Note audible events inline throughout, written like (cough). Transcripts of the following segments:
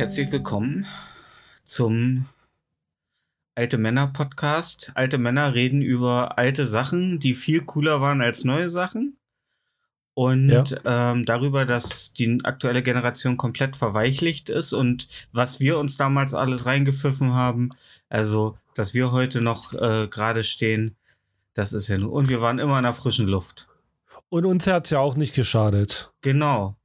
herzlich willkommen zum Alte Männer Podcast. Alte Männer reden über alte Sachen, die viel cooler waren als neue Sachen. Und Ja. ähm, darüber, dass die aktuelle Generation komplett verweichlicht ist und was wir uns damals alles reingepfiffen haben. Also, dass wir heute noch äh, gerade stehen, das ist ja nur. Und wir waren immer in der frischen Luft. Und uns hat es ja auch nicht geschadet. Genau.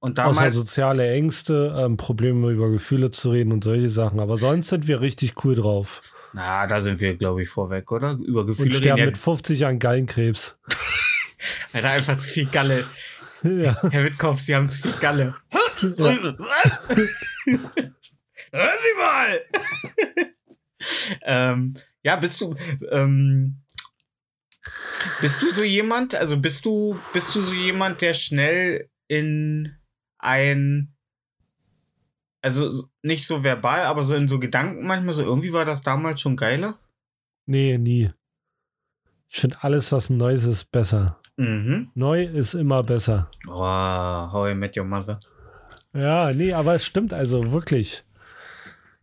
Und Außer damals. soziale Ängste, ähm, Probleme über Gefühle zu reden und solche Sachen. Aber sonst sind wir richtig cool drauf. na, da sind wir, glaube ich, vorweg, oder? Über Und Gefühle sterben reden. mit 50 an Gallenkrebs. (laughs) Da einfach zu viel Galle. (laughs) ja. Herr Wittkopf, Sie haben zu viel Galle. Ja. Hören Sie mal! ähm, ja, bist du, ähm, bist du so jemand, also bist du, bist du so jemand, der schnell in ein, also nicht so verbal, aber so in so Gedanken manchmal so, irgendwie war das damals schon geiler? Nee, nie. Ich finde alles, was Neues ist, besser. Mhm. Neu ist immer besser. Oh, how I met your mother. Ja, nee, aber es stimmt also wirklich.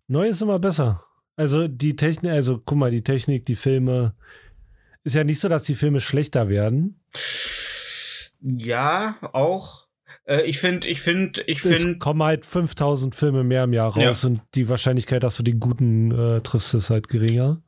Neu ist immer besser. Also die Technik, also guck mal, die Technik, die Filme. Ist ja nicht so, dass die Filme schlechter werden. Ja, auch. Äh, ich finde, ich finde, ich Es finde, kommen halt 5000 Filme mehr im Jahr raus und die Wahrscheinlichkeit, dass du den guten äh, triffst, ist halt geringer.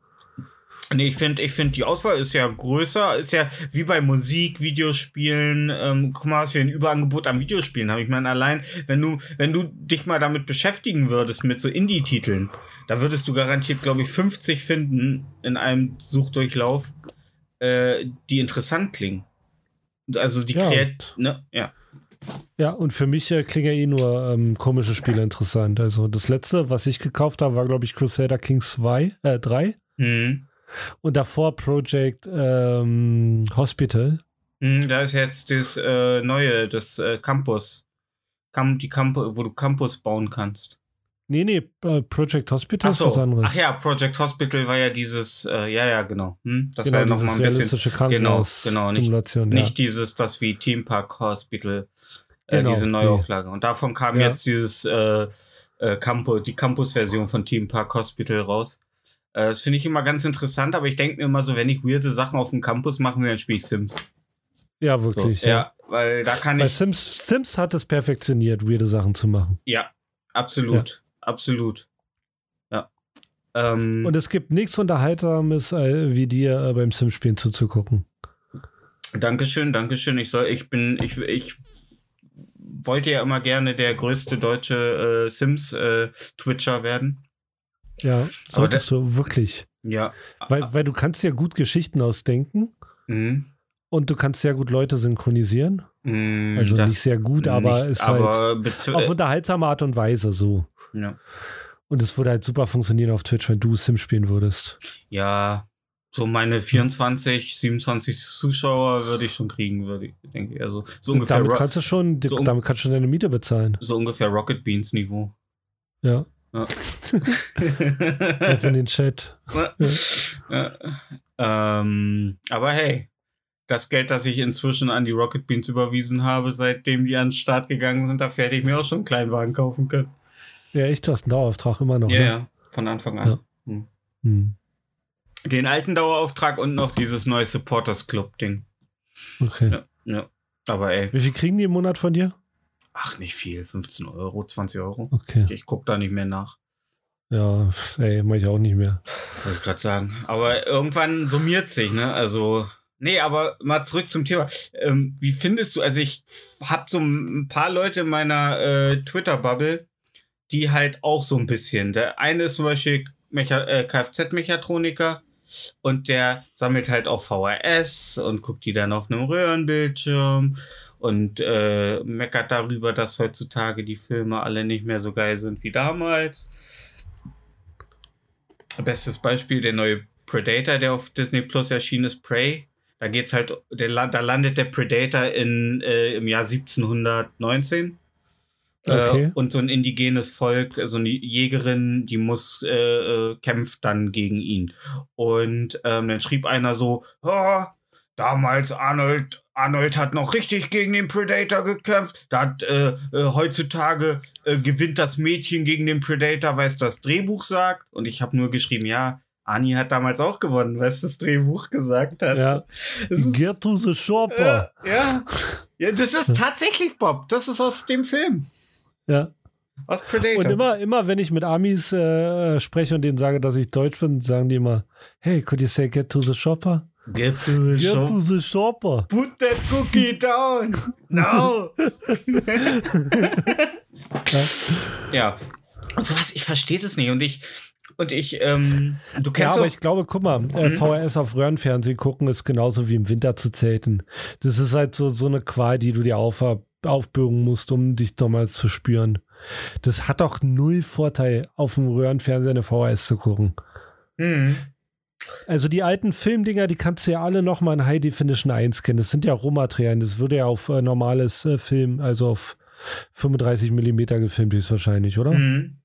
nee, ich finde, ich finde, die Auswahl ist ja größer, ist ja wie bei Musik, Videospielen, ähm, guck mal, was wir ein Überangebot an Videospielen haben. Ich meine, allein, wenn du, wenn du dich mal damit beschäftigen würdest, mit so Indie-Titeln, da würdest du garantiert, glaube ich, 50 finden in einem Suchdurchlauf, äh, die interessant klingen. Also die Ja, Kreat, ne, ja. Ja, und für mich äh, klingen ja eh nur ähm, komische Spiele interessant. Also das letzte, was ich gekauft habe, war, glaube ich, Crusader Kings 2, äh, 3. Hm. Und davor Project ähm, Hospital. Hm, Da ist jetzt das äh, neue, das äh, Campus. Cam die Campus, wo du Campus bauen kannst. Nee, nee, äh, Project Hospital Ach ist was so. anderes. Ach ja, Project Hospital war ja dieses, äh, ja, ja, genau. Hm, das genau, war ja noch dieses mal ein bisschen. genau, genau, nicht- Simulation, Nicht dieses, das wie Team Park Hospital, äh, Genau, diese nee. Neuauflage. Und davon kam Ja. jetzt dieses äh, äh, Campus, die Campus-Version von Team Park Hospital raus. Äh, das finde ich immer ganz interessant, aber ich denke mir immer so, wenn ich weirde Sachen auf dem Campus mache, dann spiele ich Sims. Ja, So, wirklich. ja. ja. weil da kann Bei ich. Sims, Sims hat es perfektioniert, weirde Sachen zu machen. Ja, absolut. Absolut. Ja. Ähm, Und es gibt nichts Unterhaltsames, äh, wie dir äh, beim Sims-Spielen zuzugucken. Dankeschön, Dankeschön. Ich soll, ich bin, ich, ich wollte ja immer gerne der größte deutsche äh, Sims-Twitcher werden. Ja, solltest du wirklich. Ja. Weil, weil du kannst ja gut Geschichten ausdenken Mhm. und du kannst sehr gut Leute synchronisieren. Mhm, Also nicht sehr gut, aber nicht, ist halt aber bezwe- auf unterhaltsame Art und Weise so. Ja. Und es würde halt super funktionieren auf Twitch, wenn du Sims spielen würdest. ja, so meine 24, 27 Zuschauer würde ich schon kriegen, würde ich, denke ich. Also so ungefähr, damit kannst du schon, so damit kannst du schon deine Miete bezahlen. so ungefähr Rocket Beans Niveau. Ja. Ja. (laughs) Auf in den Chat. Ja. ähm, aber hey, das Geld, das ich inzwischen an die Rocket Beans überwiesen habe, seitdem die an den Start gegangen sind, dafür hätte ich mir auch schon einen Kleinwagen kaufen können. Ja, echt, du hast einen Dauerauftrag immer noch. Ja, ne? ja, von Anfang an. Ja. Hm. Den alten Dauerauftrag und noch dieses neue Supporters Club Ding. Okay. Ja, ja. Aber ey, Wie viel kriegen die im Monat von dir? ach, nicht viel. 15 Euro, 20 Euro. Okay. Ich guck da nicht mehr nach. Ja, ey, mach ich auch nicht mehr. Wollte ich gerade sagen. Aber irgendwann summiert sich, ne? Also, nee, aber mal zurück zum Thema. Ähm, wie findest du, also ich hab so ein paar Leute in meiner äh, Twitter-Bubble, die halt auch so ein bisschen. Der eine ist zum Beispiel äh, Kfz-Mechatroniker und der sammelt halt auch VHS und guckt die dann auf einem Röhrenbildschirm und äh, meckert darüber, dass heutzutage die Filme alle nicht mehr so geil sind wie damals. Bestes Beispiel, der neue Predator, der auf Disney Plus erschienen ist, Prey. Da geht's halt, der, da landet der Predator in, äh, im Jahr 1719. Okay. Äh, und so ein indigenes Volk, so eine Jägerin, die muss, äh, äh, kämpft dann gegen ihn. Und ähm, dann schrieb einer so, oh, damals Arnold, Arnold hat noch richtig gegen den Predator gekämpft. Da hat, äh, äh, heutzutage äh, gewinnt das Mädchen gegen den Predator, weil es das Drehbuch sagt. Und ich habe nur geschrieben, ja, Ani hat damals auch gewonnen, weil es das Drehbuch gesagt hat. Ja. The shopper. äh, ja. ja, das ist (laughs) tatsächlich Bob. Das ist aus dem Film. Ja. Aus Predator. Und immer, immer, wenn ich mit Amis äh, spreche und denen sage, dass ich Deutsch bin, sagen die immer, hey, could you say get to the shopper? Get to the Get shop. to the shopper. Put that cookie down. No. (laughs) ja. Und sowas, ich verstehe das nicht. Und ich, und ich, ähm, du Ja, kennst aber auch, ich glaube, guck mal, äh, Mhm. VHS auf Röhrenfernsehen gucken ist genauso wie im Winter zu zelten. Das ist halt so, so eine Qual, die du dir auf, aufbürgen musst, um dich damals zu spüren. Das hat doch null Vorteil, auf dem Röhrenfernseher eine VHS zu gucken. Mhm. Also die alten Filmdinger, die kannst du ja alle nochmal in High Definition einscannen. Das sind ja Rohmaterialien. Das würde ja auf äh, normales äh, Film, also auf 35 Millimeter gefilmt höchstwahrscheinlich, oder? Mhm.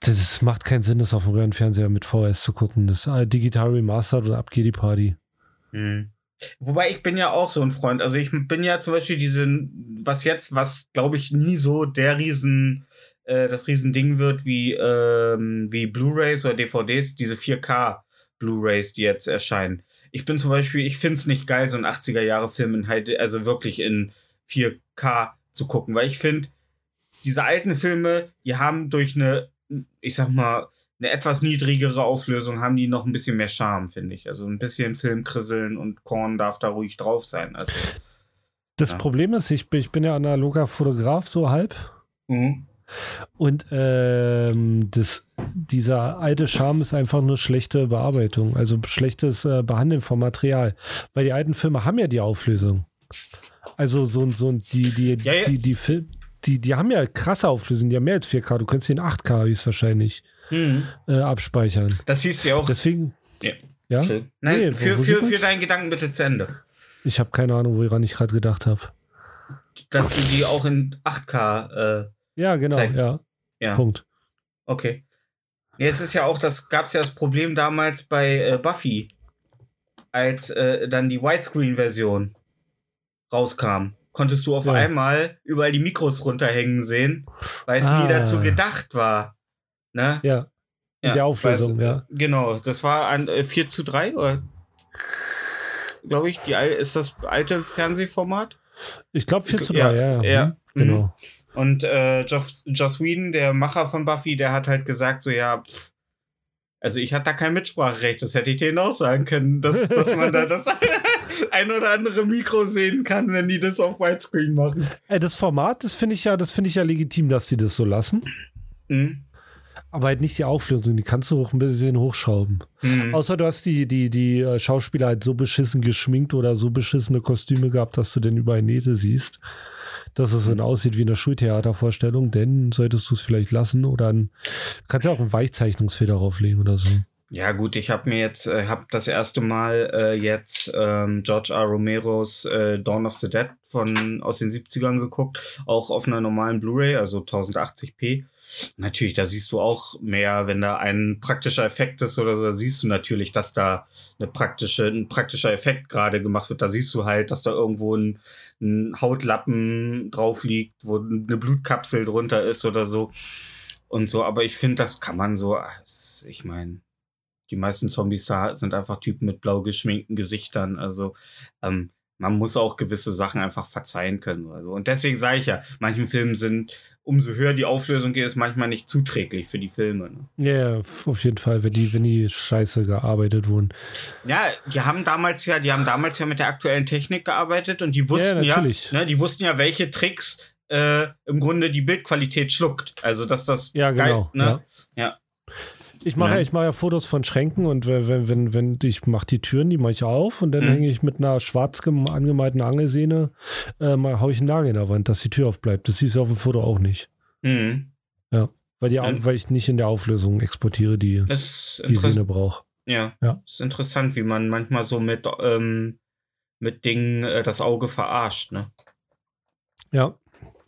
Das macht keinen Sinn, das auf dem Röhrenfernseher mit VHS zu gucken. Das ist äh, digital remastered und ab geht die Party. Mhm. Wobei ich bin ja auch so ein Freund. Also ich bin ja zum Beispiel diesen, was jetzt, was glaube ich nie so der Riesen, äh, das Riesending wird wie, ähm, wie Blu-Rays oder DVDs, diese 4K Blu-Rays, die jetzt erscheinen. Ich bin zum Beispiel, ich finde es nicht geil, so einen 80er-Jahre-Film in halt, also wirklich in 4K zu gucken, weil ich finde, diese alten Filme, die haben durch eine, ich sag mal, eine etwas niedrigere Auflösung haben die noch ein bisschen mehr Charme, finde ich. Also ein bisschen Filmkrisseln und Korn darf da ruhig drauf sein. Also, Das Ja. Problem ist, ich bin, ich bin ja analoger Fotograf, so halb. mhm. Und ähm, das, dieser alte Charme ist einfach nur schlechte Bearbeitung, also schlechtes äh, Behandeln vom Material. Weil die alten Filme haben ja die Auflösung. Also so und so und die, die, Ja, ja. die, die Film, die, die haben ja krasse Auflösung, die haben mehr als 4K. Du könntest in 8K höchstwahrscheinlich Mhm. äh, abspeichern. Das hieß ja auch. Deswegen. Ja. Ja? Nein, Nee, für, wo für, für deinen Gedanken bitte zu Ende. Ich habe keine Ahnung, woran ich gerade gedacht habe. Dass du die auch in 8K, äh, Ja, genau, ja. ja. Punkt. Okay. Es ist ja auch, das gab es ja das Problem damals bei äh, Buffy, als äh, dann die Widescreen-Version rauskam. Konntest du auf Ja. einmal überall die Mikros runterhängen sehen, weil es Ah. nie dazu gedacht war. Ne? Ja. In der Auflösung, ja. Genau, das war ein äh, 4 zu 3, oder? Glaube ich, die, ist das alte Fernsehformat? Ich glaube 4 zu 3, Ja, ja. ja. ja. Mhm. Genau. Und äh, Joss, Joss Whedon, der Macher von Buffy, der hat halt gesagt, so ja, pff, also ich hatte da kein Mitspracherecht, das hätte ich denen auch sagen können, dass, dass man da das (laughs) ein oder andere Mikro sehen kann, wenn die das auf Widescreen machen. Ey, das Format, das finde ich ja, das finde ich ja legitim, dass sie das so lassen. Mhm. Aber halt nicht die Auflösung, die kannst du auch ein bisschen hochschrauben. Mhm. Außer du hast die, die, die äh, Schauspieler halt so beschissen geschminkt oder so beschissene Kostüme gehabt, dass du denn überall Nähte siehst. Dass es dann aussieht wie eine Schultheatervorstellung, denn solltest du es vielleicht lassen oder ein, kannst ja auch einen Weichzeichnungsfehler drauflegen oder so. Ja gut, ich habe mir jetzt, äh, habe das erste Mal äh, jetzt ähm, George R. Romeros äh, Dawn of the Dead von aus den 70ern geguckt, auch auf einer normalen Blu-ray, also 1080p. Natürlich, da siehst du auch mehr, wenn da ein praktischer Effekt ist oder so, da siehst du natürlich, dass da eine praktische, ein praktischer Effekt gerade gemacht wird. Da siehst du halt, dass da irgendwo ein, ein Hautlappen drauf liegt, wo eine Blutkapsel drunter ist oder so. Und so, aber ich finde, das kann man so, ich meine, die meisten Zombies da sind einfach Typen mit blau geschminkten Gesichtern. Also ähm, man muss auch gewisse Sachen einfach verzeihen können. Also. Und deswegen sage ich ja, manchen Filmen sind, umso höher die Auflösung ist, manchmal nicht zuträglich für die Filme. Ne? Ja, ja, f- auf jeden Fall, wenn die, wenn die scheiße gearbeitet wurden. Ja, die haben damals ja, die haben damals ja mit der aktuellen Technik gearbeitet und die wussten ja, natürlich. ne, die wussten ja, welche Tricks äh, im Grunde die Bildqualität schluckt. Also dass das Ja, geil- genau. ne? ja. Ich mache ja. Ja. ich mache ja Fotos von Schränken und wenn, wenn, wenn, wenn ich mache die Türen, die mache ich auf und dann Mhm. hänge ich mit einer schwarz gem- angemalten Angelsehne, äh, mal hau ich einen Nagel in der Wand, dass die Tür aufbleibt. Das siehst du auf dem Foto auch nicht. Mhm. Weil, die, Ja. weil ich nicht in der Auflösung exportiere, die die. Sehne braucht. Ja. Ja. ist interessant, wie man manchmal so mit, ähm, mit Dingen äh, das Auge verarscht, ne? Ja.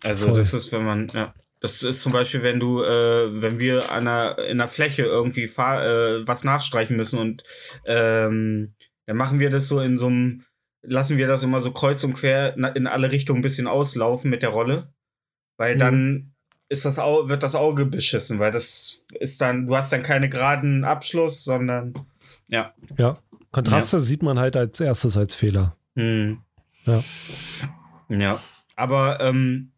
Also Voll. das ist, wenn man, ja. Das ist zum Beispiel, wenn du, äh, wenn wir an einer, in einer Fläche irgendwie fahr, äh, was nachstreichen müssen und ähm, dann machen wir das so in so einem, lassen wir das immer so kreuz und quer in alle Richtungen ein bisschen auslaufen mit der Rolle. Weil Mhm. dann ist das Au wird das Auge beschissen, weil das ist dann, du hast dann keine geraden Abschluss, sondern Ja. Kontraste sieht man halt als erstes als Fehler. hm. Ja. Ja. Aber ähm,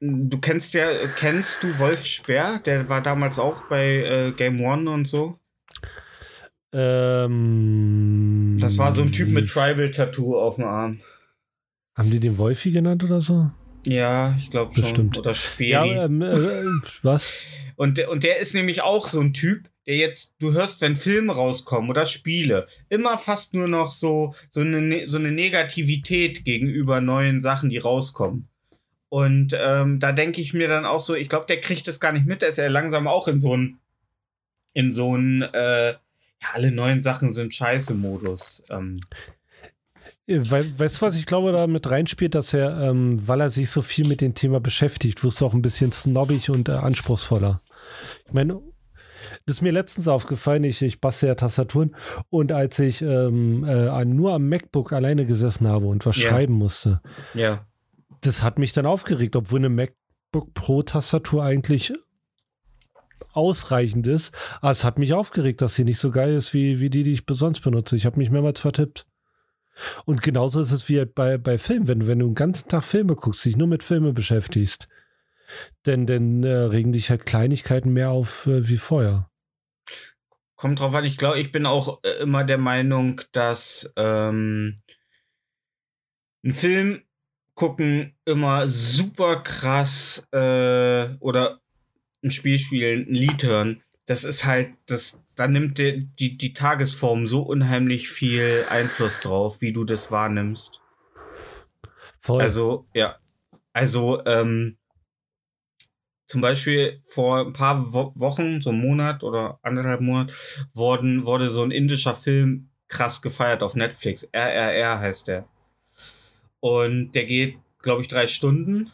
du kennst ja, kennst du Wolf Speer? Der war damals auch bei äh, Game One und so. Ähm, Das war so ein Typ mit Tribal-Tattoo auf dem Arm. Haben die den Wolfi genannt oder so? Ja, ich glaube schon. Bestimmt. Oder Speeri. Ja, ähm, äh, was? Und, der- und der ist nämlich auch so ein Typ, der jetzt, du hörst, wenn Filme rauskommen oder Spiele, immer fast nur noch so, so, eine, Ne- so eine Negativität gegenüber neuen Sachen, die rauskommen. Und ähm, da denke ich mir dann auch so, ich glaube, der kriegt das gar nicht mit, ist ja langsam auch in so ein, in so ein, äh, ja, alle neuen Sachen sind scheiße Modus. Ähm, We weißt du, was ich glaube, da mit reinspielt, dass er, ähm, weil er sich so viel mit dem Thema beschäftigt, wirst du auch ein bisschen snobbig und äh, anspruchsvoller. Ich meine, das ist mir letztens aufgefallen, ich, ich bastel ja Tastaturen und als ich ähm, äh, nur am MacBook alleine gesessen habe und was Ja. schreiben musste, ja. Das hat mich dann aufgeregt, obwohl eine MacBook Pro-Tastatur eigentlich ausreichend ist. Aber es hat mich aufgeregt, dass sie nicht so geil ist wie, wie die, die ich sonst benutze. Ich habe mich mehrmals vertippt. Und genauso ist es wie halt bei, bei Filmen. Wenn, wenn du den ganzen Tag Filme guckst, dich nur mit Filmen beschäftigst, dann, dann äh, regen dich halt Kleinigkeiten mehr auf äh, wie vorher. Kommt drauf an, ich glaube, ich bin auch äh, immer der Meinung, dass ähm, ein Film gucken immer super krass äh, oder ein Spiel spielen, ein Lied hören, das ist halt, das, da nimmt der, die, die Tagesform so unheimlich viel Einfluss drauf, wie du das wahrnimmst. Voll. Also, ja. Also, ähm, zum Beispiel vor ein paar Wo Wochen, so einen Monat oder anderthalb Monat, wurden, wurde so ein indischer Film krass gefeiert auf Netflix. RRR heißt der. Und der geht, glaube ich, drei Stunden.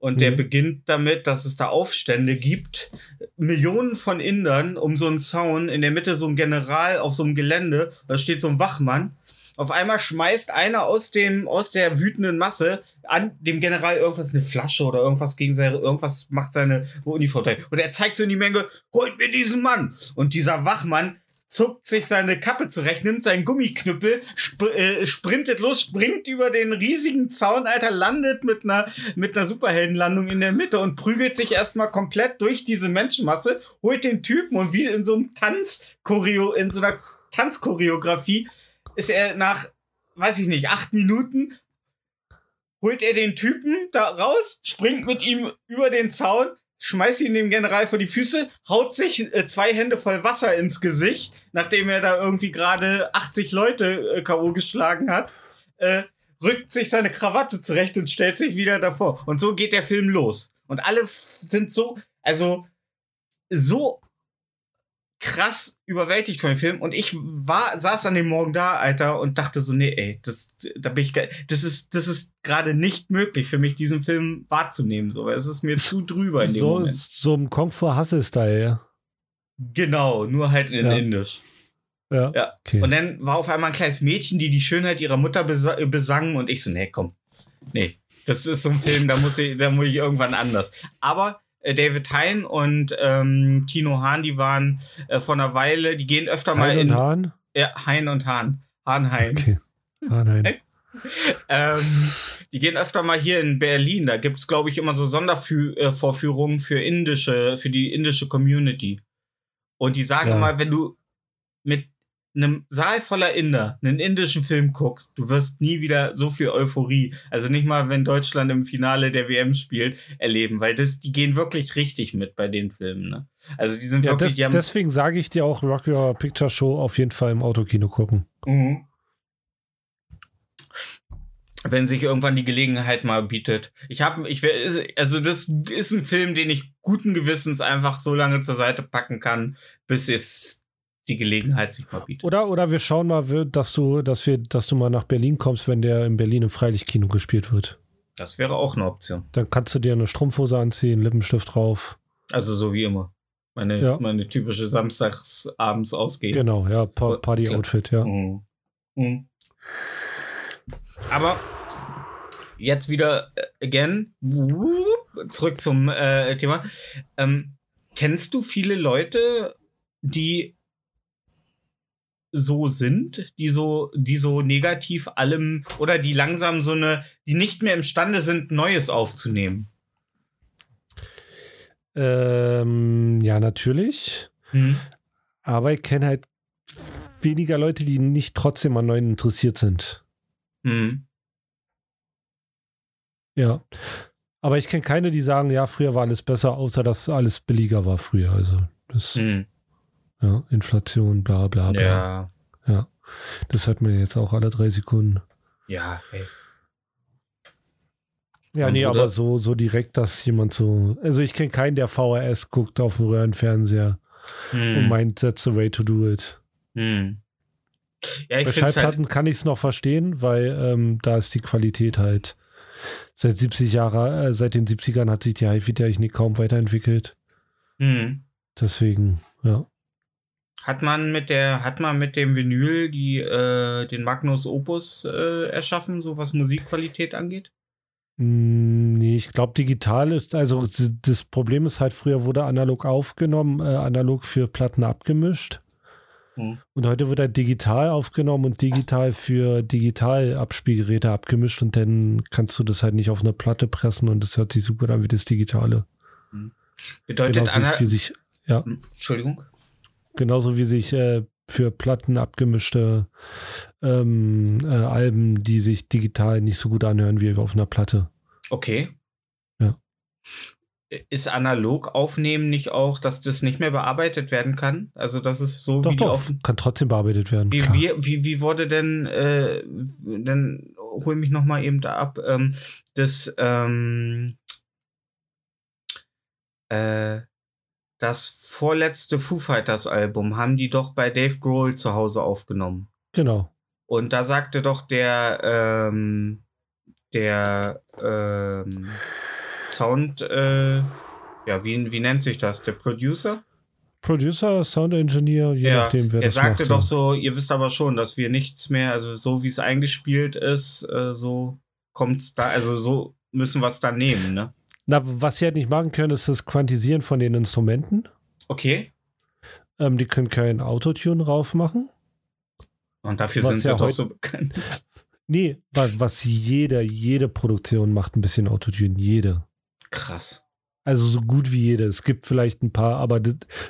Und der Mhm. beginnt damit, dass es da Aufstände gibt. Millionen von Indern um so einen Zaun, in der Mitte so ein General auf so einem Gelände, da steht so ein Wachmann. Auf einmal schmeißt einer aus dem, aus der wütenden Masse an dem General irgendwas, eine Flasche oder irgendwas gegen seine, irgendwas macht seine Uniform. Und er zeigt so in die Menge, holt mir diesen Mann! Und dieser Wachmann zuckt sich seine Kappe zurecht, nimmt seinen Gummiknüppel, sp äh, sprintet los, springt über den riesigen Zaun, Alter, landet mit einer, mit einer Superheldenlandung in der Mitte und prügelt sich erstmal komplett durch diese Menschenmasse, holt den Typen und wie in so einem Tanzchoreo, in so einer Tanzchoreografie ist er nach, weiß ich nicht, acht Minuten holt er den Typen da raus, springt mit ihm über den Zaun, schmeißt ihn dem General vor die Füße, haut sich äh, zwei Hände voll Wasser ins Gesicht, nachdem er da irgendwie gerade 80 Leute äh, K.O. geschlagen hat, äh, rückt sich seine Krawatte zurecht und stellt sich wieder davor. Und so geht der Film los. Und alle sind so, also so krass überwältigt von dem Film und ich war saß an dem Morgen da, Alter, und dachte so, nee, ey, das da bin ich das ist das ist gerade nicht möglich für mich diesen Film wahrzunehmen, so, weil es ist mir zu drüber in dem so, Moment. so im Kung Fu Hasse-Style, ja. Genau, nur halt in Ja. Indisch. Ja. Ja. Okay. Und dann war auf einmal ein kleines Mädchen, die die Schönheit ihrer Mutter besa besang und ich so, nee, komm. Nee, das ist so ein Film, da muss ich, da muss ich irgendwann anders. Aber David Hein und ähm, Tino Hahn, die waren äh, vor einer Weile, die gehen öfter mal Hein in und Hahn? Ja, Hein und Hahn. Hahn Hein. Okay. Ah, nein. (laughs) Ähm, die gehen öfter mal hier in Berlin. Da gibt's glaube ich, immer so Sondervorführungen für indische, für die indische Community. Und die sagen Ja. immer, wenn du mit einem Saal voller Inder einen indischen Film guckst, du wirst nie wieder so viel Euphorie, also nicht mal, wenn Deutschland im Finale der WM spielt, erleben, weil das, die gehen wirklich richtig mit bei den Filmen, ne? Also die sind Ja, wirklich, haben, deswegen sage ich dir auch Rock Your Picture Show auf jeden Fall im Autokino gucken. Mhm. Wenn sich irgendwann die Gelegenheit mal bietet. Ich habe, ich also das ist ein Film, den ich guten Gewissens einfach so lange zur Seite packen kann, bis es die Gelegenheit sich mal bietet. Oder, oder wir schauen mal, dass du, dass wir, dass du mal nach Berlin kommst, wenn der in Berlin im Freilichtkino gespielt wird. Das wäre auch eine Option. Dann kannst du dir eine Strumpfhose anziehen, Lippenstift drauf. Also so wie immer. Meine, Ja. meine typische Samstagsabends ausgehen. Genau, ja, pa. Party-Outfit, ja. Mhm. Mhm. Aber jetzt wieder äh, again zurück zum äh, Thema. Ähm, kennst du viele Leute, die so sind, die so, die so negativ allem oder die langsam so eine, die nicht mehr imstande sind, Neues aufzunehmen? Ähm, ja, natürlich. Hm? Aber ich kenne halt weniger Leute, die nicht trotzdem an Neuen interessiert sind. Hm. Ja. Aber ich kenne keine, die sagen, ja, früher war alles besser, außer dass alles billiger war früher. Also, das, Hm. Ja, Inflation, bla, bla, bla. Ja. Das hat man jetzt auch alle drei Sekunden. Ja, hey. Ja, nee, oder- aber so, so direkt, dass jemand so. Also, ich kenne keinen, der VHS guckt auf dem Röhrenfernseher Hm. und meint, that's the way to do it. Hm. Ja, ich Bei halt, Schallplatten kann ich es noch verstehen, weil ähm, da ist die Qualität halt seit 70 Jahren, äh, seit den 70ern hat sich die HiFi-Technik kaum weiterentwickelt. hm. Deswegen, ja. Hat man mit der, hat man mit dem Vinyl die, äh, den Magnus Opus äh, erschaffen, so was Musikqualität angeht? Mm, Nee, ich glaube, digital ist, also das Problem ist halt, früher wurde analog aufgenommen, äh, analog für Platten abgemischt. Hm. Und heute wird halt digital aufgenommen und digital für Digital-Abspielgeräte abgemischt und dann kannst du das halt nicht auf eine Platte pressen und das hört sich so gut an wie das Digitale. Bedeutet Genauso Ana sich, Hm, Entschuldigung. Genauso wie sich äh, für Platten abgemischte ähm, äh, Alben, die sich digital nicht so gut anhören wie auf einer Platte. Okay. Ja. Ist analog aufnehmen nicht auch, dass das nicht mehr bearbeitet werden kann? Also das ist so Doch, wie doch, auf kann trotzdem bearbeitet werden. Wie, wie, wie, wie wurde denn, äh, dann hol mich noch mal eben da ab, ähm, das, ähm, äh, das vorletzte Foo Fighters Album haben die doch bei Dave Grohl zu Hause aufgenommen. Genau. Und da sagte doch der, ähm, der, ähm, Sound, äh, ja, wie, wie nennt sich das? Der Producer? Producer, Sound Engineer, je Ja, nachdem, wer er das sagte macht, doch ja. so, ihr wisst aber schon, dass wir nichts mehr, also so wie es eingespielt ist, äh, so kommt's da, also so müssen wir es dann nehmen, ne? Na, was sie halt nicht machen können, ist das Quantisieren von den Instrumenten. Okay. Ähm, die können keinen Autotune drauf machen. Und dafür sind sie ja doch so bekannt. (laughs) Nee, was, was jede, jede Produktion macht ein bisschen Autotune. Jede. Krass. Also so gut wie jede. Es gibt vielleicht ein paar, aber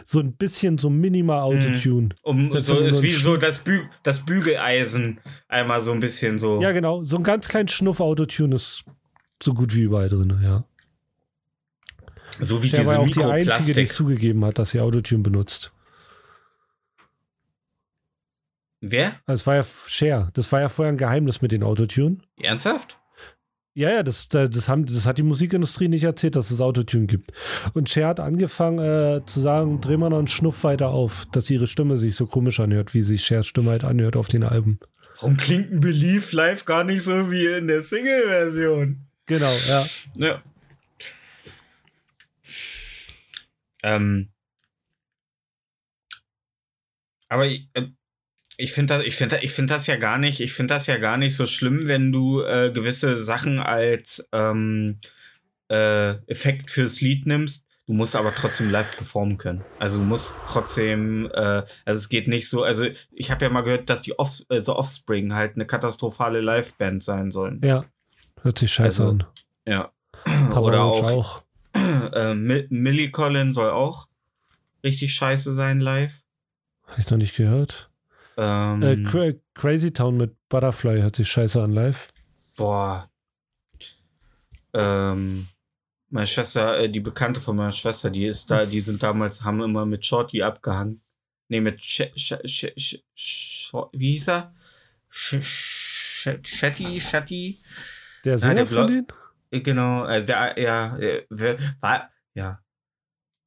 so ein bisschen, so minimal Autotune. Um, so du ist wie so das, Bü das Bügeleisen einmal so ein bisschen so. Ja, genau. So ein ganz kleinen Schnuff Autotune ist so gut wie überall drin, ja. So wie war diese ja auch die einzige, die zugegeben hat, dass sie Autotune benutzt. Wer? Das war ja Cher. Das war ja vorher ein Geheimnis mit den Autotune. Ernsthaft? Ja, ja, das, das, haben, das hat die Musikindustrie nicht erzählt, dass es Autotune gibt. Und Cher hat angefangen äh, zu sagen, dreh mal noch einen Schnuff weiter auf, dass ihre Stimme sich so komisch anhört, wie sich Chers Stimme halt anhört auf den Alben. Warum klingt ein Belief live gar nicht so wie in der Single-Version? Genau, ja. Ja. Ähm. Aber ich, äh, ich finde das, ich finde, ich finde das ja gar nicht, ich finde das ja gar nicht so schlimm, wenn du äh, gewisse Sachen als ähm, äh, Effekt fürs Lied nimmst. Du musst aber trotzdem live performen können. Also du musst trotzdem, äh, also es geht nicht so, also ich habe ja mal gehört, dass die Off, The Offspring halt eine katastrophale Liveband sein sollen. Ja. Hört sich scheiße Also, an. Ja. Papa Oder Roach auch, (clears throat) äh, Mi- Millie Collin soll auch richtig scheiße sein live. Habe ich noch nicht gehört. Ähm, Äh, Cra Crazy Town mit Butterfly hört sich scheiße an live. boah. Ähm, meine Schwester, äh, die Bekannte von meiner Schwester, die ist da, die sind damals, haben immer mit Shorty abgehangen. Nee, mit Sh Sh Sh Sh wie hieß er? Sh Sh Shetty, Shetty. Der Sänger von denen? Äh, Genau, äh, der, ja, äh, war, ja.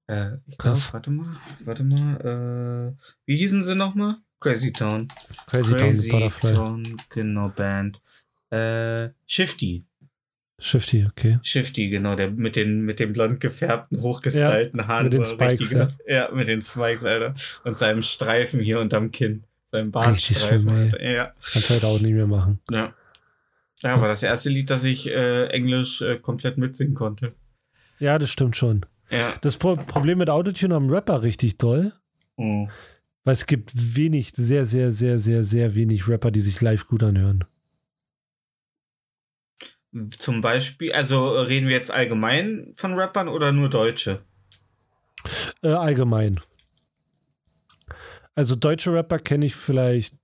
Äh, ich glaube, Krass. warte mal, warte mal, äh, wie hießen sie nochmal? Crazy Town. Crazy, Town mit Butterfly. Town, genau, Band. Äh, Shifty. Shifty, okay. Shifty, genau, der mit den, mit den blond gefärbten, hochgestylten Haaren. mit den Spikes, (laughs) ja. mit den Spikes, Alter. Und seinem Streifen hier unterm Kinn. Seinem Bartstreifen. Alter. Ja, Kannst du heute auch nicht mehr machen. ja. Ja, war das erste Lied, das ich äh, Englisch äh, komplett mitsingen konnte. Ja, das stimmt schon. Ja. Das Pro Problem mit Autotune am Rapper richtig doll, Oh. weil es gibt wenig, sehr, sehr, sehr, sehr, sehr wenig Rapper, die sich live gut anhören. Zum Beispiel, also äh, reden wir jetzt allgemein von Rappern oder nur Deutsche? Äh, allgemein. Also deutsche Rapper kenne ich vielleicht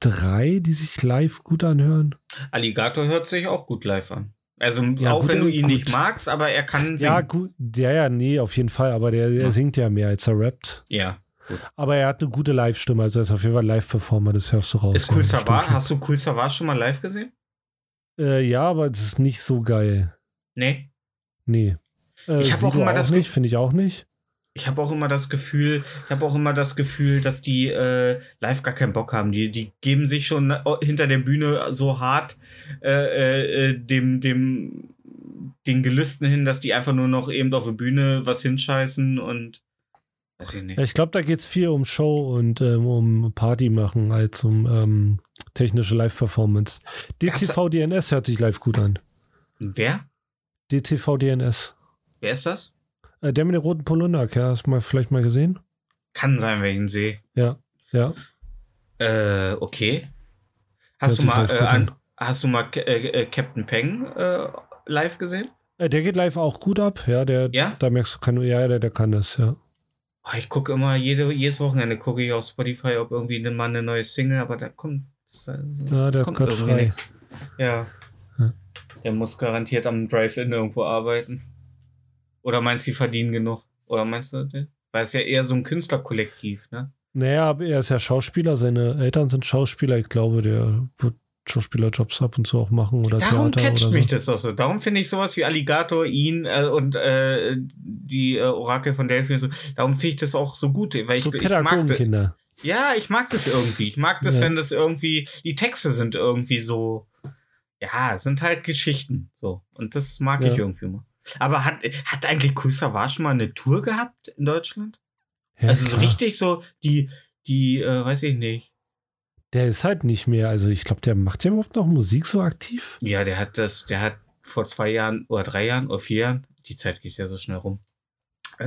drei, die sich live gut anhören. Alligator hört sich auch gut live an. Also Ja, auch gut, wenn du ihn gut. nicht magst, aber er kann singen. Ja, gut. Ja, ja, nee, auf jeden Fall. Aber der, der Ja. singt ja mehr, als er rappt. Ja. Aber er hat eine gute Live-Stimme. Also er ist auf jeden Fall Live-Performer. Das hörst du raus. Ist Cool Savage, hast du Cool Savage schon mal live gesehen? Äh, ja, aber es ist nicht so geil. Nee. Nee. Äh, Ich hab auch immer das nicht, finde ich auch nicht. Ich habe auch immer das Gefühl, ich habe auch immer das Gefühl, dass die äh, live gar keinen Bock haben. Die, die geben sich schon hinter der Bühne so hart äh, äh, dem, dem, den Gelüsten hin, dass die einfach nur noch eben auf der Bühne was hinscheißen und weiß ich nicht. Ich glaube, da geht es viel um Show und ähm, um Party machen als um ähm, technische Live-Performance. DCV DNS hört sich live gut an. Wer? DCV DNS. Wer ist das? Äh, der mit dem roten Polunder, okay, hast du mal vielleicht mal gesehen? Kann sein, wenn ich ihn sehe. Ja. Ja. Äh, okay. Hört Hast du mal, äh, an, hast du mal äh, äh, Captain Peng äh, live gesehen? Äh, der geht live auch gut ab. Ja, der, Ja? da merkst du, kann, ja, der, der kann das, ja. Oh, ich gucke immer, jede, jedes Wochenende gucke ich auf Spotify, ob irgendwie ne- mal eine neue Single, aber da kommt, Ja, der kommt frei. nix. Ja. Ja. Der muss garantiert am Drive-In irgendwo arbeiten. Oder meinst du, die verdienen genug? Oder meinst du, weil es ja eher so ein Künstlerkollektiv, ne? Naja, aber er ist ja Schauspieler, seine Eltern sind Schauspieler. Ich glaube, der wird Schauspielerjobs ab und zu auch machen oder Darum Theater catcht oder mich so. das auch so. Darum finde ich sowas wie Alligator, ihn äh, und äh, die äh, Orakel von Delphi. So, darum finde ich das auch so gut, weil ich, So ich mag das. Pädagogenkinder. Ja, ich mag das irgendwie. Ich mag das, Ja. wenn das irgendwie, die Texte sind irgendwie so, ja, es sind halt Geschichten, so. Und das mag Ja. ich irgendwie mal. Aber hat, hat eigentlich Cool Savage mal eine Tour gehabt in Deutschland? Ja, also so richtig so, die, die, äh, weiß ich nicht. Der ist halt nicht mehr, also ich glaube, der macht ja überhaupt noch Musik so aktiv. Ja, der hat das, der hat vor zwei Jahren oder drei Jahren oder vier Jahren, die Zeit geht ja so schnell rum, äh,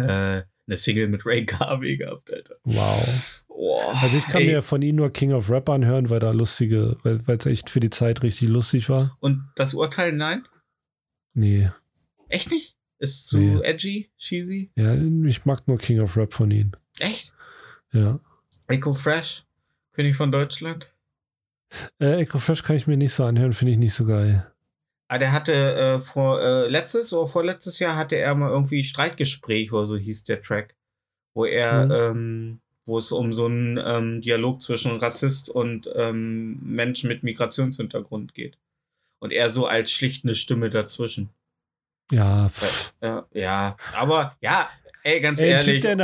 eine Single mit Ray Garvey gehabt, Alter. Wow. Oh, Also ich kann ey. mir von ihm nur King of Rap anhören, weil da lustige, weil es echt für die Zeit richtig lustig war. Und das Urteil, nein? Nee. Echt nicht? Ist zu Nee. edgy, cheesy? Ja, ich mag nur King of Rap von ihm. Echt? Ja. Echo Fresh, König von Deutschland. Äh, Echo Fresh kann ich mir nicht so anhören, finde ich nicht so geil. Ah, der hatte äh, vor äh, letztes oder vorletztes Jahr hatte er mal irgendwie Streitgespräch oder so hieß der Track, wo er, Mhm. ähm, wo es um so einen ähm, Dialog zwischen Rassist und ähm, Menschen mit Migrationshintergrund geht. Und er so als schlichtende Stimme dazwischen. Ja, pff. Ja, ja. aber ja, ey, ganz Ey, ein, ehrlich, typ, der in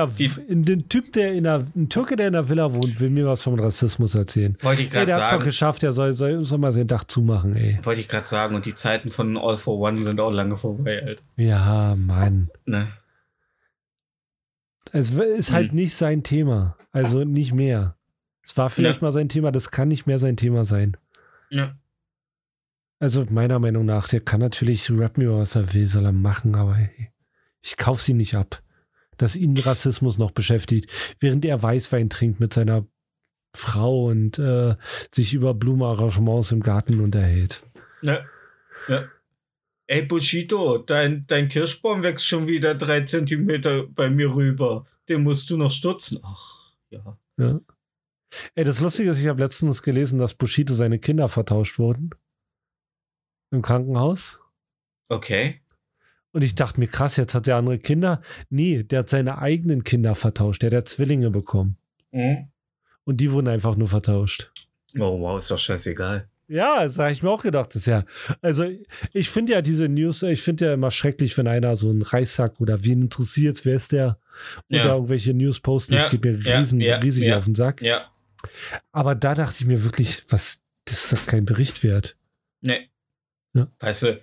der, den Typ, der in der, ein Türke, der in der Villa wohnt, will mir was vom Rassismus erzählen. wollte ich gerade der hat es doch sagen. geschafft, der soll, soll, soll mal sein Dach zumachen, ey. Wollte ich gerade sagen, und die Zeiten von All for One sind auch lange vorbei, Alter. Ja, Mann. Ne? Es ist halt Hm. nicht sein Thema. Also nicht mehr. Es war vielleicht Ja. mal sein Thema, das kann nicht mehr sein Thema sein. Ja. Also meiner Meinung nach, der kann natürlich rappen über was er will, soll er machen, aber ich kauf sie nicht ab, dass ihn Rassismus noch beschäftigt, während er Weißwein trinkt mit seiner Frau und äh, sich über Blumenarrangements im Garten unterhält. Ja. ja. Ey, Bushido, dein, dein Kirschbaum wächst schon wieder drei Zentimeter bei mir rüber. Den musst du noch stutzen. Ach, ja. Ja. Ey, das Lustige ist, ich habe letztens gelesen, dass Bushido seine Kinder vertauscht wurden. Im Krankenhaus. Okay. Und ich dachte mir, krass, jetzt hat er andere Kinder. Nee, der hat seine eigenen Kinder vertauscht. Der hat ja Zwillinge bekommen. Mhm. Und die wurden einfach nur vertauscht. Oh, wow, ist doch scheißegal. Ja, das habe ich mir auch gedacht. Das ist ja, also ich finde ja diese News, ich finde ja immer schrecklich, wenn einer so einen Reissack oder wen interessiert, wer ist der? Oder Ja. irgendwelche News posten, Ja, das geht mir ja, riesen, ja, riesig ja. auf den Sack. Ja. Aber da dachte ich mir wirklich, was, das ist doch kein Bericht wert. Nee. Ja. Weißt du,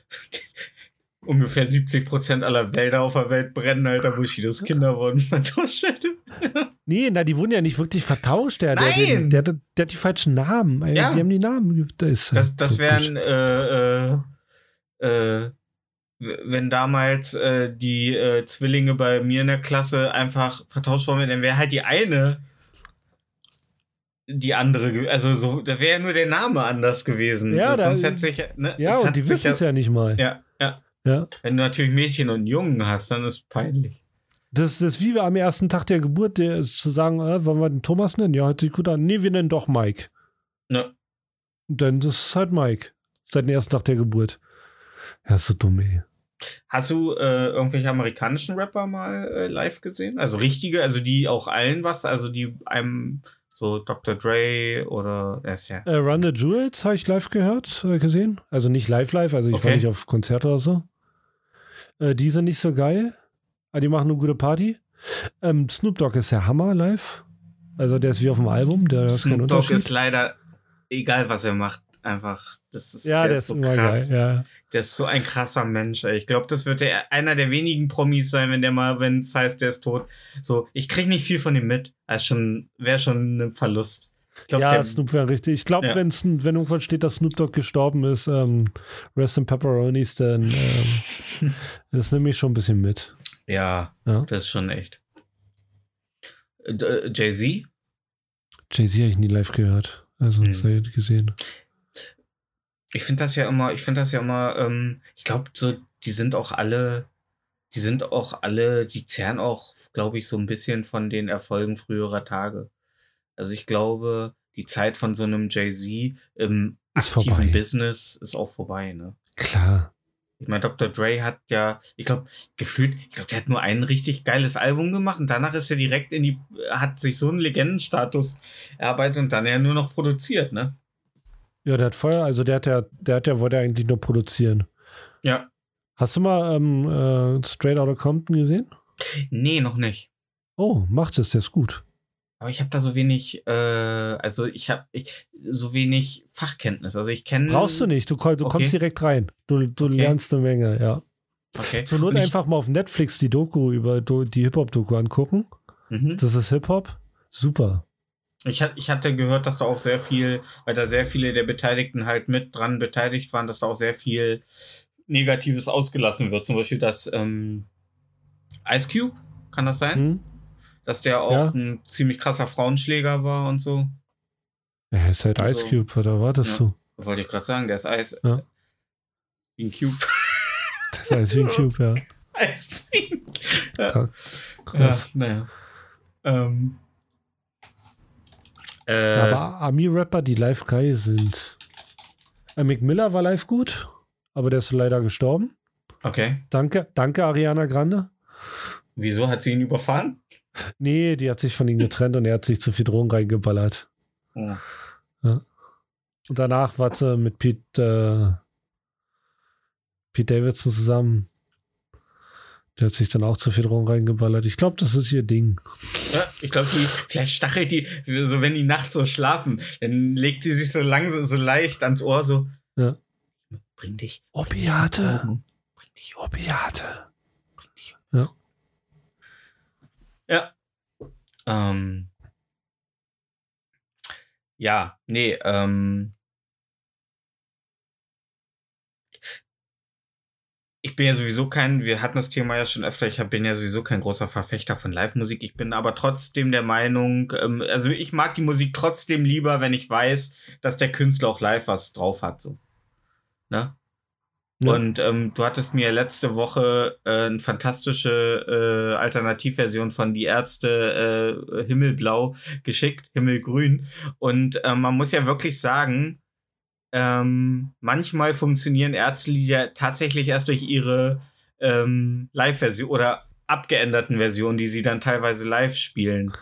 (laughs) ungefähr 70% aller Wälder auf der Welt brennen, Alter, Bushidos Kinder wurden (laughs) vertauscht. Nee, na, die wurden ja nicht wirklich vertauscht. Der, der, Nein! der, der, der hat die falschen Namen. Ja. Die haben die Namen. Das, Das, halt das so wären, äh, äh, äh, wenn damals äh, die äh, Zwillinge bei mir in der Klasse einfach vertauscht worden wären, dann wäre halt die eine die andere, also so, da wäre nur der Name anders gewesen. Ja, Das- da- sonst hätte sich, ne, Ja, und die wissen es ja nicht mal. Ja, ja. Ja. Wenn du natürlich Mädchen und Jungen hast, dann ist es peinlich. Das, das ist wie am ersten Tag der Geburt, der, zu sagen, äh, wollen wir den Thomas nennen? Ja, hört sich gut an. Nee, wir nennen doch Mike. Ja. Und dann das ist halt Mike. Seit dem ersten Tag der Geburt. Ja, ist so dumm, ey. Hast du äh, irgendwelche amerikanischen Rapper mal äh, live gesehen? Also richtige, also die auch allen was, also die einem so Dr. Dre oder er ist ja. Äh, Run the Jewels habe ich live gehört, äh, gesehen. Also nicht live live, also ich war Okay. nicht auf Konzert oder so. Äh, die sind nicht so geil. Aber die machen eine gute Party. Ähm, Snoop Dogg ist der Hammer live. Also der ist wie auf dem Album, der ist Snoop Dogg ist leider, egal was er macht, einfach, das ist, ja, der, der ist so immer krass. geil. Ja. Der ist so ein krasser Mensch. Ey. Ich glaube, das wird der, einer der wenigen Promis sein, wenn der mal, wenn es heißt, der ist tot. So, ich krieg nicht viel von ihm mit. Also schon, wäre schon ein Verlust. Ich glaube, ja, der, Snoop wäre richtig. Ich glaube, Ja. wenn irgendwann steht, dass Snoop Dogg gestorben ist, ähm, Rest in Pepperonis, dann ähm, (laughs) das nehme ich schon ein bisschen mit. ja, Ja. das ist schon echt. Äh, Jay-Z? Jay-Z habe ich nie live gehört. Also, Hm. gesehen. Ich finde das ja immer, ich finde das ja immer, ähm, ich glaube, so, die sind auch alle, die sind auch alle, die zehren auch, glaube ich, so ein bisschen von den Erfolgen früherer Tage. Also ich glaube, die Zeit von so einem Jay-Z im Ist aktiven vorbei. Business ist auch vorbei, ne? Klar. Ich meine, Dr. Dre hat ja, ich glaube, gefühlt, ich glaube, der hat nur ein richtig geiles Album gemacht und danach ist er direkt in die, hat sich so einen Legendenstatus erarbeitet und dann ja nur noch produziert, ne? Ja, der hat Feuer, also der hat ja, der hat ja, wollte eigentlich nur produzieren. Ja. Hast du mal ähm, äh, Straight Outta Compton gesehen? Nee, noch nicht. Oh, macht es, der ist gut. Aber ich habe da so wenig, äh, also ich habe ich, so wenig Fachkenntnis. Also ich kenne. Brauchst du nicht, du, du Okay. kommst direkt rein. Du, du Okay. lernst eine Menge, ja. Okay. Zur Not einfach mal auf Netflix die Doku über die Hip-Hop-Doku angucken. Mhm. Das ist Hip-Hop. Super. Ich, ich hatte gehört, dass da auch sehr viel, weil da sehr viele der Beteiligten halt mit dran beteiligt waren, dass da auch sehr viel Negatives ausgelassen wird. Zum Beispiel, dass ähm, Ice Cube, kann das sein? Hm? Dass der auch Ja. ein ziemlich krasser Frauenschläger war und so. Er ist halt Also- Ice Cube, was erwartest Ja. du? Wollte ich gerade sagen, der ist Eis. Ja. Wie ein Cube. (laughs) Das ist Ice wie ein Cube, ja. (laughs) Eis wie ein ja. Krass. Krass. Ja, naja. Ähm. Äh, Aber Ami-Rapper, die live geil sind. Äh, Mick Miller war live gut, aber der ist leider gestorben. okay. Danke, danke Ariana Grande. Wieso hat sie ihn überfahren? Nee, die hat sich von ihm getrennt und er hat sich zu viel Drogen reingeballert. Oh. Und danach war sie mit Pete, äh, Pete Davidson zusammen. Der hat sich dann auch zu viel Drogen reingeballert. Ich glaube, das ist ihr Ding. Ja, ich glaube, die, vielleicht stachelt die, so wenn die nachts so schlafen, dann legt sie sich so langsam, so leicht ans Ohr, so. Ja. Bring dich. Opiate. Bring dich um. Opiate. Bring dich Ja. Ja. Ähm. Ja, nee, ähm. Ich bin ja sowieso kein, wir hatten das Thema ja schon öfter, ich bin ja sowieso kein großer Verfechter von Live-Musik. Ich bin aber trotzdem der Meinung, ähm, also ich mag die Musik trotzdem lieber, wenn ich weiß, dass der Künstler auch live was drauf hat, so. Ne? Ja. Und ähm, du hattest mir letzte Woche äh, eine fantastische äh, Alternativversion von Die Ärzte äh, Himmelblau geschickt, Himmelgrün. Und ähm, man muss ja wirklich sagen, ähm, manchmal funktionieren Ärztelieder tatsächlich erst durch ihre ähm, Live-Version oder abgeänderten Versionen, die sie dann teilweise live spielen.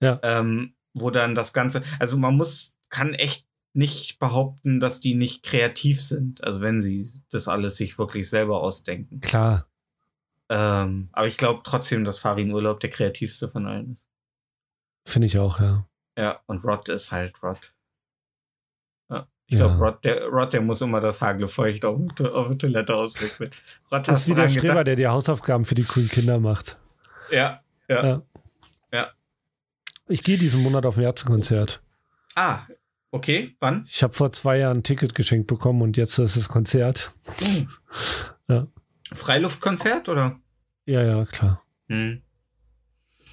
Ja. Ähm, wo dann das Ganze, also man muss, kann echt nicht behaupten, dass die nicht kreativ sind, also wenn sie das alles sich wirklich selber ausdenken. Klar. Ähm, aber ich glaube trotzdem, dass Farin Urlaub der kreativste von allen ist. Finde ich auch, ja. Ja, und Rod ist halt Rod. Ich Ja. glaube, Rod der, Rod, der muss immer das Hagelfeucht auf, auf die Toilette auswechseln. Rod Das ist wie der Streber, gedacht? der die Hausaufgaben für die coolen Kinder macht. Ja, ja. Ja. Ja. Ich gehe diesen Monat auf ein Ärztekonzert. Ah, okay, wann? Ich habe vor zwei Jahren ein Ticket geschenkt bekommen und jetzt ist das Konzert. Ja. Freiluftkonzert oder? Ja, ja, klar. Hm.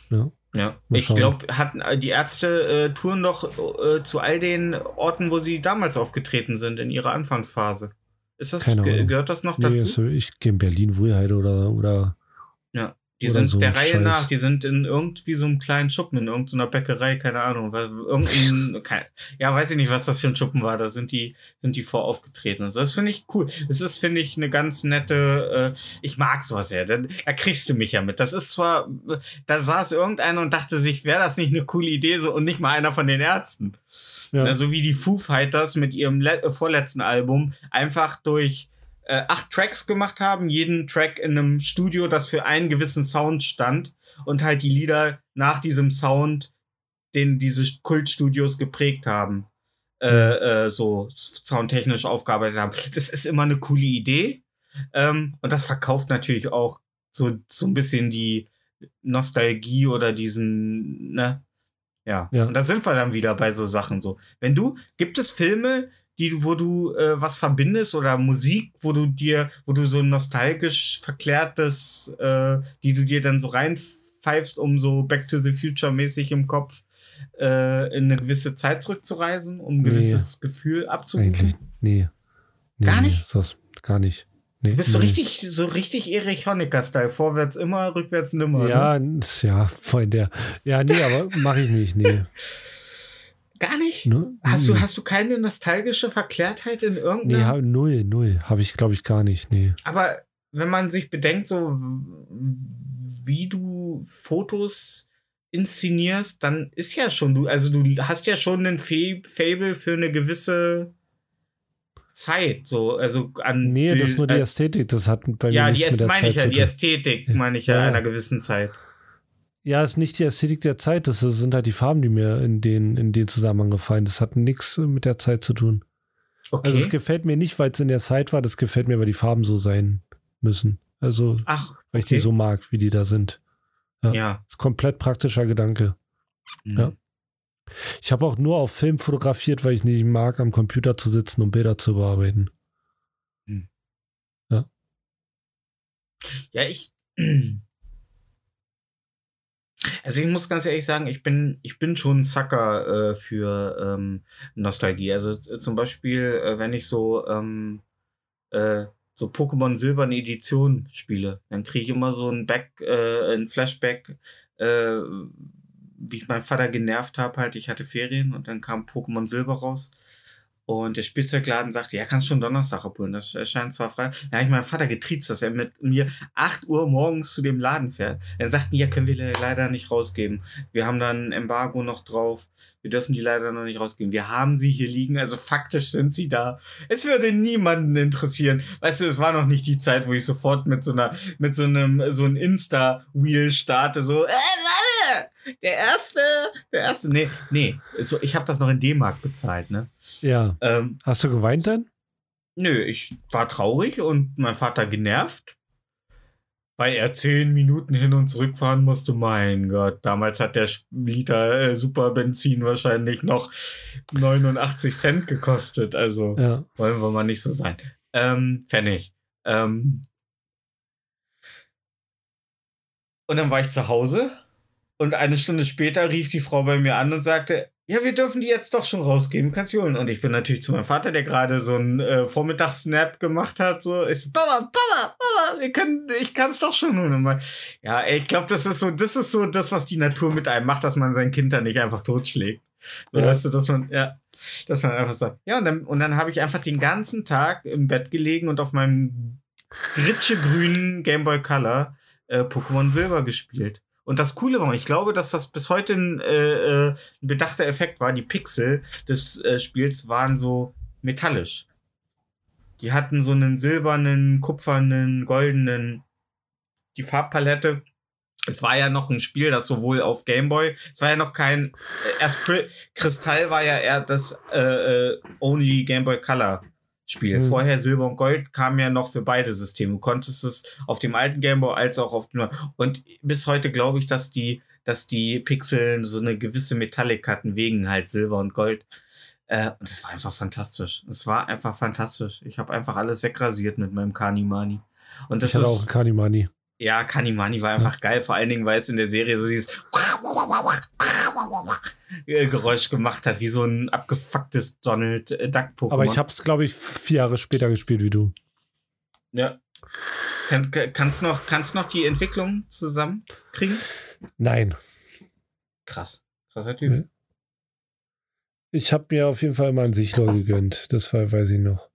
Ja. Ja, Mal ich glaube, hatten äh, die Ärzte äh, touren doch äh, zu all den Orten, wo sie damals aufgetreten sind in ihrer Anfangsphase. Ist das gehört das noch Nee, dazu? also ich gehe in Berlin Wohlheit oder, oder Die oder sind so der Reihe Scheiß. nach, die sind in irgendwie so einem kleinen Schuppen, in irgendeiner Bäckerei, keine Ahnung, weil irgendein, (laughs) kein, ja, weiß ich nicht, was das für ein Schuppen war, da sind die, sind die vor aufgetreten. Also das finde ich cool. Das ist, finde ich, eine ganz nette, äh, ich mag sowas ja, da, da kriegst du mich ja mit. Das ist zwar, da saß irgendeiner und dachte sich, wäre das nicht eine coole Idee, so, und nicht mal einer von den Ärzten. ja, Ne, so wie die Foo Fighters mit ihrem le- vorletzten Album einfach durch äh, acht Tracks gemacht haben, jeden Track in einem Studio, das für einen gewissen Sound stand und halt die Lieder nach diesem Sound, den diese Kultstudios geprägt haben, äh, äh, so soundtechnisch aufgearbeitet haben. Das ist immer eine coole Idee ähm, und das verkauft natürlich auch so, so ein bisschen die Nostalgie oder diesen, ne? Ja. Ja. Und da sind wir dann wieder bei so Sachen so. Wenn du, gibt es Filme, die, wo du äh, was verbindest oder Musik, wo du dir, wo du so ein nostalgisch verklärtes, äh, die du dir dann so reinpfeifst, um so Back to the Future mäßig im Kopf äh, in eine gewisse Zeit zurückzureisen, um ein Nee. gewisses Gefühl abzurufen? eigentlich, nee. nee Gar nee, nicht? ist Das, gar nicht. Nee, Du bist so nee. richtig, so richtig Erich Honecker-Style. Vorwärts immer, rückwärts nimmer. Ne? Ja, ist- ja, voll der. Ja, nee, aber mache ich nicht, nee. (laughs) Gar nicht? Ne? Hast du, hast du keine nostalgische Verklärtheit in Nee, irgendeiner? ha- null, null. Habe ich, glaube ich, gar nicht, nee. Aber wenn man sich bedenkt, so wie du Fotos inszenierst, dann ist ja schon du, also du hast ja schon Fa- Fable für eine gewisse Zeit, so, also an Nee, das ist nur die Ästhetik, das hat bei mir Ja, die nichts mit der meine Zeit ich ja, zu die tun. Ästhetik meine ich ja, Ja, ja. einer gewissen Zeit. Ja, ist nicht die Ästhetik der Zeit, das sind halt die Farben, die mir in den, in den Zusammenhang gefallen. Das hat nichts mit der Zeit zu tun. Okay. Also es gefällt mir nicht, weil es in der Zeit war, das gefällt mir, weil die Farben so sein müssen. Also, Ach, weil ich die okay. so mag, wie die da sind. ja. Ist komplett praktischer Gedanke. Mhm. Ja. Ich habe auch nur auf Film fotografiert, weil ich nicht mag, am Computer zu sitzen und Bilder zu bearbeiten. Ja, ich. (clears throat) Also ich muss ganz ehrlich sagen, ich bin, ich bin schon ein Sucker äh, für ähm, Nostalgie. Also äh, zum Beispiel, äh, wenn ich so, ähm, äh, so Pokémon Silberne Edition spiele, dann kriege ich immer so ein Back, äh, ein Flashback, wie ich meinen Vater genervt habe, halt, ich hatte Ferien und dann kam Pokémon Silber raus. Und der Spielzeugladen sagte, ja, kannst schon Donnerstag abholen. Das erscheint zwar frei. Da habe ich meinen Vater getriezt, dass er mit mir 8 Uhr morgens zu dem Laden fährt. Dann sagten, ja, können wir le- leider nicht rausgeben. Wir haben da ein Embargo noch drauf. Wir dürfen die leider noch nicht rausgeben. Wir haben sie hier liegen, also faktisch sind sie da. Es würde niemanden interessieren. Weißt du, es war noch nicht die Zeit, wo ich sofort mit so einer, mit so einem, so ein Insta-Wheel starte, so, äh, warte! Der erste, der erste, nee, nee, so, ich habe das noch in D-Mark bezahlt, ne? Ja. Ähm, Hast du geweint dann? Nö, ich war traurig und mein Vater genervt, weil er zehn Minuten hin und zurück fahren musste. Mein Gott, damals hat der Liter äh, Superbenzin wahrscheinlich noch 89 Cent gekostet. Also Ja. wollen wir mal nicht so sein. Ähm, Pfennig. Ähm, und dann war ich zu Hause und eine Stunde später rief die Frau bei mir an und sagte, ja, wir dürfen die jetzt doch schon rausgeben, kannst du holen. Und ich bin natürlich zu meinem Vater, der gerade so einen äh, Vormittagssnap gemacht hat, so, ich so, Papa, Papa, Papa, wir können, ich kann's doch schon holen. Mal, ja, ey, ich glaube, das ist so, das ist so das, was die Natur mit einem macht, dass man sein Kind dann nicht einfach totschlägt. So, Ja. weißt du, dass man, ja, dass man einfach sagt, ja, und dann, und dann habe ich einfach den ganzen Tag im Bett gelegen und auf meinem grünen Game Boy Color äh, Pokémon Silber gespielt. Und das Coole war, ich glaube, dass das bis heute ein, äh, äh, ein bedachter Effekt war. Die Pixel des äh, Spiels waren so metallisch. Die hatten so einen silbernen, kupfernen, goldenen, die Farbpalette. Es war ja noch ein Spiel, das sowohl auf Game Boy, es war ja noch kein, äh, erst Kristall war ja eher das äh, äh, Only Game Boy Color Spiel. Mhm. Vorher Silber und Gold kam ja noch für beide Systeme. Du konntest es auf dem alten Game Boy als auch auf dem neuen. Und bis heute glaube ich, dass die, dass die Pixel so eine gewisse Metallic hatten, wegen halt Silber und Gold. Äh, und es war einfach fantastisch. Es war einfach fantastisch. Ich habe einfach alles wegrasiert mit meinem Kanimani. Und das ich hatte auch ist, Kanimani. ja, Kanimani war einfach geil, vor allen Dingen, weil es in der Serie so dieses (laughs) Geräusch gemacht hat, wie so ein abgefucktes Donald äh, Duck Pokémon. Aber ich habe es, glaube ich, vier Jahre später gespielt wie du. Ja. Kann, kann- kannst noch, kannst noch die Entwicklung zusammenkriegen? Nein. Krass. Krasser Typ. Mhm. Ich habe mir auf jeden Fall mal einen Sichlor gegönnt. Das war, weiß ich noch.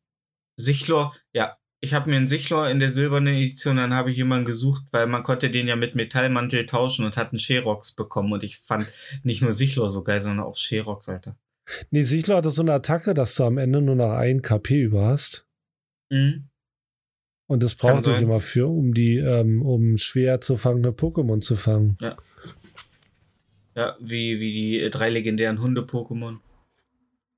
Sichlor, ja. Ich habe mir einen Sichlor in der silbernen Edition, dann habe ich jemanden gesucht, weil man konnte den ja mit Metallmantel tauschen und hat einen Sherox bekommen. Und ich fand nicht nur Sichlor so geil, sondern auch Sherox, Alter. Nee, Sichlor hatte so eine Attacke, dass du am Ende nur noch ein KP über hast. Mhm. Und das Kann brauchte ich sein. immer für, um die, ähm, um schwer zu fangende Pokémon zu fangen. Ja, wie, wie die äh, drei legendären Hunde-Pokémon.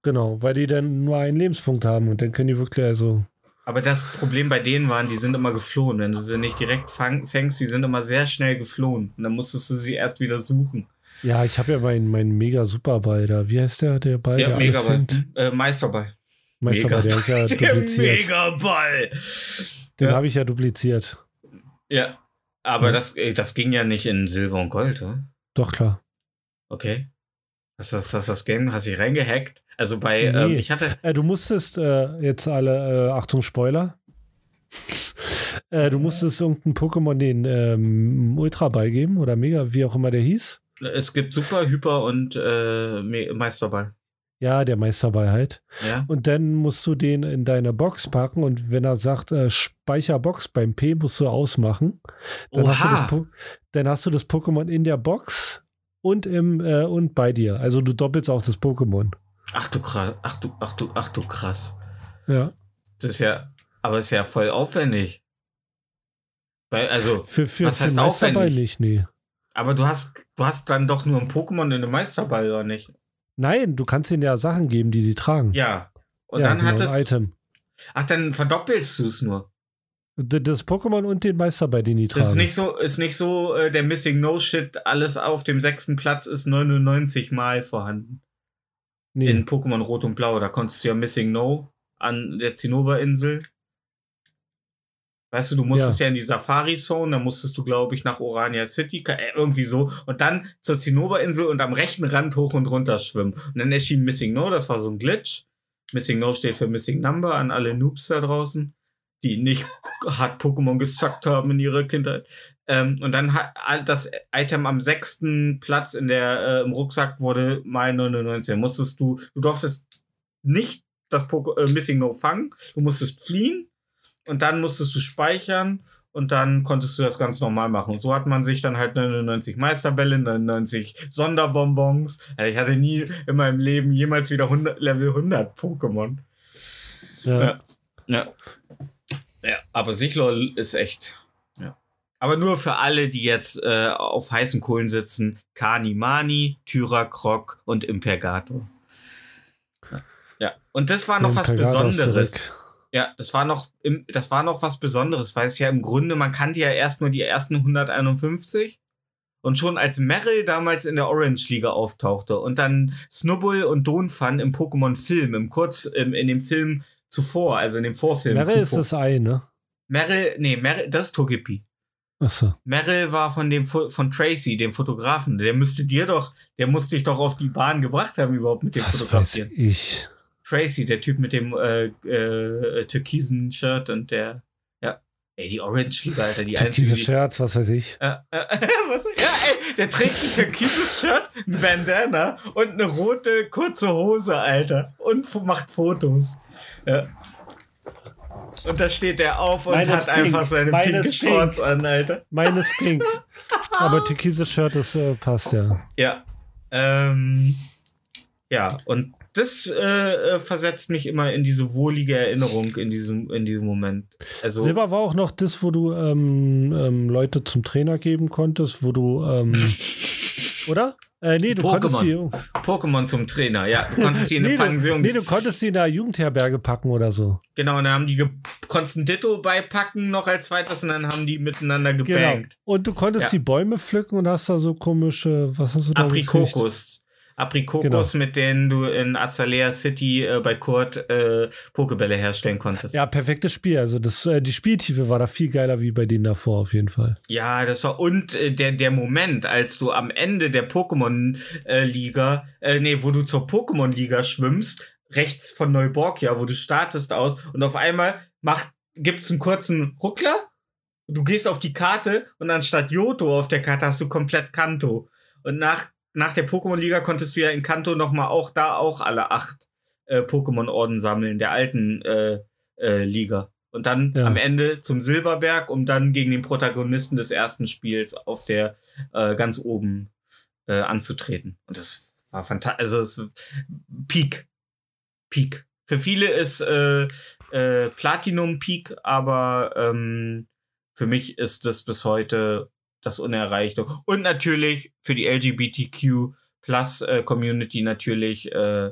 Genau, weil die dann nur einen Lebenspunkt haben und dann können die wirklich, also. Aber das Problem bei denen waren, die sind immer geflohen. Wenn du sie nicht direkt fängst, die sind immer sehr schnell geflohen. Und dann musstest du sie erst wieder suchen. Ja, ich habe ja meinen mein mega Superball da. Wie heißt der, der Ball, der alles Megaball. Äh, Meisterball. Meisterball, der ist ja (laughs) Der dupliziert. Megaball. Den Ja. habe ich ja dupliziert. Ja. Aber Ja. das, das ging ja nicht in Silber und Gold, oder? Doch, klar. Okay. Hast du das, hast das Game, hast dich reingehackt? Also bei, Nee. ähm, ich hatte, Äh, du musstest äh, jetzt alle, äh, Achtung, Spoiler. (laughs) äh, du musstest irgendein Pokémon den ähm, Ultra beigeben oder Mega, wie auch immer der hieß. es gibt Super, Hyper und äh, Me- Meisterball. Ja, der Meisterball halt. Ja. Und dann musst du den in deine Box packen und wenn er sagt, äh, Speicherbox beim P musst du ausmachen. Dann hast, du das Oha. Dann hast du das Pokémon in der Box und im äh, und bei dir. Also du doppelst auch das Pokémon. Ach du krass, ach du, ach du, ach du krass. Ja. Das ist ja, aber ist ja voll aufwendig. Weil, also, Für, für, Was für heißt Meisterball nicht, nee. aber du hast, du hast dann doch nur ein Pokémon in einem Meisterball, oder nicht? Nein, du kannst ihnen ja Sachen geben, die sie tragen. Ja. Und ja, dann hat genau, ein es, Item. ach, dann verdoppelst du es nur. Das Pokémon und den Meisterball, den die tragen. Das ist nicht so, ist nicht so, äh, der Missing No Shit, alles auf dem sechsten Platz ist 99 Mal vorhanden. nee. In Pokémon Rot und Blau, da konntest du ja Missing No an der Zinnoberinsel. Weißt du, du musstest ja, in die Safari Zone, dann musstest du, glaube ich, nach Orania City, äh, irgendwie so, und dann zur Zinnoberinsel und am rechten Rand hoch und runter schwimmen. Und dann erschien Missing No, das war so ein Glitch. Missing No steht für Missing Number an alle Noobs da draußen, die nicht hart Pokémon gesackt haben in ihrer Kindheit. Ähm, und dann hat das Item am sechsten Platz in der, äh, im Rucksack wurde mal 99. Dann musstest du, du durftest nicht das Poko äh, Missing No fangen, du musstest fliehen und dann musstest du speichern und dann konntest du das ganz normal machen. Und so hat man sich dann halt 99 Meisterbälle, 99 Sonderbonbons. Also ich hatte nie in meinem Leben jemals wieder 100, Level 100 Pokémon. ja. Ja. Ja. Ja, aber Sichlor ist echt. Ja. Aber nur für alle, die jetzt äh, auf heißen Kohlen sitzen: Kani Mani, Tyra Krok und Impergator. Ja. ja. Und das war noch was Besonderes. zurück. Ja, das war noch, im, das war noch was Besonderes, weil es ja im Grunde, man kannte ja erst nur die ersten 151 und schon als Meryl damals in der Orange Liga auftauchte und dann Snubbull und Donphan im Pokémon-Film, im Kurz, im, in dem Film zuvor, also in dem Vorfilm. Meryl zu ist das Ei, ne? Meryl, nee, Meryl, das ist Togepi. Achso. Meryl war von dem von Tracy, dem Fotografen. Der müsste dir doch, der musste dich doch auf die Bahn gebracht haben, überhaupt mit dem Was weiß Fotografieren. ich. Tracy, der Typ mit dem äh, äh, türkisen Shirt und der, ey, die Orange Liga, Alter, die einzige. Türkise Die, Scherz, was weiß ich. äh, äh, (laughs) was, ja, ey, der trägt ein türkises Shirt, ein Bandana und eine rote kurze Hose, Alter, und macht Fotos. Ja. Und da steht er auf und Meines hat pink. einfach seine Meines pinke pink. Shorts an, Alter. Meines pink. (laughs) Aber türkises Shirt, das äh, passt ja. Ja. Ähm, ja, und das äh, äh, versetzt mich immer in diese wohlige Erinnerung in diesem, in diesem Moment. Also, Silber war auch noch das, wo du ähm, ähm, Leute zum Trainer geben konntest, wo du, ähm, (laughs) oder? Äh, nee, du konntest die. Pokémon zum Trainer, ja. Du konntest die in (laughs) eine Nee du, Pension. nee, du konntest die in der Jugendherberge packen oder so. genau, und dann haben die konntest ein Ditto beipacken noch als zweites und dann haben die miteinander Genau. gebankt. Und du konntest Ja. die Bäume pflücken und hast da so komische, was hast du da? Aprikokos. Aprikokos, Genau. mit denen du in Azalea City äh, bei Kurt äh, Pokebälle herstellen konntest. Ja, perfektes Spiel. Also das, äh, die Spieltiefe war da viel geiler wie bei denen davor auf jeden Fall. Ja, das war und äh, der der Moment, als du am Ende der Pokémon äh, Liga, äh, nee, wo du zur Pokémon Liga schwimmst, rechts von Neuborgia, wo du startest aus und auf einmal macht gibt's einen kurzen Ruckler. Du gehst auf die Karte und anstatt Johto auf der Karte hast du komplett Kanto. Und nach nach der Pokémon Liga konntest du ja in Kanto noch mal auch da auch alle acht äh, Pokémon Orden sammeln, der alten äh, äh, Liga. Und dann Ja. am Ende zum Silberberg, um dann gegen den Protagonisten des ersten Spiels auf der äh, ganz oben äh, anzutreten. Und das war fantastisch. Also es, Peak. Peak. Für viele ist äh, Platinum Peak, aber ähm, für mich ist das bis heute das Unerreichte. Und natürlich für die LGBTQ Plus äh, Community natürlich äh,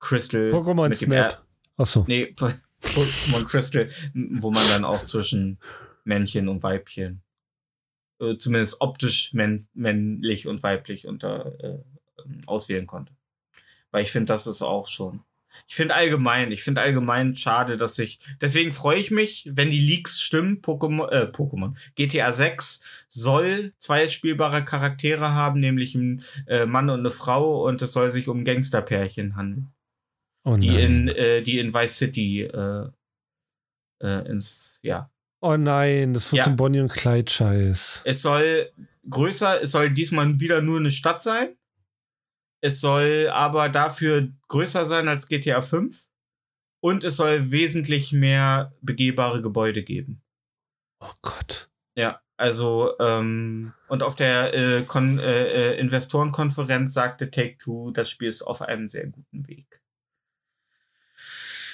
Crystal. Pokémon Snap. Achso. Nee, Po- (laughs) Pokémon Crystal, wo man dann auch zwischen Männchen und Weibchen, äh, zumindest optisch männ männlich und weiblich unter, äh, ähm, auswählen konnte. Weil ich finde, das ist auch schon. Ich finde allgemein, ich finde allgemein schade, dass ich, deswegen freue ich mich, wenn die Leaks stimmen, Pokémon, äh, Pokémon, GTA 6 soll zwei spielbare Charaktere haben, nämlich ein äh, Mann und eine Frau und es soll sich um Gangsterpärchen handeln Oh die in, äh, die in Vice City äh, äh, ins, ja. Oh nein, das wird Ja. zum Bonnie und Clyde Scheiß. Es soll größer, es soll diesmal wieder nur eine Stadt sein. Es soll aber dafür größer sein als GTA 5. Und es soll wesentlich mehr begehbare Gebäude geben. Oh Gott. Ja, also, ähm, und auf der äh, äh, äh, Investorenkonferenz sagte Take-Two, das Spiel ist auf einem sehr guten Weg.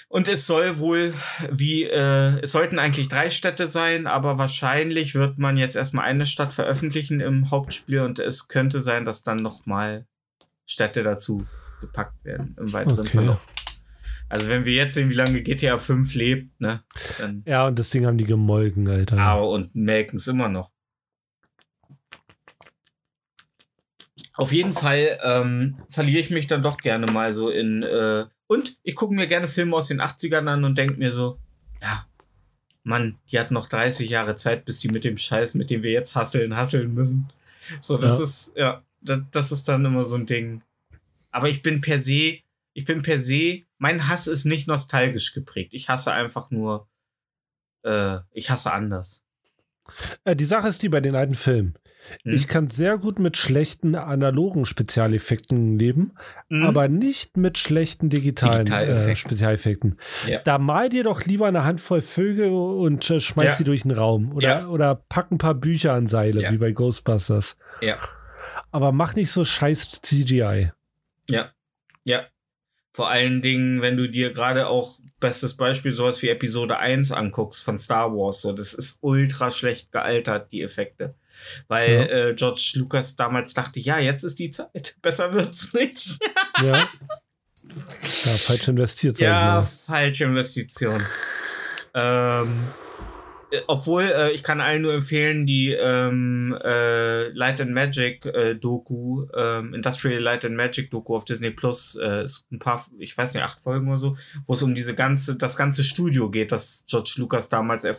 Und es soll wohl, wie, äh, es sollten eigentlich drei Städte sein, aber wahrscheinlich wird man jetzt erstmal eine Stadt veröffentlichen im Hauptspiel und es könnte sein, dass dann nochmal Städte dazu gepackt werden im weiteren Okay. Verlauf. Also wenn wir jetzt sehen, wie lange GTA 5 lebt, ne, Ja, und das Ding haben die gemolken, Alter. Au, und melken es immer noch. Auf jeden Fall ähm, verliere ich mich dann doch gerne mal so in. Äh, und ich gucke mir gerne Filme aus den 80ern an und denke mir so, ja, Mann, die hat noch 30 Jahre Zeit, bis die mit dem Scheiß, mit dem wir jetzt hasseln, hasseln müssen. So, das Ja. ist, ja, das, das ist dann immer so ein Ding. Aber ich bin per se, ich bin per se, mein Hass ist nicht nostalgisch geprägt. Ich hasse einfach nur, äh, ich hasse anders. Äh, die Sache ist die bei den alten Filmen. Hm? Ich kann sehr gut mit schlechten analogen Spezialeffekten leben, Mhm. aber nicht mit schlechten digitalen Digitaleffekten. äh, Spezialeffekten. Ja. Da mal dir doch lieber eine Handvoll Vögel und äh, schmeiß Ja. sie durch den Raum. Oder, Ja. oder pack ein paar Bücher an Seile, Ja. wie bei Ghostbusters. Ja. Aber mach nicht so scheiß CGI. Ja. Ja. Vor allen Dingen, wenn du dir gerade auch, bestes Beispiel, sowas wie Episode 1 anguckst von Star Wars, so, das ist ultra schlecht gealtert, die Effekte. Weil Ja. äh, George Lucas damals dachte, ja, jetzt ist die Zeit. (laughs) Besser wird's nicht. Ja. ja, falsch investiert, sag ja, falsche Investition. ähm, Äh, Obwohl, äh, ich kann allen nur empfehlen, die ähm, äh, Light and Magic äh, Doku, ähm, Industrial Light and Magic Doku auf Disney Plus, äh, ist ein paar, ich weiß nicht, acht Folgen oder so, wo es um diese ganze, das ganze Studio geht, das George Lucas damals äh,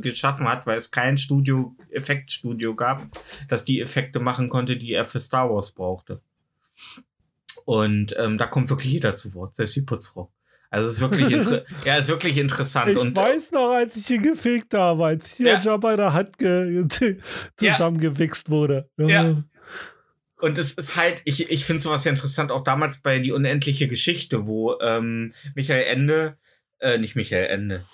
geschaffen hat, weil es kein Studio, Effektstudio gab, das die Effekte machen konnte, die er für Star Wars brauchte. Und ähm, da kommt wirklich jeder zu Wort, selbst die Putzfrau. Also es ist wirklich, inter (laughs) ja, ist wirklich interessant. Ich und weiß noch, als ich ihn gefickt habe, als hier Ja. Jabba in der Hand ge zusammengewichst wurde. Ja. Und es ist halt, ich, ich finde sowas ja interessant, auch damals bei Die unendliche Geschichte, wo ähm, Michael Ende, äh, nicht Michael Ende,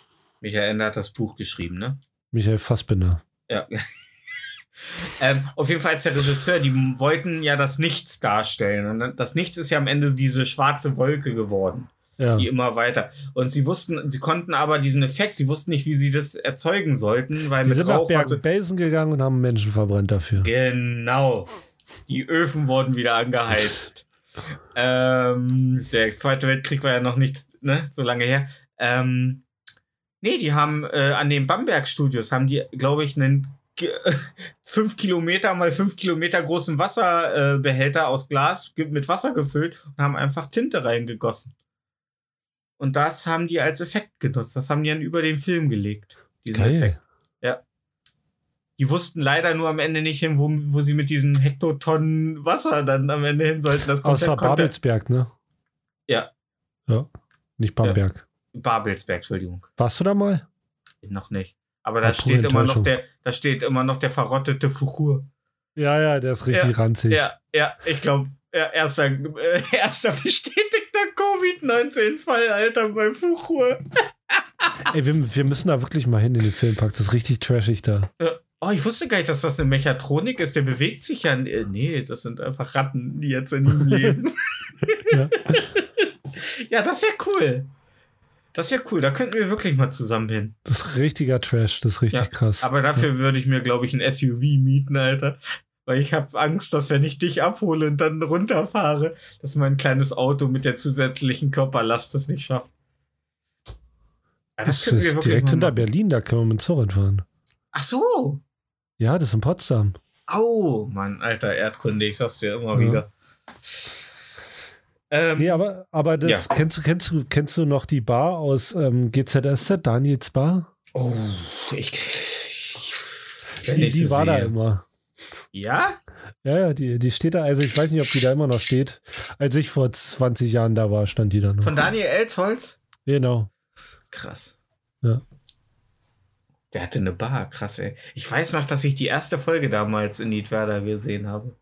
Michael Ende hat das Buch geschrieben, ne? Michael Fassbinder. Ja. (laughs) ähm, auf jeden Fall als der Regisseur, die wollten ja das Nichts darstellen. Und das Nichts ist ja am Ende diese schwarze Wolke geworden Ja. die immer weiter. Und sie wussten, sie konnten aber diesen Effekt, sie wussten nicht, wie sie das erzeugen sollten, weil Die mit sind nach Rauch so- Bergen-Belsen gegangen und haben Menschen verbrannt dafür. Genau. Die Öfen wurden wieder angeheizt. ähm, der Zweite Weltkrieg war ja noch nicht ne, so lange her. Ähm, nee, die haben äh, an den Bamberg-Studios haben die, glaube ich, einen ge- (laughs) fünf Kilometer mal fünf Kilometer großen Wasserbehälter Behälter aus Glas mit Wasser gefüllt und haben einfach Tinte reingegossen. Und das haben die als Effekt genutzt. Das haben die dann über den Film gelegt. Diesen Effekt. Geil. Die wussten leider nur am Ende nicht hin, wo, wo sie mit diesen Hektotonnen Wasser dann am Ende hin sollten. Das war konnte Babelsberg, ne? Ja. Ja. Nicht Bamberg. Babelsberg, Entschuldigung. Warst du da mal? Noch nicht. Aber da steht immer noch der, da steht immer noch der verrottete Fuchur. Ja, ja, der ist richtig ranzig. Ja, ja, ich glaube, ja, erster, äh, (laughs) erster bestätigter Covid-19-Fall, Alter, bei Fuchur. (laughs) Ey, wir, wir müssen da wirklich mal hin in den Filmpark. Das ist richtig trashig da. Oh, ich wusste gar nicht, dass das eine Mechatronik ist. Der bewegt sich ja. äh, Nee, das sind einfach Ratten, die jetzt in ihm leben. (laughs) Ja. (laughs) ja, das wäre cool. Das wäre cool. Da könnten wir wirklich mal zusammen hin. Das ist richtiger Trash. Das ist richtig Ja, krass. Aber dafür würde ich mir, glaube ich, ein SUV mieten, Alter. Weil ich habe Angst, dass wenn ich dich abhole und dann runterfahre, dass mein kleines Auto mit der zusätzlichen Körperlast es nicht schafft. Ja, das wir ist direkt hinter machen. Berlin, da können wir mit Fahrrad fahren. Ach so. Ja, das ist in Potsdam. Au, Mann, alter Erdkunde, ich sag's dir immer Ja. wieder. Ähm, Nee, aber, aber das Ja. kennst du, kennst du, kennst du noch die Bar aus ähm, GZSZ, Daniels Bar? Oh, ich. Die, ich die sie war da immer. Ja? Ja, ja, die, die steht da, also ich weiß nicht, ob die da immer noch steht. Als ich vor 20 Jahren da war, stand die da noch. Von Daniel Elsholz? genau. Krass. Ja. Der hatte eine Bar, krass, ey. Ich weiß noch, dass ich die erste Folge damals in Niedwerder gesehen habe.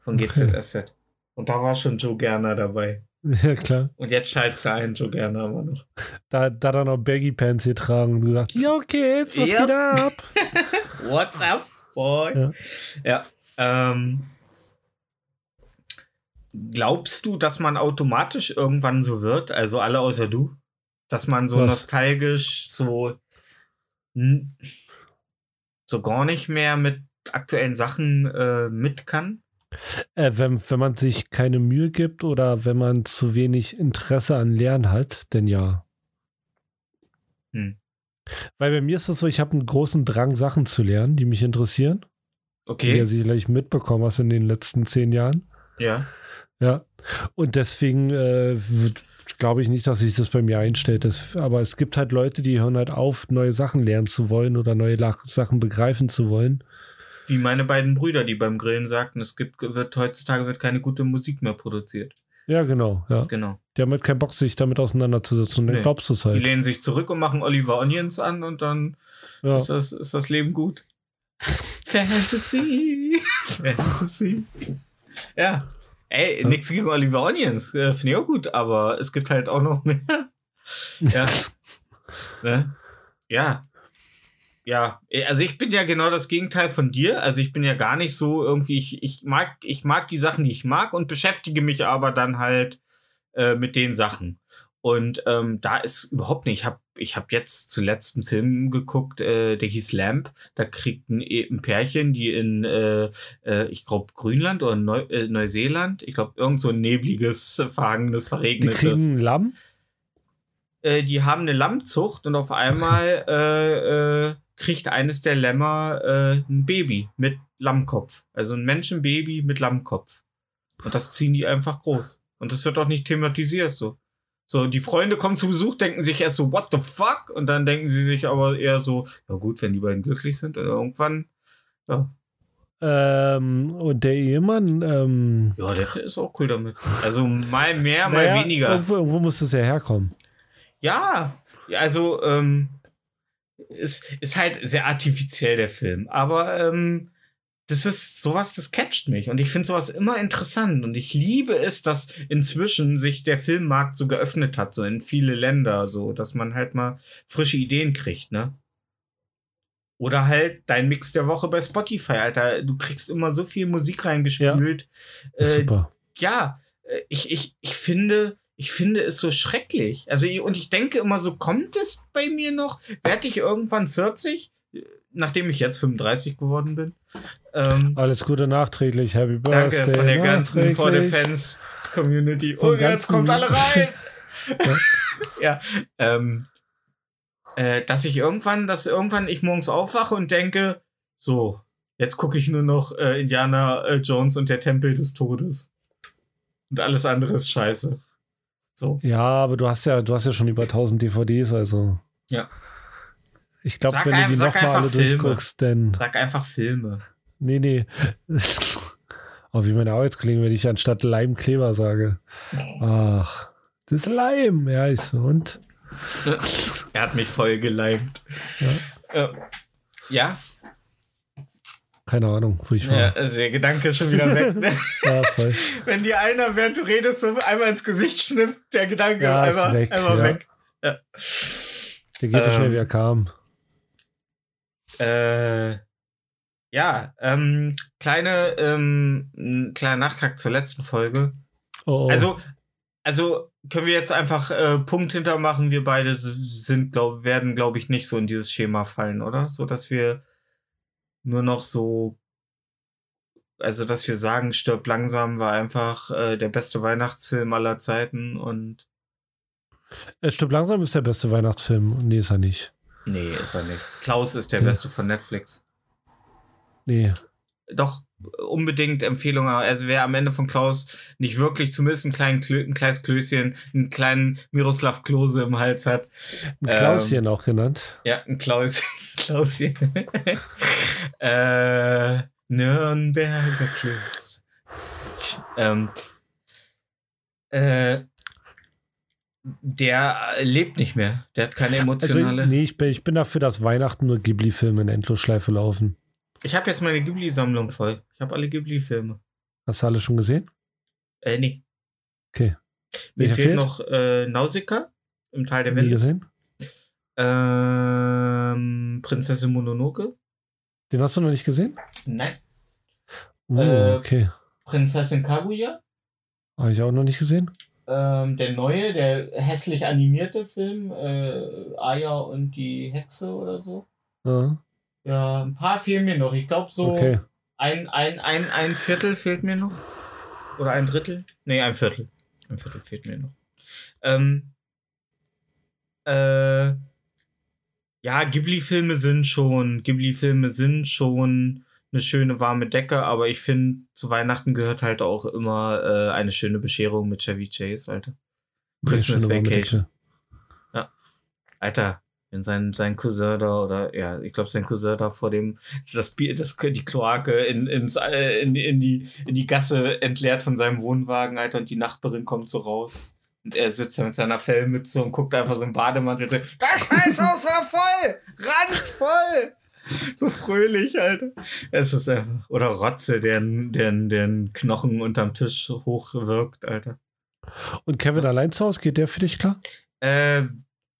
Von Okay. GZSZ. Und da war schon Joe Gerner dabei. (laughs) Ja, klar. Und jetzt schaltet sie ein, Joe Gerner immer noch. Da, da dann noch Baggy Pants getragen und gesagt, ja, Kids, was Yep. geht ab? (laughs) What's up, boy? Ja. ähm, glaubst du, dass man automatisch irgendwann so wird? Also alle außer du? Dass man so Was? nostalgisch so so gar nicht mehr mit aktuellen Sachen äh, mit kann? Äh, wenn, wenn man sich keine Mühe gibt oder wenn man zu wenig Interesse an Lernen hat, dann ja. Hm. Weil bei mir ist es so, ich habe einen großen Drang, Sachen zu lernen, die mich interessieren. Die Okay. du sicherlich mitbekommen hast in den letzten zehn Jahren. Ja. Ja. Und deswegen äh, glaube ich nicht, dass sich das bei mir einstellt. Das, aber es gibt halt Leute, die hören halt auf, neue Sachen lernen zu wollen oder neue Lach Sachen begreifen zu wollen. Wie meine beiden Brüder, die beim Grillen sagten, es gibt, wird heutzutage wird keine gute Musik mehr produziert. Ja, genau. Ja. Genau. Die haben halt keinen Bock, sich damit auseinanderzusetzen. Nee. glaubst du es Die halt. lehnen sich zurück und machen Oliver Onions an und dann Ja. ist, das, ist das Leben gut. (laughs) Fantasy. Fantasy. Ja. Ey, Ja. nichts gegen Oliver Onions. Äh, Finde ich auch gut, aber es gibt halt auch noch mehr. Ja. (laughs) ne? Ja. Ja, also ich bin ja genau das Gegenteil von dir. Also ich bin ja gar nicht so irgendwie, ich, ich mag, ich mag die Sachen, die ich mag und beschäftige mich aber dann halt äh, mit den Sachen. Und ähm, da ist überhaupt nicht. Ich habe ich hab jetzt zuletzt einen Film geguckt, äh, der hieß Lamp. Da kriegt ein, ein Pärchen, die in, äh, äh, ich glaube, Grünland oder Neu, äh, Neuseeland, ich glaube, irgend so ein nebliges, verhangenes, Die verregnetes. kriegen ein Lamm. Äh, die haben eine Lammzucht und auf einmal (laughs) äh, äh, kriegt eines der Lämmer äh, ein Baby mit Lammkopf. Also ein Menschenbaby mit Lammkopf. Und das ziehen die einfach groß. Und das wird auch nicht thematisiert so. So, die Freunde kommen zu Besuch, denken sich erst so, what the fuck? Und dann denken sie sich aber eher so, ja gut, wenn die beiden glücklich sind, oder irgendwann, ja. Ähm, und der Ehemann, ähm, Ja, der ist auch cool damit. Also mal mehr, mal naja, weniger. Irgendwo, irgendwo muss es ja herkommen. Ja, also, ähm, ist, ist halt sehr artifiziell, der Film. Aber ähm, das ist sowas, das catcht mich. Und ich finde sowas immer interessant. Und ich liebe es, dass inzwischen sich der Filmmarkt so geöffnet hat, so in viele Länder, so, dass man halt mal frische Ideen kriegt, ne? Oder halt dein Mix der Woche bei Spotify, Alter. Du kriegst immer so viel Musik reingespült. Ist Äh, super. ja, äh, ich, ich, ich finde, ich finde es so schrecklich. Also, und ich denke immer so, kommt es bei mir noch? Werde ich irgendwann 40? Äh, Nachdem ich jetzt 35 geworden bin. Ähm, Alles Gute nachträglich. Happy Birthday. danke von der ganzen For the. Fans Community. Vom Und jetzt kommt alle rein! (laughs) ja, ähm, äh, dass ich irgendwann, dass irgendwann ich morgens aufwache und denke, so, jetzt gucke ich nur noch äh, Indiana äh, Jones und der Tempel des Todes. Und alles andere ist scheiße. So. Ja, aber du hast ja, du hast ja schon über 1000 DVDs, also. Ja. Ich glaube, wenn du die nochmal alle Filme. durchguckst, dann. Sag einfach Filme. Nee, nee. (laughs) Oh, wie meine Arbeitskollegen, wenn ich anstatt Leimkleber sage. Ach, das ist Leim. Ja, ich so. Und? (laughs) er hat mich voll geleimt. Ja. ja, Keine Ahnung, wo ich war. ja, also der Gedanke ist schon wieder weg. Ne? (laughs) Ja, voll. Wenn dir einer, während du redest, so einmal ins Gesicht schnippt, der Gedanke Ja, ist einmal weg, Einmal ja. weg. Ja. Der geht so schnell, Ähm, wie er kam. Äh, ja, ähm, kleine, ähm, ein kleiner Nachtrag zur letzten Folge. Oh, oh. Also, also können wir jetzt einfach äh, Punkt hintermachen. Wir beide sind, glaub, werden, glaube ich, nicht so in dieses Schema fallen, oder? So, dass wir nur noch so, also, dass wir sagen, stirb langsam war einfach äh, der beste Weihnachtsfilm aller Zeiten und es stimmt langsam ist der beste Weihnachtsfilm. Nee, ist er nicht. nee, ist er nicht. Klaus ist der Ja. beste von Netflix. Nee. Doch, unbedingt Empfehlung. Also wer am Ende von Klaus nicht wirklich zumindest ein, kleinen Klö ein kleines Klößchen, einen kleinen Miroslav Klose im Hals hat. Ein Ähm, Klauschen auch genannt. Ja, ein Klaus. (laughs) Klauschen. (laughs) äh, Nürnberger Klaus. Ähm, äh, der lebt nicht mehr. Der hat keine Also, emotionale. nee, ich bin, ich bin dafür, dass Weihnachten nur Ghibli-Filme in Endlosschleife laufen. Ich habe jetzt meine Ghibli-Sammlung voll. Ich habe alle Ghibli-Filme. Hast du alle schon gesehen? Äh, nee. Okay. Mir fehlt fehlt? noch äh, Nausicaa im Teil der Nie Wände. gesehen? Ähm, Prinzessin Mononoke. Den hast du noch nicht gesehen? Nein. Uh, Äh, okay. Prinzessin Kaguya. Habe ich auch noch nicht gesehen. Ähm, der neue, der hässlich animierte Film. Äh, Aya und die Hexe oder so. Ja, Ja, ein paar fehlen mir noch. Ich glaube so okay. ein, ein, ein, ein Viertel fehlt mir noch. Oder ein Drittel? Nee, ein Viertel. Ein Viertel fehlt mir noch. Ähm, äh, ja, Ghibli-Filme sind schon, Ghibli-Filme sind schon eine schöne warme Decke, aber ich finde, zu Weihnachten gehört halt auch immer äh, eine schöne Bescherung mit Chevy Chase, Alter. Christmas Vacation. Decke. Alter, wenn sein, sein Cousin da oder ja, ich glaube sein Cousin da vor dem das Bier, das die Kloake in, ins, äh, in, in, die, in die Gasse entleert von seinem Wohnwagen, Alter, und die Nachbarin kommt so raus. Und er sitzt da mit seiner Fellmütze und guckt einfach so im Bademantel und sagt, das Scheißhaus war voll! Randvoll! So fröhlich, Alter. Es ist einfach. Oder Rotze, der, der Knochen unterm Tisch hochwirkt, Alter. Und Kevin allein zu Hause, geht der für dich klar? Äh,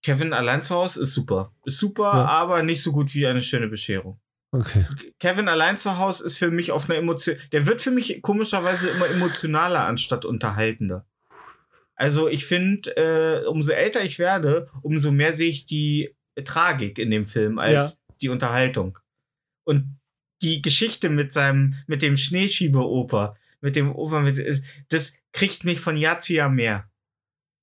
Kevin allein zu Hause ist super. Ist super, Ja. aber nicht so gut wie eine schöne Bescherung. Okay. Kevin allein zu Hause ist für mich auf einer Emotion. Der wird für mich komischerweise immer emotionaler anstatt unterhaltender. Also ich finde, äh, umso älter ich werde, umso mehr sehe ich die Tragik in dem Film als die Unterhaltung. Und die Geschichte mit seinem, mit dem Schneeschieberoper, mit dem Opa, mit, das kriegt mich von Jahr zu Jahr mehr.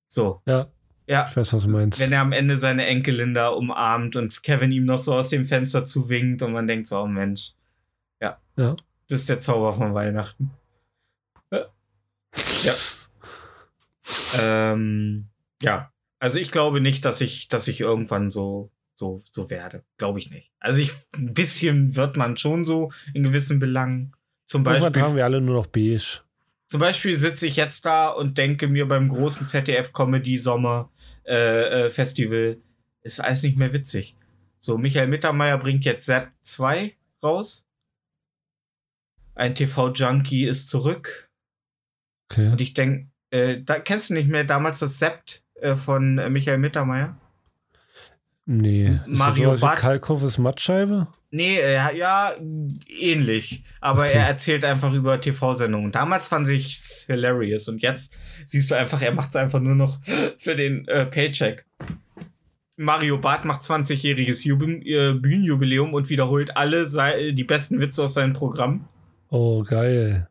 So. Ja. Ja, Ich weiß, was du meinst. wenn er am Ende seine Enkelin da umarmt und Kevin ihm noch so aus dem Fenster zuwinkt und man denkt so, oh Mensch. Ja. Ja. Das ist der Zauber von Weihnachten. Ja. Ja. Ähm, ja. Also ich glaube nicht, dass ich, dass ich irgendwann so, so, so werde. Glaube ich nicht. Also ich, ein bisschen wird man schon so in gewissen Belangen. Zum Irgendwann Beispiel tragen wir alle nur noch beige. zum Beispiel sitze ich jetzt da und denke mir beim großen ZDF Comedy Sommer äh, äh, Festival, ist alles nicht mehr witzig. So, Michael Mittermeier bringt jetzt Zap 2 raus. Ein TV-Junkie ist zurück. Okay. Und ich denke, äh, da kennst du nicht mehr damals das Sept äh, von äh, Michael Mittermeier? Nee. Ist Mario das Barth- wie Kalkoffes Mattscheibe? Nee, äh, ja, ähnlich. Aber Okay. er erzählt einfach über TV-Sendungen. Damals fand ich es hilarious und jetzt siehst du einfach, er macht es einfach nur noch (gasps) für den äh, Paycheck. Mario Barth macht 20-jähriges Jubi- äh, Bühnenjubiläum und wiederholt alle die besten Witze aus seinem Programm. Oh, geil.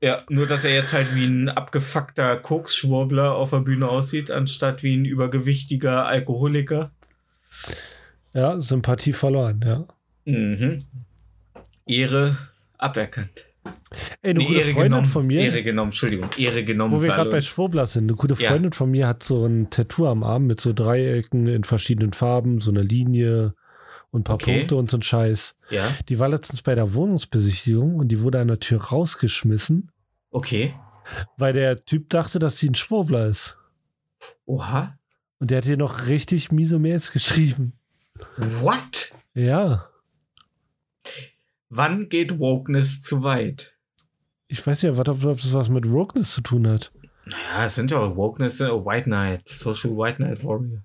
Ja, nur dass er jetzt halt wie ein abgefuckter Koksschwurbler auf der Bühne aussieht, anstatt wie ein übergewichtiger Alkoholiker. Ja, Sympathie verloren, ja. Mhm. Ehre aberkannt. Ey, eine Nee, gute Ehre Freundin genommen. von mir, Ehre genommen, Entschuldigung. Ehre genommen. wo wir gerade bei. Schwurbler sind, eine gute Ja. Freundin von mir hat so ein Tattoo am Arm mit so Dreiecken in verschiedenen Farben, so eine Linie und ein paar Okay. Punkte und so ein Scheiß. Ja, Die war letztens bei der Wohnungsbesichtigung und die wurde an der Tür rausgeschmissen, okay. weil der Typ dachte, dass sie ein Schwurbler ist. Oha. Und der hat ihr noch richtig miese Mails geschrieben. What? Ja, Wann geht Wokeness zu weit? ich weiß ja, ob, ob das was mit Wokeness zu tun hat. Naja, es sind ja auch Wokeness, äh, White Knight, Social White Knight Warrior.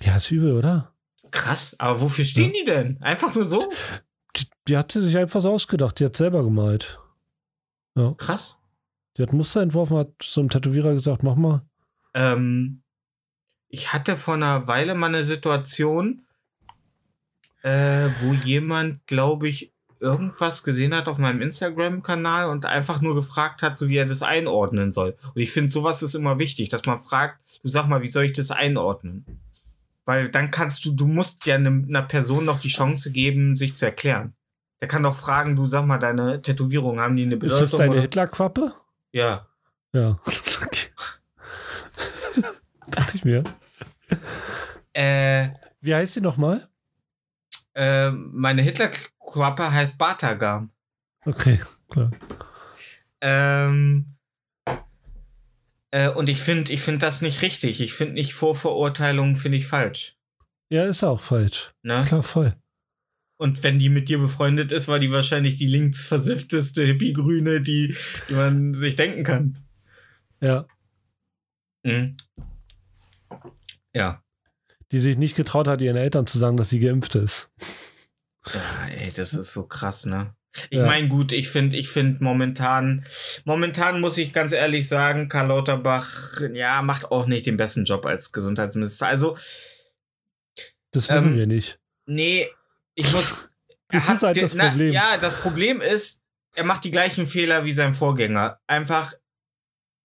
Ja, ist übel, oder? Krass, aber wofür stehen die denn? Einfach nur so? Die, die hat sie sich einfach so ausgedacht. Die hat selber gemalt. Krass. Die hat Muster entworfen, hat zum Tätowierer gesagt, mach mal. Ähm, ich hatte vor einer Weile mal eine Situation, äh, wo jemand, glaube ich, irgendwas gesehen hat auf meinem Instagram-Kanal und einfach nur gefragt hat, so wie er das einordnen soll. Und ich finde, sowas ist immer wichtig, dass man fragt, du sag mal, wie soll ich das einordnen? Weil dann kannst du, du musst ja einer Person noch die Chance geben, sich zu erklären. Der kann doch fragen, du sag mal, deine Tätowierungen, haben die eine Ist Bedeutung? das deine? Hitlerquappe? Ja. Ja. (laughs) (laughs) Dachte ich mir. Äh, Wie heißt sie nochmal? äh, meine Hitlerquappe heißt Batagam. Okay, klar. Ähm, äh, und ich finde ich find das nicht richtig. Ich finde nicht Vorverurteilungen, finde ich falsch. Ja, ist auch falsch. Ne? Klar, voll. Und wenn die mit dir befreundet ist, war die wahrscheinlich die linksversiffteste Hippie-Grüne, die, die man sich denken kann. Ja. Mhm. Ja. Die sich nicht getraut hat, ihren Eltern zu sagen, dass sie geimpft ist. Ja, ey, das ist so krass, ne? Ich Ja. meine, gut, ich finde, ich finde momentan, momentan muss ich ganz ehrlich sagen, Karl Lauterbach, ja, macht auch nicht den besten Job als Gesundheitsminister. Also, Das wissen Ähm, wir nicht. nee, ich muss. Das er ist halt das Problem. ja, das Problem ist, er macht die gleichen Fehler wie sein Vorgänger. Einfach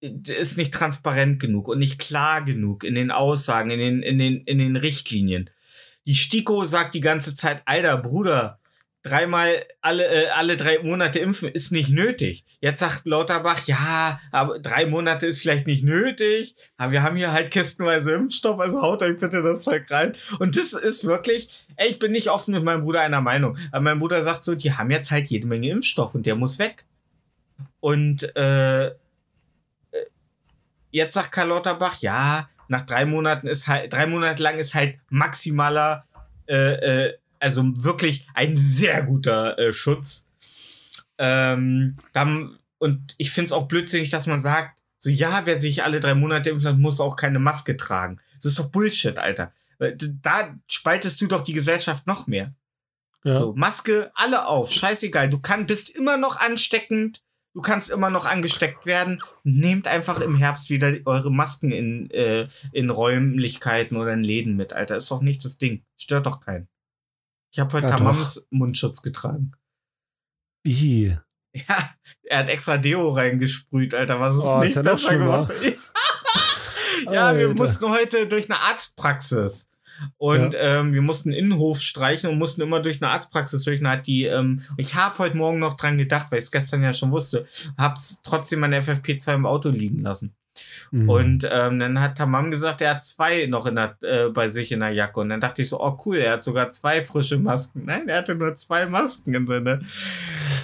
ist nicht transparent genug und nicht klar genug in den Aussagen, in den, in den, in den Richtlinien. Die STIKO sagt die ganze Zeit, alter Bruder, dreimal alle, äh, alle drei Monate impfen ist nicht nötig. Jetzt sagt Lauterbach, ja, aber drei Monate ist vielleicht nicht nötig. Aber wir haben hier halt kistenweise Impfstoff, also haut euch bitte das Zeug rein. Und das ist wirklich, ey, ich bin nicht offen mit meinem Bruder einer Meinung. Aber mein Bruder sagt so, die haben jetzt halt jede Menge Impfstoff und der muss weg. Und äh, äh, jetzt sagt Karl Lauterbach, ja, nach drei Monaten ist halt, drei Monate lang ist halt maximaler, äh, äh, also wirklich ein sehr guter äh, Schutz. Ähm, dann, und ich finde es auch blödsinnig, dass man sagt, so ja, wer sich alle drei Monate impfen hat, muss auch keine Maske tragen. Das ist doch Bullshit, Alter. Da spaltest du doch die Gesellschaft noch mehr. Ja. So, Maske, alle auf, scheißegal. Du kann, bist immer noch ansteckend, du kannst immer noch angesteckt werden. Nehmt einfach im Herbst wieder eure Masken in, äh, in Räumlichkeiten oder in Läden mit, Alter. Ist doch nicht das Ding. Stört doch keinen. Ich habe heute Ja. Tamams Mundschutz getragen. I. Ja, er hat extra Deo reingesprüht, Alter. Was ist Oh, ist nicht ja noch besser gemacht? (laughs) Ja, wir Alter. mussten heute durch eine Arztpraxis. Und ähm, wir mussten Innenhof streichen und mussten immer durch eine Arztpraxis durch. Und hat die, ähm, ich habe heute Morgen noch dran gedacht, weil ich es gestern ja schon wusste, hab's trotzdem meine FFP2 im Auto liegen lassen. Mhm. Und ähm, dann hat Tamam gesagt, er hat zwei noch in der, äh, bei sich in der Jacke. Und dann dachte ich so, oh cool, er hat sogar zwei frische Masken. Nein, er hatte nur zwei Masken in seiner.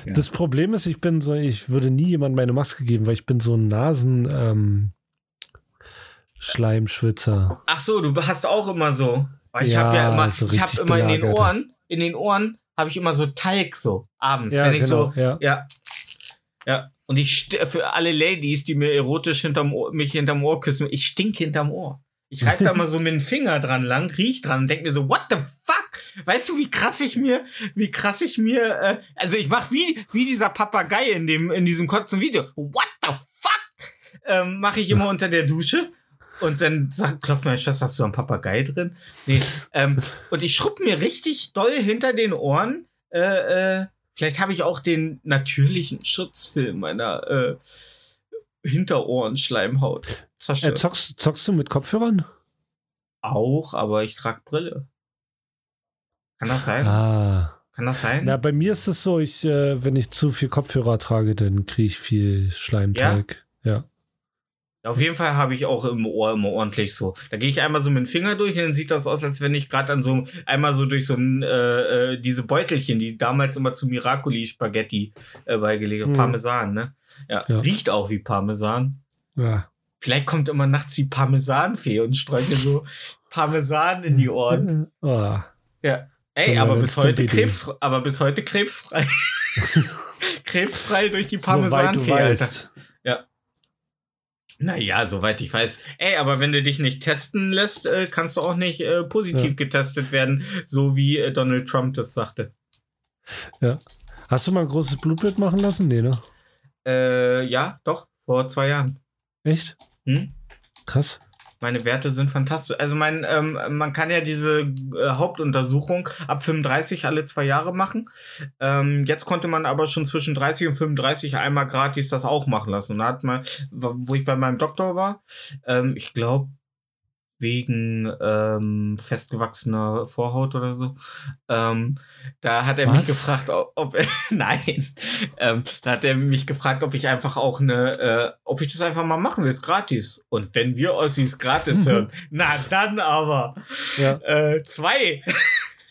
Ja. Das Problem ist, ich bin so, ich würde nie jemand meine Maske geben, weil ich bin so ein Nasen ähm, Schleimschwitzer. Ach so, du hast auch immer so. Ich Ja, habe ja immer, so ich habe immer in den. Ohren, in den Ohren habe ich immer so Talg so abends, Ja, wenn ich genau, so, ja. ja, ja. Und ich für alle Ladies, die mir erotisch hinterm Ohr, mich hinterm Ohr küssen, ich stink hinterm Ohr. Ich reibe da mal so mit dem Finger dran lang, riech dran und denk mir so, what the fuck? Weißt du, wie krass ich mir, wie krass ich mir, äh, also ich mach wie, wie dieser Papagei in dem, in diesem kurzen Video. What the fuck? Ähm, mache ich immer unter der Dusche. Und dann sagt, klopft meine Schwester, hast du einen Papagei drin? Nee. ähm, und ich schrubb mir richtig doll hinter den Ohren. Äh, äh, vielleicht habe ich auch den natürlichen Schutzfilm meiner äh, Hinterohrenschleimhaut Äh, zerstört. zockst, zockst du mit Kopfhörern? auch, aber ich trage Brille. Kann das sein? Ah. Kann das sein? Na, bei mir ist es so, ich, äh, wenn ich zu viel Kopfhörer trage, dann kriege ich viel Schleimteig. Ja. Auf jeden Fall habe ich auch im Ohr immer ordentlich so. Da gehe ich einmal so mit dem Finger durch und dann sieht das aus, als wenn ich gerade an so einmal so durch so ein äh, äh, diese Beutelchen, die damals immer zu Miracoli Spaghetti äh, beigelegt. Hm. Parmesan, ne? Ja, Ja. Riecht auch wie Parmesan. ja. Vielleicht kommt immer nachts die Parmesanfee und streut mir so Parmesan in die Ohren. (laughs) Ah. Ja. Ey, So aber bis heute. Krebs, aber bis heute krebsfrei. (laughs) krebsfrei durch die (laughs) Parmesanfee, Alter. weißt. Naja, soweit ich weiß. Ey, aber wenn du dich nicht testen lässt, äh, kannst du auch nicht äh, positiv Ja. getestet werden, so wie äh, Donald Trump das sagte. Hast du mal ein großes Blutbild machen lassen? Nee, ne? Äh, ja, doch, vor zwei Jahren. Echt? Hm? Krass. Meine Werte sind fantastisch. Also mein, ähm, man kann ja diese äh, Hauptuntersuchung ab 35 alle zwei Jahre machen. Ähm, jetzt konnte man aber schon zwischen 30 und 35 einmal gratis das auch machen lassen. Und da hat man, wo ich bei meinem Doktor war, ähm, ich glaube wegen ähm, festgewachsener Vorhaut oder so. Ähm, da hat er mich Was? gefragt, ob, ob (laughs) nein, ähm, da hat er mich gefragt, ob ich einfach auch eine, äh, ob ich das einfach mal machen will, ist gratis. Und wenn wir Ossis gratis (laughs) hören, na dann aber Ja. äh, zwei. (laughs)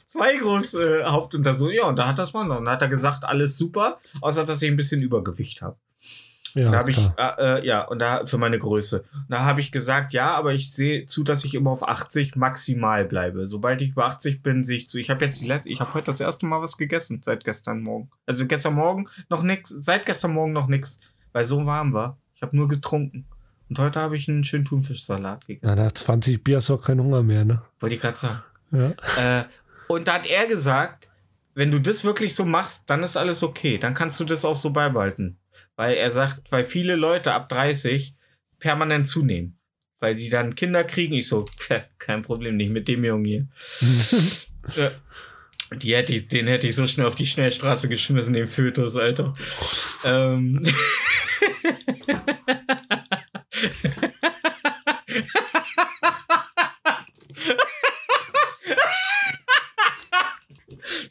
Zwei große äh, Hauptuntersuchungen. Ja, und da hat das mal. Und da hat er gesagt, alles super, außer dass ich ein bisschen Übergewicht habe. Ja, da habe ich, äh, äh, ja, und da für meine Größe. Da habe ich gesagt, ja, aber ich sehe zu, dass ich immer auf 80 maximal bleibe. Sobald ich über 80 bin, sehe ich zu. Ich habe jetzt die letzte, ich habe heute das erste Mal was gegessen seit gestern Morgen. Also gestern Morgen noch nix, seit gestern Morgen noch nix, weil so warm war. Ich habe nur getrunken. Und heute habe ich einen schönen Thunfischsalat Na, gegessen. nach 20 Bier hast du auch keinen Hunger mehr, ne? Wollte ich gerade sagen. Ja. Äh, und da hat er gesagt, wenn du das wirklich so machst, dann ist alles okay. Dann kannst du das auch so beibehalten. Weil er sagt, weil viele Leute ab 30 permanent zunehmen. Weil die dann Kinder kriegen. Ich so, kein Problem, nicht mit dem Jungen hier. (laughs) Ja. Die hätte ich, den hätte ich so schnell auf die Schnellstraße geschmissen, den Fötus, Alter. ähm. (laughs) (laughs)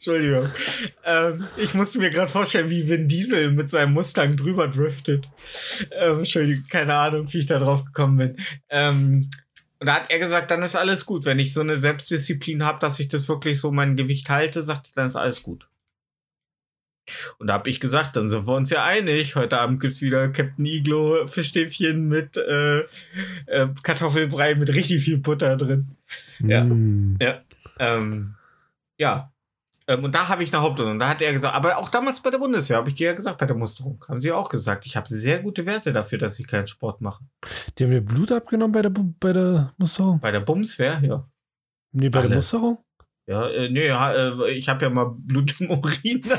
Entschuldigung. Ähm, ich musste mir gerade vorstellen, wie Vin Diesel mit seinem Mustang drüber driftet. Ähm, Entschuldigung, keine Ahnung, wie ich da drauf gekommen bin. Ähm, und da hat er gesagt, dann ist alles gut. Wenn ich so eine Selbstdisziplin habe, dass ich das wirklich so mein Gewicht halte, sagt er, dann ist alles gut. Und da habe ich gesagt, dann sind wir uns ja einig. Heute Abend gibt's wieder Captain Iglo Fischstäbchen mit äh, äh, Kartoffelbrei mit richtig viel Butter drin. Ja. Mm. Ähm, ja. Ähm, und da habe ich eine Hauptuntersuchung. Da hat er gesagt, aber auch damals bei der Bundeswehr, habe ich dir ja gesagt, bei der Musterung, haben sie auch gesagt, ich habe sehr gute Werte dafür, dass ich keinen Sport mache. Die haben dir Blut abgenommen bei der, Bu- bei der Musterung? Bei der Bumswehr, ja. Nee, bei der Alles. Musterung? Ja, äh, nee, ja, äh, ich habe ja mal Blut im Urin. sie-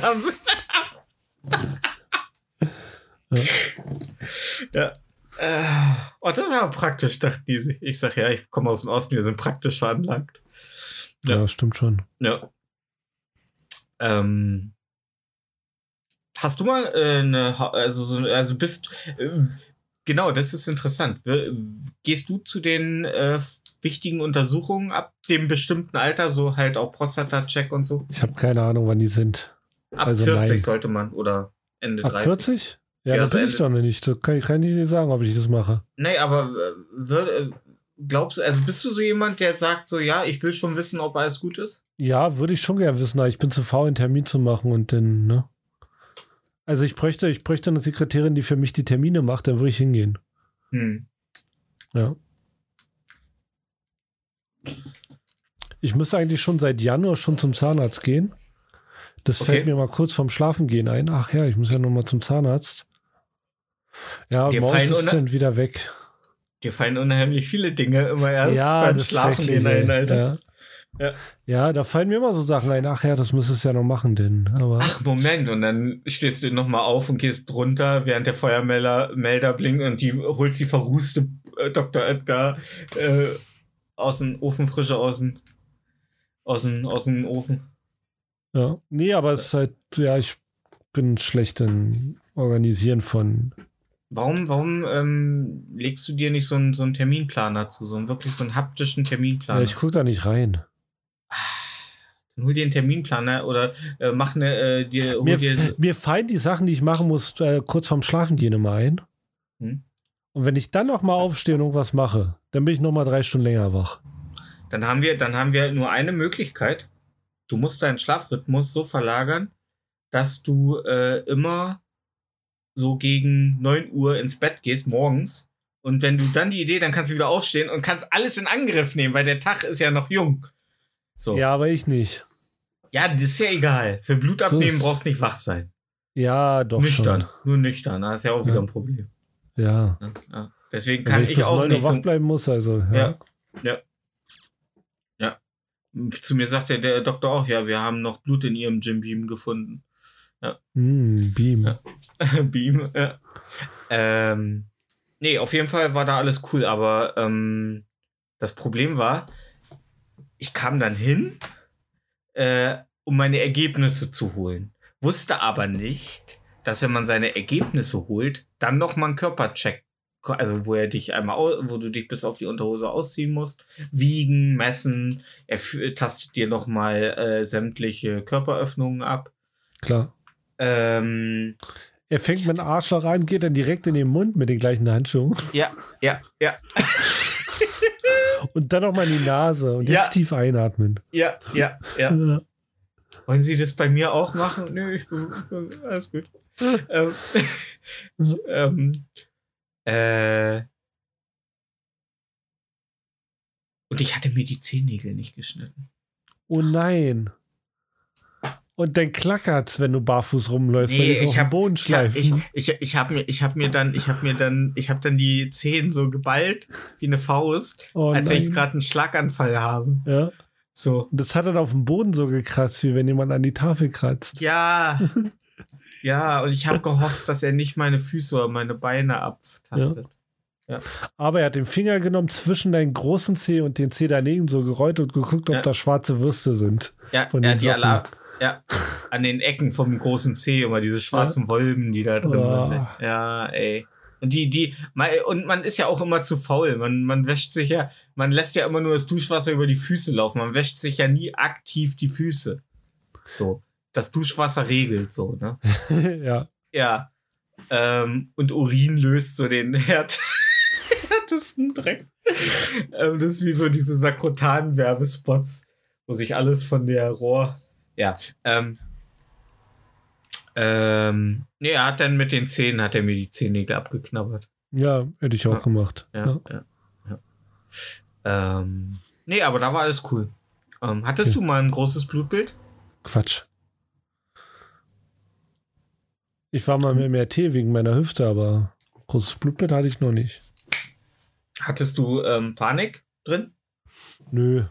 (laughs) ja. Äh, oh, das ist aber praktisch, dachten die sich. Ich sag ja, ich komme aus dem Osten, wir sind praktisch veranlagt. Ja, Ja. stimmt schon. Ja. Ähm, hast du mal äh, eine, also, so, also bist, äh, genau, das ist interessant. Gehst du zu den äh, wichtigen Untersuchungen ab dem bestimmten Alter, so halt auch Prostata-Check und so? Ich habe keine Ahnung, wann die sind. Ab Also 40 nein. sollte man oder Ende Ab 30. 40? Ja, Ja, das so bin ich doch noch nicht. Das kann, ich- kann ich nicht sagen, ob ich das mache. Nee, aber glaubst du, also bist du so jemand, der sagt so, ja, ich will schon wissen, ob alles gut ist? Ja, würde ich schon gerne wissen, aber ich bin zu faul, einen Termin zu machen und dann, ne? Also ich bräuchte, ich bräuchte eine Sekretärin, die für mich die Termine macht, dann würde ich hingehen. Hm. Ja. Ich müsste eigentlich schon seit Januar schon zum Zahnarzt gehen. Das Okay. fällt mir mal kurz vorm Schlafengehen ein. Ach ja, ich muss ja noch mal zum Zahnarzt. Ja, Dir morgens ist dann wieder weg. Dir fallen unheimlich viele Dinge immer erst ja, beim Schlafen gehen ein. Alter. Ja. Ja. ja, da fallen mir immer so Sachen ein. Ach ja, das müsstest du ja noch machen, denn. Aber Ach, Moment, und dann stehst du nochmal auf und gehst drunter, während der Feuermelder Melder blinkt und die holst die verrußte äh, Dr. Edgar äh, aus dem Ofen, frische aus dem, aus dem, aus dem Ofen. ja. Nee, aber es ist halt, ja, ich bin schlecht im Organisieren von. Warum, warum ähm, legst du dir nicht so einen, so einen Terminplaner zu, so einen wirklich so einen haptischen Terminplaner? Ja, ich gucke da nicht rein. Dann hol dir einen Terminplaner oder äh, mach eine, äh, dir, Mir, dir, mir fallen die Sachen, die ich machen muss, äh, kurz vorm Schlafengehen immer ein. Hm. Und wenn ich dann noch mal aufstehe und irgendwas mache, dann bin ich noch mal drei Stunden länger wach. dann haben wir, dann haben wir nur eine Möglichkeit. Du musst deinen Schlafrhythmus so verlagern, dass du äh, immer so gegen 9 Uhr ins Bett gehst morgens. Und wenn du dann die Idee, dann kannst du wieder aufstehen und kannst alles in Angriff nehmen, weil der Tag ist ja noch jung. So. Ja, Ja, aber ich nicht. das ist ja egal. Für Blutabnehmen So brauchst nicht wach sein. Ja, doch nüchtern. Nur nüchtern. Das ist ja auch wieder Ja. ein Problem. schon. Ja. Ja. Deswegen kann ich ich auch 9 Uhr nicht wach bleiben muss, also. Ja. Ja. Zu mir sagte der Doktor auch, ja, wir haben noch Blut in ihrem Jim Beam gefunden. Hm, Beam. Ja. (laughs) Beam, ja. Ähm, nee, auf jeden Fall war da alles cool, aber ähm, das Problem war, ich kam dann hin, äh, um meine Ergebnisse zu holen. Wusste aber nicht, dass wenn man seine Ergebnisse holt, dann noch mal einen Körpercheck, also wo er dich einmal, wo du dich bis auf die Unterhose ausziehen musst, wiegen, messen, er tastet dir noch mal äh, sämtliche Körperöffnungen ab. Klar. Ähm, Er fängt mit dem Arschloch an, geht dann direkt in den Mund mit den gleichen Handschuhen. ja, ja, ja. Und dann noch mal in die Nase. Und Ja. jetzt tief einatmen. Ja, ja, ja. Ja. Wollen Sie das bei mir auch machen? Nö, ich bin, ich bin alles gut. ähm, (laughs) ähm, äh, und ich hatte mir die Zehennägel nicht geschnitten. Oh nein. Und dann klackert's, wenn du barfuß rumläufst, weil die so Boden ich, hab- ich, schleifen. ich, ich habe mir, ich habe mir dann, ich habe mir dann, ich habe dann die Zehen so geballt wie eine Faust, oh als wenn ich gerade einen Schlaganfall habe. Ja. So, Und das hat dann auf dem Boden so gekratzt, wie wenn jemand an die Tafel kratzt. ja, (laughs) ja. Und ich habe gehofft, dass er nicht meine Füße oder meine Beine abtastet. Aber er hat den Finger genommen zwischen deinen großen Zeh und den Zeh daneben so gerollt und geguckt, ob Ja. da schwarze Würste sind. Ja, Von ja, den die Socken. Alarm, ja, an den Ecken vom großen C immer diese schwarzen Wolben, die da drin Oh. sind. Ja, ey. Und die, die, man- und man ist ja auch immer zu faul. Man, man wäscht sich ja, man lässt ja immer nur das Duschwasser über die Füße laufen. Man wäscht sich ja nie aktiv die Füße. So. Das Duschwasser regelt so, ne? (laughs) ja. Ja. Ähm, und Urin löst so den Herd (laughs) härtesten Dreck. ähm, das ist wie so diese Sakrotan-Werbespots, wo sich alles von der Rohr. Ja. Ähm, ähm, nee, er hat dann mit den Zähnen, hat er mir die Zehennägel abgeknabbert. Ja, hätte ich auch Ja. gemacht. Ja, ja. ja. Ähm, nee, aber da war alles cool. Ähm, hattest du mal ein großes Blutbild? Quatsch. Ich war mal im MRT wegen meiner Hüfte, aber großes Blutbild hatte ich noch nicht. Hattest du ähm, Panik drin? Nö.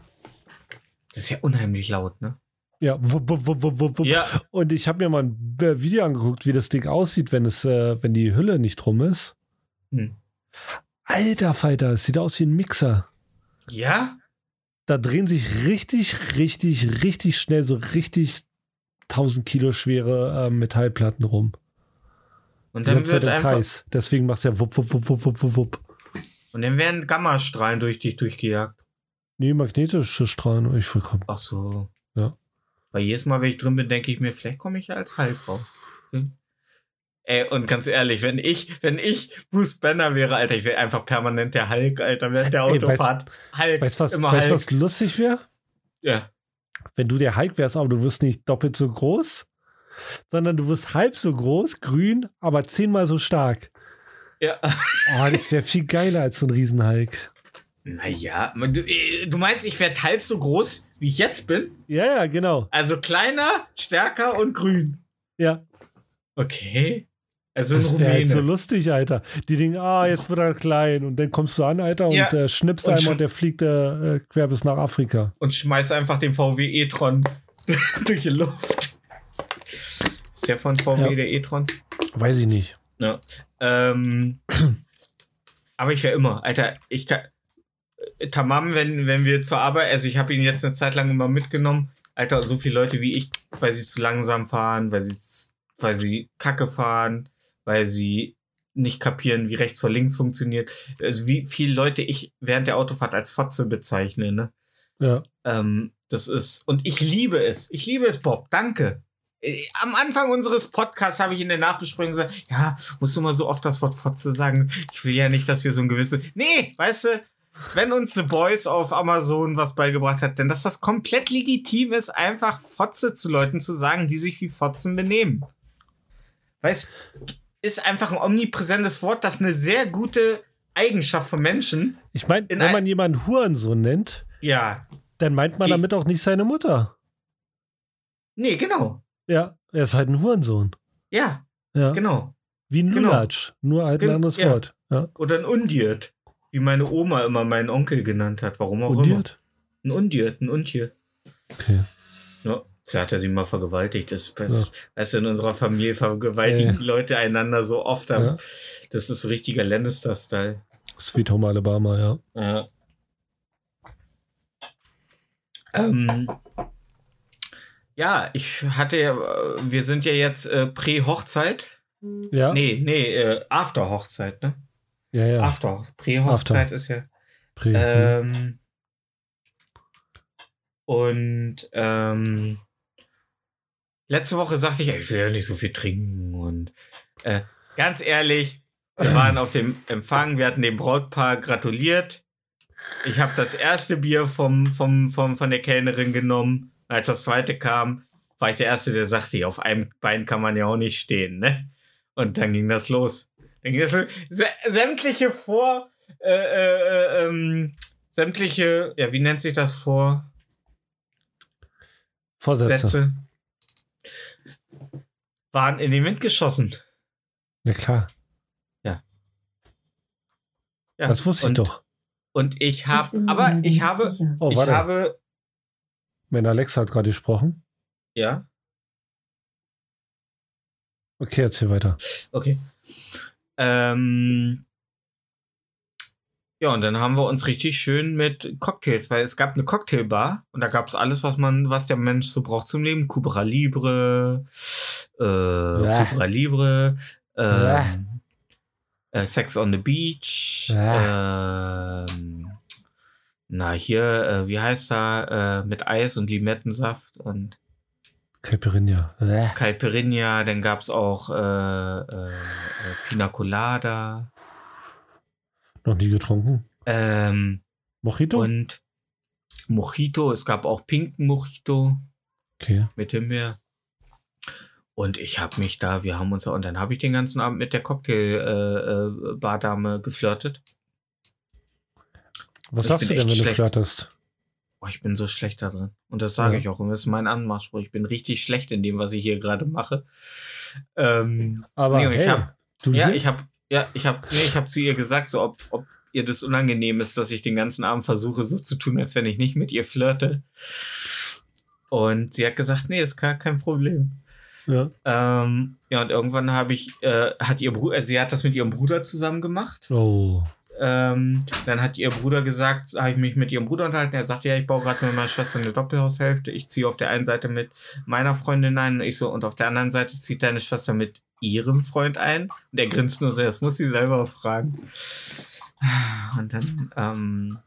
Das ist ja unheimlich laut, ne? Ja, wupp, wupp, wupp, wupp, wupp. Ja. Und ich habe mir mal ein Video angeguckt, wie das Ding aussieht, wenn es, äh, wenn die Hülle nicht drum ist. Hm. Alter Falter, es sieht aus wie ein Mixer. Ja? Da drehen sich richtig, richtig, richtig schnell so richtig 1000 Kilo schwere äh, Metallplatten rum. Und dann wird im einfach. Kreis. Deswegen machst du ja wupp, wupp, wupp, wupp, wupp, wupp, wupp. Und dann werden Gammastrahlen durch dich durchgejagt. Nee, magnetische Strahlen, ich vollkommen. Ach so. Weil jedes Mal, wenn ich drin bin, denke ich mir, vielleicht komme ich ja als Hulk raus. Hm. Ey, und ganz ehrlich, wenn ich, wenn ich Bruce Banner wäre, Alter, ich wäre einfach permanent der Hulk, Alter, während der Ey, weißt- Autofahrt. Hulk, Weißt du, was, immer weißt, Hulk. was lustig wäre? Ja. Wenn du der Hulk wärst, aber du wirst nicht doppelt so groß, sondern du wirst halb so groß, grün, aber zehnmal so stark. Ja. Oh, das wäre viel geiler als so ein Riesenhulk. Naja, du, äh, du meinst, ich werde halb so groß, wie ich jetzt bin? Ja, ja, genau. Also kleiner, stärker und grün. Ja, Okay. Also das wäre halt so lustig, Alter. Die denken, ah, jetzt wird er klein. Und dann kommst du an, Alter, und Ja. äh, schnippst Und einmal und der fliegt äh, äh, quer bis nach Afrika. und schmeiß einfach den VW e-tron (laughs) durch die Luft. Ist der von VW Ja. der e-tron? Weiß ich nicht. Ja. Ähm, (clears throat) aber ich wäre immer, Alter, ich kann. Tamam, wenn, wenn wir zur Arbeit, also ich habe ihn jetzt eine Zeit lang immer mitgenommen, Alter, so viele Leute wie ich, weil sie zu langsam fahren, weil sie, weil sie Kacke fahren, weil sie nicht kapieren, wie rechts vor links funktioniert. Also wie viele Leute ich während der Autofahrt als Fotze bezeichne, ne? Ja. Ähm, das ist, und ich liebe es. Ich liebe es, Bob. Danke. Äh, Am Anfang unseres Podcasts habe ich in der Nachbesprechung gesagt, ja, musst du mal so oft das Wort Fotze sagen. Ich will ja nicht, dass wir so ein gewisses. Nee, weißt du, wenn uns The Boys auf Amazon was beigebracht hat, denn dass das komplett legitim ist, einfach Fotze zu Leuten zu sagen, die sich wie Fotzen benehmen. Weißt, ist einfach ein omnipräsentes Wort, das eine sehr gute Eigenschaft von Menschen. Ich meine, In wenn man jemanden Hurensohn nennt, Ja. dann meint man damit auch nicht seine Mutter. Nee, genau. Ja, er ist halt ein Hurensohn. Ja, Ja. genau. Wie ein Genau. Lulatsch. Nur halt ein Gen- anderes ja. Wort. Ja. Oder ein Undiert. Wie meine Oma immer meinen Onkel genannt hat. Warum auch Undiert? immer. Ein Undiert, ein Untier. Okay. Ja, so hat er sie mal vergewaltigt. Das, das weißt du, in unserer Familie vergewaltigen Ja. Leute einander so oft. Ja. Das ist so richtiger Lannister-Style. Sweet Home Alabama, ja. Ja. Ähm, ja, ich hatte ja, wir sind ja jetzt äh, Prä-Hochzeit. Ja, Nee, nee, äh, After-Hochzeit, ne? Ja, ja. After. Prä-Hochzeit ist ja. Prä- Ähm, und ähm, letzte Woche sagte ich, ich will ja nicht so viel trinken. Und äh, ganz ehrlich, wir (laughs) waren auf dem Empfang, wir hatten dem Brautpaar gratuliert. Ich habe das erste Bier vom, vom, vom, von der Kellnerin genommen. Als das zweite kam, war ich der Erste, der sagte, "Ja, auf einem Bein kann man ja auch nicht stehen. Ne? Und dann ging das los. Sämtliche Vor... Äh, äh, äh, ähm, sämtliche, ja, wie nennt sich das vor? Vorsätze. Sätze waren in den Wind geschossen. Ja, klar. Ja, Das wusste ich und, doch. Und ich Ich habe, aber ich habe. Oh, ich warte. habe, Mein Alexa hat gerade gesprochen. ja, Okay, erzähl weiter. okay. Ähm, ja, und dann haben wir uns richtig schön mit Cocktails, weil es gab eine Cocktailbar und da gab es alles, was man, was der Mensch so braucht zum Leben. Cubra Libre, äh. Cubra Libre, ähm, äh, Sex on the Beach, ähm, na hier, äh, wie heißt er, äh, mit Eis und Limettensaft und Caipirinha. Bäh. Caipirinha, dann gab's auch äh, äh, äh, Pina Colada Noch nie getrunken. ähm, Mojito? und Mojito. Es gab auch pinken Mojito okay. mit Himbeer. Und ich habe mich da, wir haben uns und dann habe ich den ganzen Abend mit der Cocktail äh, äh, geflirtet. Was Ich sagst du denn, wenn du flirtest? Oh, ich bin so schlecht da drin. Und das sage Ja. ich auch. Und das ist mein Anmachspruch. Ich bin richtig schlecht in dem, was ich hier gerade mache. Ähm, Aber Nee, und ich hey, hab- Ja, ich habe ja, ich habe nee, ich habe zu ihr gesagt, so ob, ob ihr das unangenehm ist, dass ich den ganzen Abend versuche so zu tun, als wenn ich nicht mit ihr flirte. Und sie hat gesagt, nee, ist gar kein Problem. ja. Ähm, ja, und irgendwann habe ich, äh, hat ihr Bruder, sie hat das mit ihrem Bruder zusammen gemacht. Oh. Ähm, dann hat ihr Bruder gesagt, habe ich mich mit ihrem Bruder unterhalten. Er sagte, ja, ich baue gerade mit meiner Schwester eine Doppelhaushälfte. Ich ziehe auf der einen Seite mit meiner Freundin ein. Und ich so, und auf der anderen Seite zieht deine Schwester mit ihrem Freund ein. Und er grinst nur so, das muss sie selber fragen. Und dann ähm,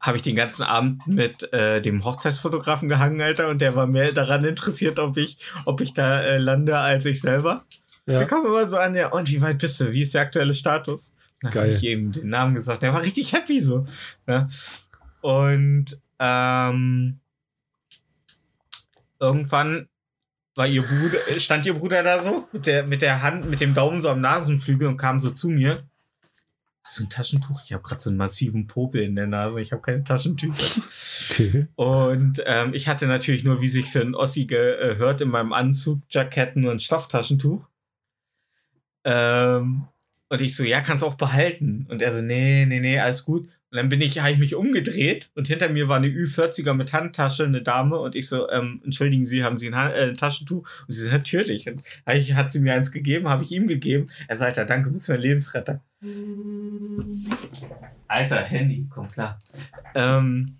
habe ich den ganzen Abend mit äh, dem Hochzeitsfotografen gehangen, Alter, und der war mehr daran interessiert, ob ich, ob ich da äh, lande, als ich selber. Ja. Wir kommen immer so an, ja, und wie weit bist du? Wie ist der aktuelle Status? Dann habe Geil. ich ihm den Namen gesagt. Der war richtig happy so. Ja. Und ähm, irgendwann war ihr Bruder, stand ihr Bruder da so mit der, mit der Hand, mit dem Daumen so am Nasenflügel und kam so zu mir. Hast du ein Taschentuch? Ich habe gerade so einen massiven Popel in der Nase. Ich habe keine Taschentücher. Okay. Und ähm, ich hatte natürlich nur, wie sich für einen Ossi gehört, in meinem Anzug, Jackett nur ein Stofftaschentuch. Ähm, und ich so, ja, kannst auch behalten. Und er so, nee, nee, nee, alles gut. Und dann bin ich, habe ich mich umgedreht und hinter mir war eine Ü40er mit Handtasche, eine Dame. Und ich so, ähm, entschuldigen Sie, haben Sie ein, Han- äh, ein Taschentuch? Und sie so, natürlich. Und ich, hat sie mir eins gegeben, habe ich ihm gegeben. Er sagt, Alter, danke, du bist mein Lebensretter. Alter, Handy, komm klar. Ähm,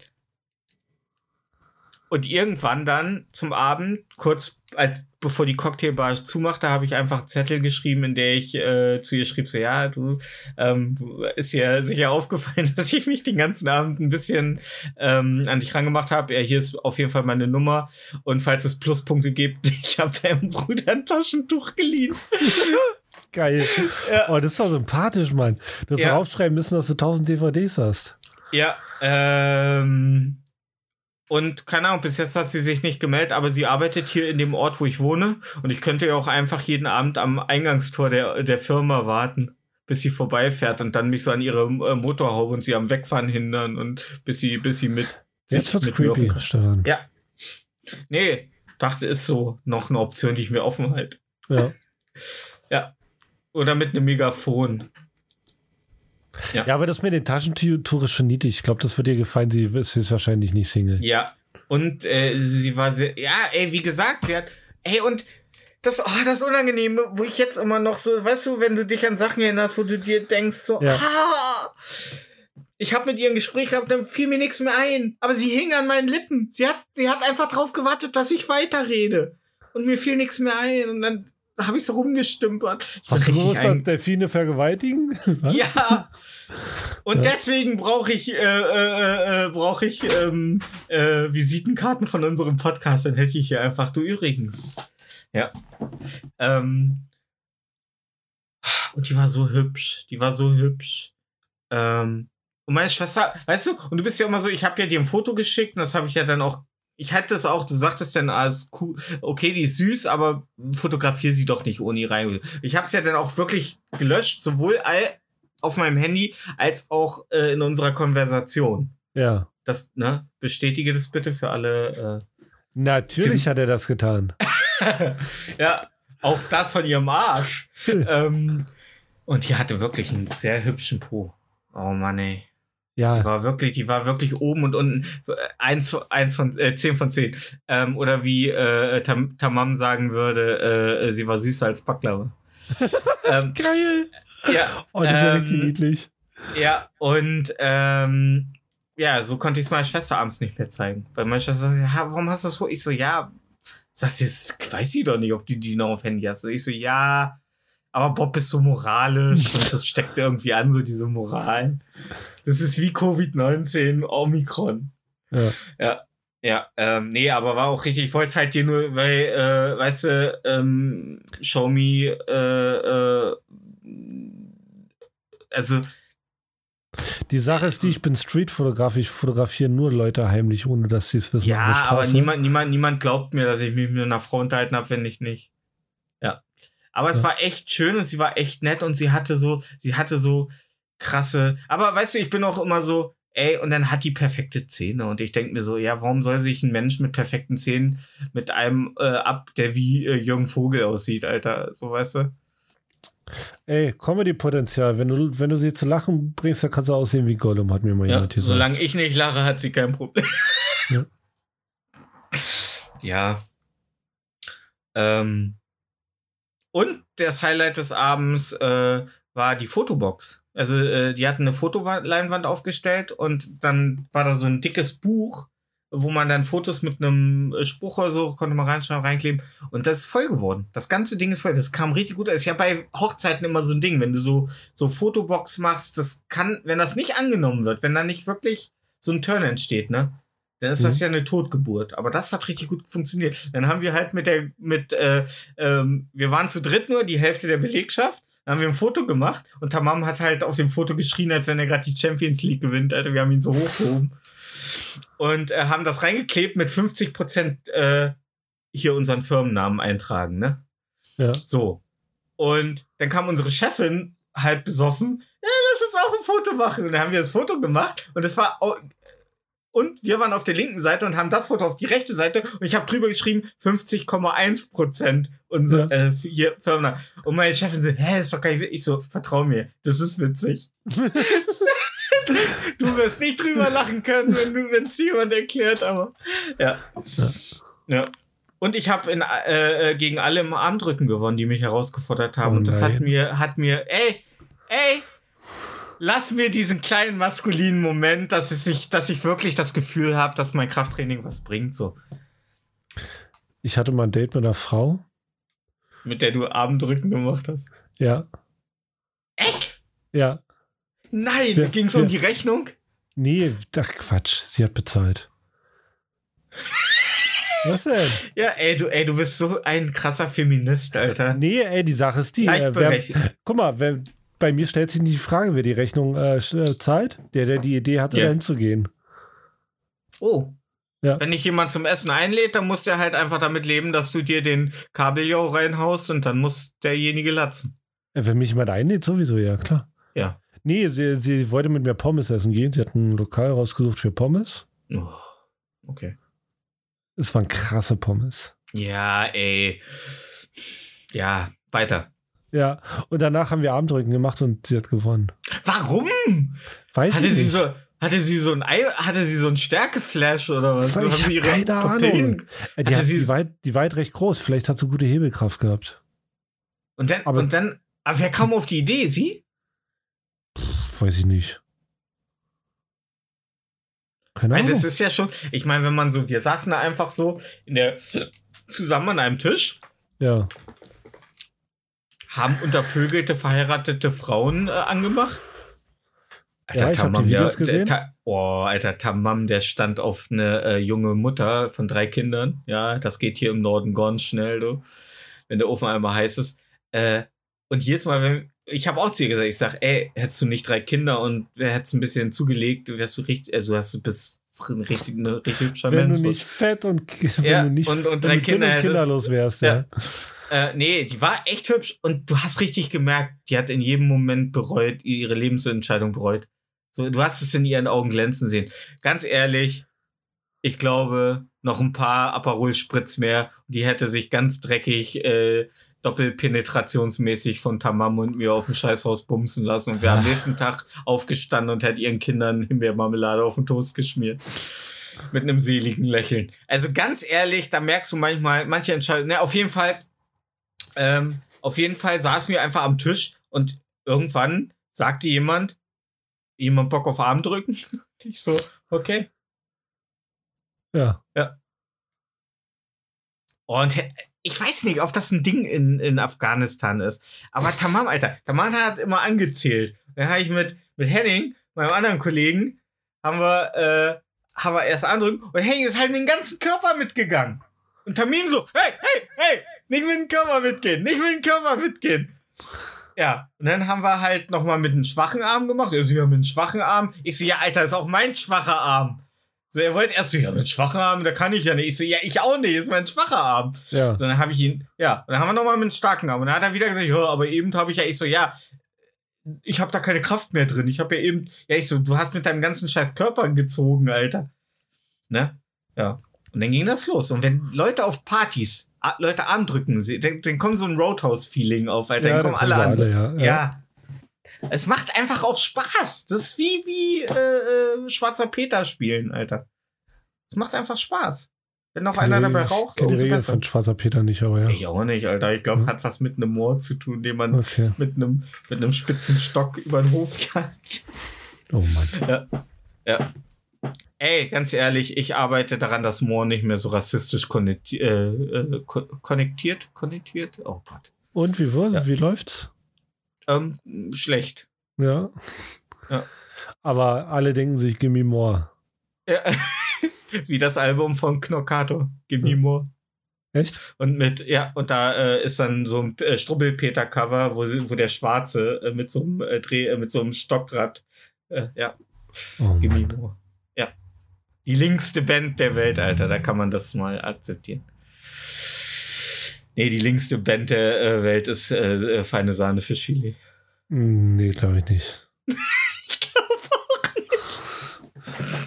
und irgendwann dann zum Abend, kurz als, bevor die Cocktailbar zumachte, habe ich einfach einen Zettel geschrieben, in der ich äh, zu ihr schrieb, so, ja, du, ähm, ist ja sicher aufgefallen, (laughs) dass ich mich den ganzen Abend ein bisschen ähm, an dich rangemacht habe. Ja, hier ist auf jeden Fall meine Nummer. Und falls es Pluspunkte gibt, (laughs) ich habe deinem Bruder ein Taschentuch geliehen. (laughs) Geil. Ja. Oh, das ist doch sympathisch, Mann. Du hast Ja. aufschreiben müssen, dass du 1000 DVDs hast. Ja, ähm. Und keine Ahnung, bis jetzt hat sie sich nicht gemeldet, aber sie arbeitet hier in dem Ort, wo ich wohne. Und ich könnte ja auch einfach jeden Abend am Eingangstor der, der Firma warten, bis sie vorbeifährt und dann mich so an ihre äh, Motorhaube und sie am Wegfahren hindern und bis sie, bis sie mit. Jetzt wird's mit mir auf den creepy, Stefan. Ja. Nee, dachte, ist so noch eine Option, die ich mir offen halte. Ja. Oder mit einem Megafon. Ja, aber das mit den Taschentüchern ist schon niedlich. Ich glaube, das wird dir gefallen. Sie ist höchstwahrscheinlich nicht Single. Ja. Und äh, sie war sehr, ja, ey, wie gesagt, sie hat, ey, und das, oh, das Unangenehme, wo ich jetzt immer noch so, weißt du, wenn du dich an Sachen erinnerst, wo du dir denkst, so, Ja. ah, ich habe mit ihr ein Gespräch gehabt, dann fiel mir nichts mehr ein. Aber sie hing an meinen Lippen. Sie hat, sie hat einfach drauf gewartet, dass ich weiterrede. Und mir fiel nichts mehr ein. Und dann habe ich so rumgestümpert. Ich Hast du dass Delfine vergewaltigen? (laughs) Was? ja. Und deswegen brauche ich, äh, äh, äh, brauche ich ähm, äh, Visitenkarten von unserem Podcast. Dann hätte ich hier einfach du übrigens. Ja. Ähm, und die war so hübsch. Die war so hübsch. Ähm, und meine Schwester, weißt du, und du bist ja immer so, ich habe ja dir ein Foto geschickt und das habe ich ja dann auch. Ich hatte es auch, du sagtest dann als cool, okay, die ist süß, aber fotografiere sie doch nicht ohne rein. Ich habe es ja dann auch wirklich gelöscht, sowohl all, auf meinem Handy als auch äh, in unserer Konversation. Ja. Das, ne, bestätige das bitte für alle. Natürlich hat er das getan. Äh. (laughs) ja, auch das von ihrem Arsch. (laughs) ähm, und die hatte wirklich einen sehr hübschen Po. Oh Mann, ey. Die Ja. war wirklich, die war wirklich oben und unten. Eins, eins von, äh, zehn von zehn. Ähm, oder wie äh, Tam Tamam sagen würde, äh, sie war süßer als Baklava. (laughs) ähm, Geil. ja, Oh, das ist ja ähm, richtig niedlich. Ja, und ähm, ja, so konnte ich es meiner Schwester abends nicht mehr zeigen. Weil meine Schwester sagt, ja, warum hast du das so? Ich so, ja, sie, das weiß sie doch nicht, ob die die noch auf Handy hast. Ich so, ja, aber Bob ist so moralisch und das steckt irgendwie an, so diese Moral. Das ist wie Covid-19 Omikron. Ja. Ja. Ja, ähm, nee, aber war auch richtig. Ich wollte es halt dir nur, weil, äh, weißt du, ähm, Show Me, äh, äh, also, Die Sache ist die, ich bin Streetfotograf, ich fotografiere nur Leute heimlich, ohne dass sie es wissen. Ja, aber niemand, niemand, niemand glaubt mir, dass ich mich mit einer Frau unterhalten habe, wenn ich nicht. Ja. Aber es Ja. war echt schön und sie war echt nett und sie hatte so, sie hatte so krasse. Aber weißt du, ich bin auch immer so, ey, und dann hat die perfekte Zähne. Und ich denke mir so, ja, warum soll sich ein Mensch mit perfekten Zähnen mit einem äh, ab, der wie äh, Jürgen Vogel aussieht, Alter? So weißt du? Ey, Comedy-Potenzial. Wenn du, wenn du sie zu lachen bringst, dann kannst du aussehen wie Gollum, hat mir mal Ja, jemand gesagt. solange ich nicht lache, hat sie kein Problem. Ja. ja. Ähm. Und das Highlight des Abends äh, war die Fotobox. Also äh, die hatten eine Fotoleinwand aufgestellt und dann war da so ein dickes Buch wo man dann Fotos mit einem äh, Spruch oder so konnte man reinschreiben, reinkleben. Und das ist voll geworden. Das ganze Ding ist voll. Das kam richtig gut. Das ist ja bei Hochzeiten immer so ein Ding, wenn du so, so Fotobox machst, das kann, wenn das nicht angenommen wird, wenn da nicht wirklich so ein Turn entsteht, ne? Dann ist das Mhm. ja eine Totgeburt. Aber das hat richtig gut funktioniert. Dann haben wir halt mit der, mit, äh, ähm, wir waren zu dritt nur, die Hälfte der Belegschaft. Dann haben wir ein Foto gemacht und Tamam hat halt auf dem Foto geschrien, als wenn er gerade die Champions League gewinnt. Alter, wir haben ihn so hochgehoben. Und äh, haben das reingeklebt mit 50 Prozent äh, hier unseren Firmennamen eintragen, ne? Ja. So. Und dann kam unsere Chefin halb besoffen. Ja, lass uns auch ein Foto machen. Und dann haben wir das Foto gemacht und es war und wir waren auf der linken Seite und haben das Foto auf die rechte Seite und ich habe drüber geschrieben 50,1 Prozent unser Ja. äh, hier Firmennamen. Und meine Chefin so, hä, ist doch gar nicht witzig. Ich so, vertrau mir, das ist witzig. (laughs) du wirst nicht drüber lachen können, wenn du, wenn es jemand erklärt, aber ja. Ja. Und ich habe äh, äh, gegen alle im Armdrücken gewonnen, die mich herausgefordert haben. Oh und das hat mir, hat mir, ey, ey, lass mir diesen kleinen maskulinen Moment, dass es sich, dass ich wirklich das Gefühl habe, dass mein Krafttraining was bringt, so. Ich hatte mal ein Date mit einer Frau. Mit der du Armdrücken gemacht hast. Ja. Echt? Ja. Nein, Ja, ging es um ja. die Rechnung? Nee, ach Quatsch. Sie hat bezahlt. Was denn? Ja, ey, du, ey, du bist so ein krasser Feminist, Alter. Nee, ey, die Sache ist die. Äh, wer, guck mal, wer, bei mir stellt sich nicht die Frage, wer die Rechnung äh, äh, zahlt. Der, der die Idee hatte, Ja. da hinzugehen. Oh. Ja. Wenn dich jemand zum Essen einlädt, dann musst du halt einfach damit leben, dass du dir den Kabeljau reinhaust und dann muss derjenige latzen. Wenn mich jemand einlädt, sowieso, ja, klar. Ja. Nee, sie, sie wollte mit mir Pommes essen gehen. Sie hat ein Lokal rausgesucht für Pommes. Oh. Okay. Es waren krasse Pommes. Ja, ei. Ja, weiter. Ja, und danach haben wir Armdrücken gemacht und sie hat gewonnen. Warum? Weiß Hatte ich sie nicht. so, hatte sie so ein Ei, hatte sie so ein Stärkeflash oder was? Ich hab ihre keine Protein- Ahnung. Äh, Die, hat, sie- die, weit, die weit recht groß. Vielleicht hat sie gute Hebelkraft gehabt. Und dann, Aber- und dann, aber wer kam auf die Idee? Sie? Pff, weiß ich nicht. Keine Nein, Ahnung. das ist ja schon, ich meine, wenn man so, wir saßen da einfach so in der, zusammen an einem Tisch, ja. Haben untervögelte, verheiratete Frauen äh, angemacht. Ja, ich hab die Videos der, Ta- oh, alter Tamam, der stand auf eine äh, junge Mutter von drei Kindern. Ja, das geht hier im Norden ganz schnell, du. Wenn der Ofen einmal heiß ist. Äh, und jedes Mal, wenn, ich habe auch zu ihr gesagt, ich sag, ey, hättest du nicht drei Kinder und hättest ein bisschen zugelegt, wärst du richtig, also hast du bist ein richtig, ein richtig hübscher Wenn Mensch. du so. nicht fett und, (laughs) wenn Ja, du nicht und- und wenn drei du Kinder und hättest. kinderlos wärst, ja. Ja. Äh, nee, die war echt hübsch und du hast richtig gemerkt, die hat in jedem Moment bereut, ihre Lebensentscheidung bereut. So, du hast es in ihren Augen glänzen sehen. Ganz ehrlich, ich glaube, noch ein paar Aperol Spritz mehr, die hätte sich ganz dreckig, äh, doppelpenetrationsmäßig von Tamam und mir auf dem Scheißhaus bumsen lassen und wäre am nächsten Tag aufgestanden und hätte ihren Kindern Himbeermarmelade auf den Toast geschmiert. Mit einem seligen Lächeln. Also ganz ehrlich, da merkst du manchmal, manche Entscheidungen, ne, auf jeden Fall, ähm, auf jeden Fall saßen wir einfach am Tisch und irgendwann sagte jemand, jemand Bock auf Arm drücken? (laughs) Ich so, okay. ja. Und he- ich weiß nicht, ob das ein Ding in, in Afghanistan ist. Aber Tamam, Alter, Tamam hat immer angezählt. Dann habe ich mit, mit Henning, meinem anderen Kollegen, haben wir, äh, haben wir erst andrücken und Henning ist halt mit dem ganzen Körper mitgegangen. Und Tamim so, hey, hey, hey, nicht mit dem Körper mitgehen, nicht mit dem Körper mitgehen. Ja, und dann haben wir halt nochmal mit einem schwachen Arm gemacht. Er so, ja, mit einem schwachen Arm. Ich so, ja, Alter, ist auch mein schwacher Arm. So, er wollte erst so, ja, mit einem schwachen Arm, da kann ich ja nicht. Ich so, ja, ich auch nicht, ist mein schwacher Arm. ja. So, dann habe ich ihn, ja, und dann haben wir nochmal mit einem starken Arm. Und dann hat er wieder gesagt, ja, aber eben habe ich ja, ich so, ja, ich habe da keine Kraft mehr drin. Ich habe ja eben, ja, ich so, du hast mit deinem ganzen scheiß Körper gezogen, Alter. Ne? Ja. Und dann ging das los. Und wenn Leute auf Partys, Leute Arm drücken, sie- dann, dann kommt so ein Roadhouse-Feeling auf, Alter. Ja, dann kommen alle an. ja. ja. Ja. Es macht einfach auch Spaß. Das ist wie, wie äh, äh, Schwarzer Peter spielen, Alter. Es macht einfach Spaß. Wenn noch einer dabei raucht, umso Regel besser. von Schwarzer Peter nicht, aber ja. Ich auch nicht, Alter. Ich glaube, Mhm. hat was mit einem Moor zu tun, den man Okay. mit einem mit einem spitzen Stock über den Hof (laughs) jagt. Oh Mann. Ja. Ey, ganz ehrlich, ich arbeite daran, dass Moore nicht mehr so rassistisch konnekti äh, äh, ko- konnektiert, konnektiert. Oh Gott. Und wie, wohl, Ja. wie läuft's? Ähm, schlecht. Ja. Ja. Aber alle denken sich, gimme more. Ja. (laughs) Wie das Album von Knockato, Gimme Ja. More. Echt? Und mit, ja, und da äh, ist dann so ein äh, Strubbelpeter-Cover, wo, wo der Schwarze äh, mit so einem äh, Dreh, äh, mit so einem Stockrad, ja, Oh Gimme. More. Die linkste Band der Welt, Alter, da kann man das mal akzeptieren. Nee, die linkste Band der äh, Welt ist äh, äh, Feine Sahne für Chili. Hm, Nee, glaube ich nicht. (laughs) Ich glaube auch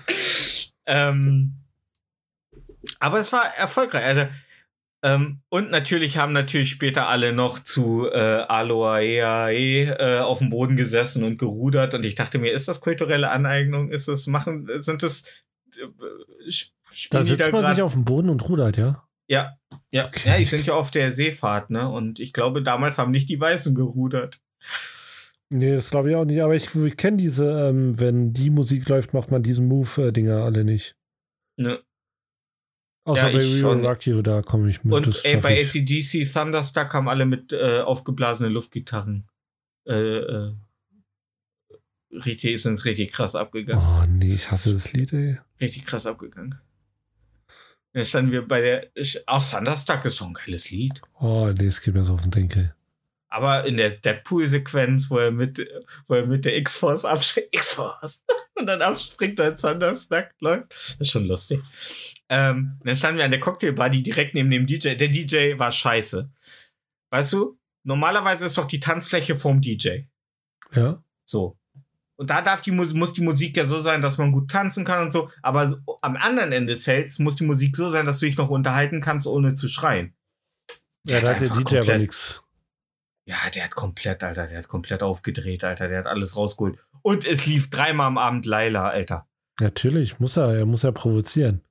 nicht. ähm, aber es war erfolgreich. Also, ähm, und natürlich haben natürlich später alle noch zu äh, Aloaeae äh, auf dem Boden gesessen und gerudert. Und ich dachte mir, ist das kulturelle Aneignung? Ist das machen? Sind das Da spielen die sitzt man sich auf dem Boden und rudert, ja? ja, ja, Okay. ja, die sind ja auf der Seefahrt, ne? Und ich glaube, damals haben nicht die Weißen gerudert. Nee, das glaube ich auch nicht. Aber ich, ich kenne diese, ähm, wenn die Musik läuft, macht man diesen Move-Dinger alle nicht. Ne? Außer Ja, bei ich. Will Rock You, da komme ich mit. Und ey, bei ich. ACDC Thunderstruck haben alle mit äh, aufgeblasenen Luftgitarren. Äh, äh, richtig, sind richtig krass abgegangen. Oh nee, ich hasse das Lied, ey. Richtig krass abgegangen. Jetzt standen wir bei der. Auch Thunderstruck ist so ein geiles Lied. Oh nee, es geht mir so auf den Denkel. Aber in der Deadpool-Sequenz, wo er mit, wo er mit der X-Force abspringt, X-Force, (laughs) und dann abspringt, als Thunderstruck läuft, das ist schon lustig. Ähm, dann standen wir an der Cocktailbar, die direkt neben dem DJ. Der DJ war scheiße. Weißt du, normalerweise ist doch die Tanzfläche vom DJ. Ja? So. Und da darf die Mus muss die Musik ja so sein, dass man gut tanzen kann und so. Aber am anderen Ende des Felds muss die Musik so sein, dass du dich noch unterhalten kannst, ohne zu schreien. Ja, da hat der DJ aber komplett- nichts. Ja, der hat komplett, Alter, der hat komplett aufgedreht, Alter, der hat alles rausgeholt. Und es lief dreimal am Abend Laila, Alter. Natürlich, muss er, er muss ja provozieren.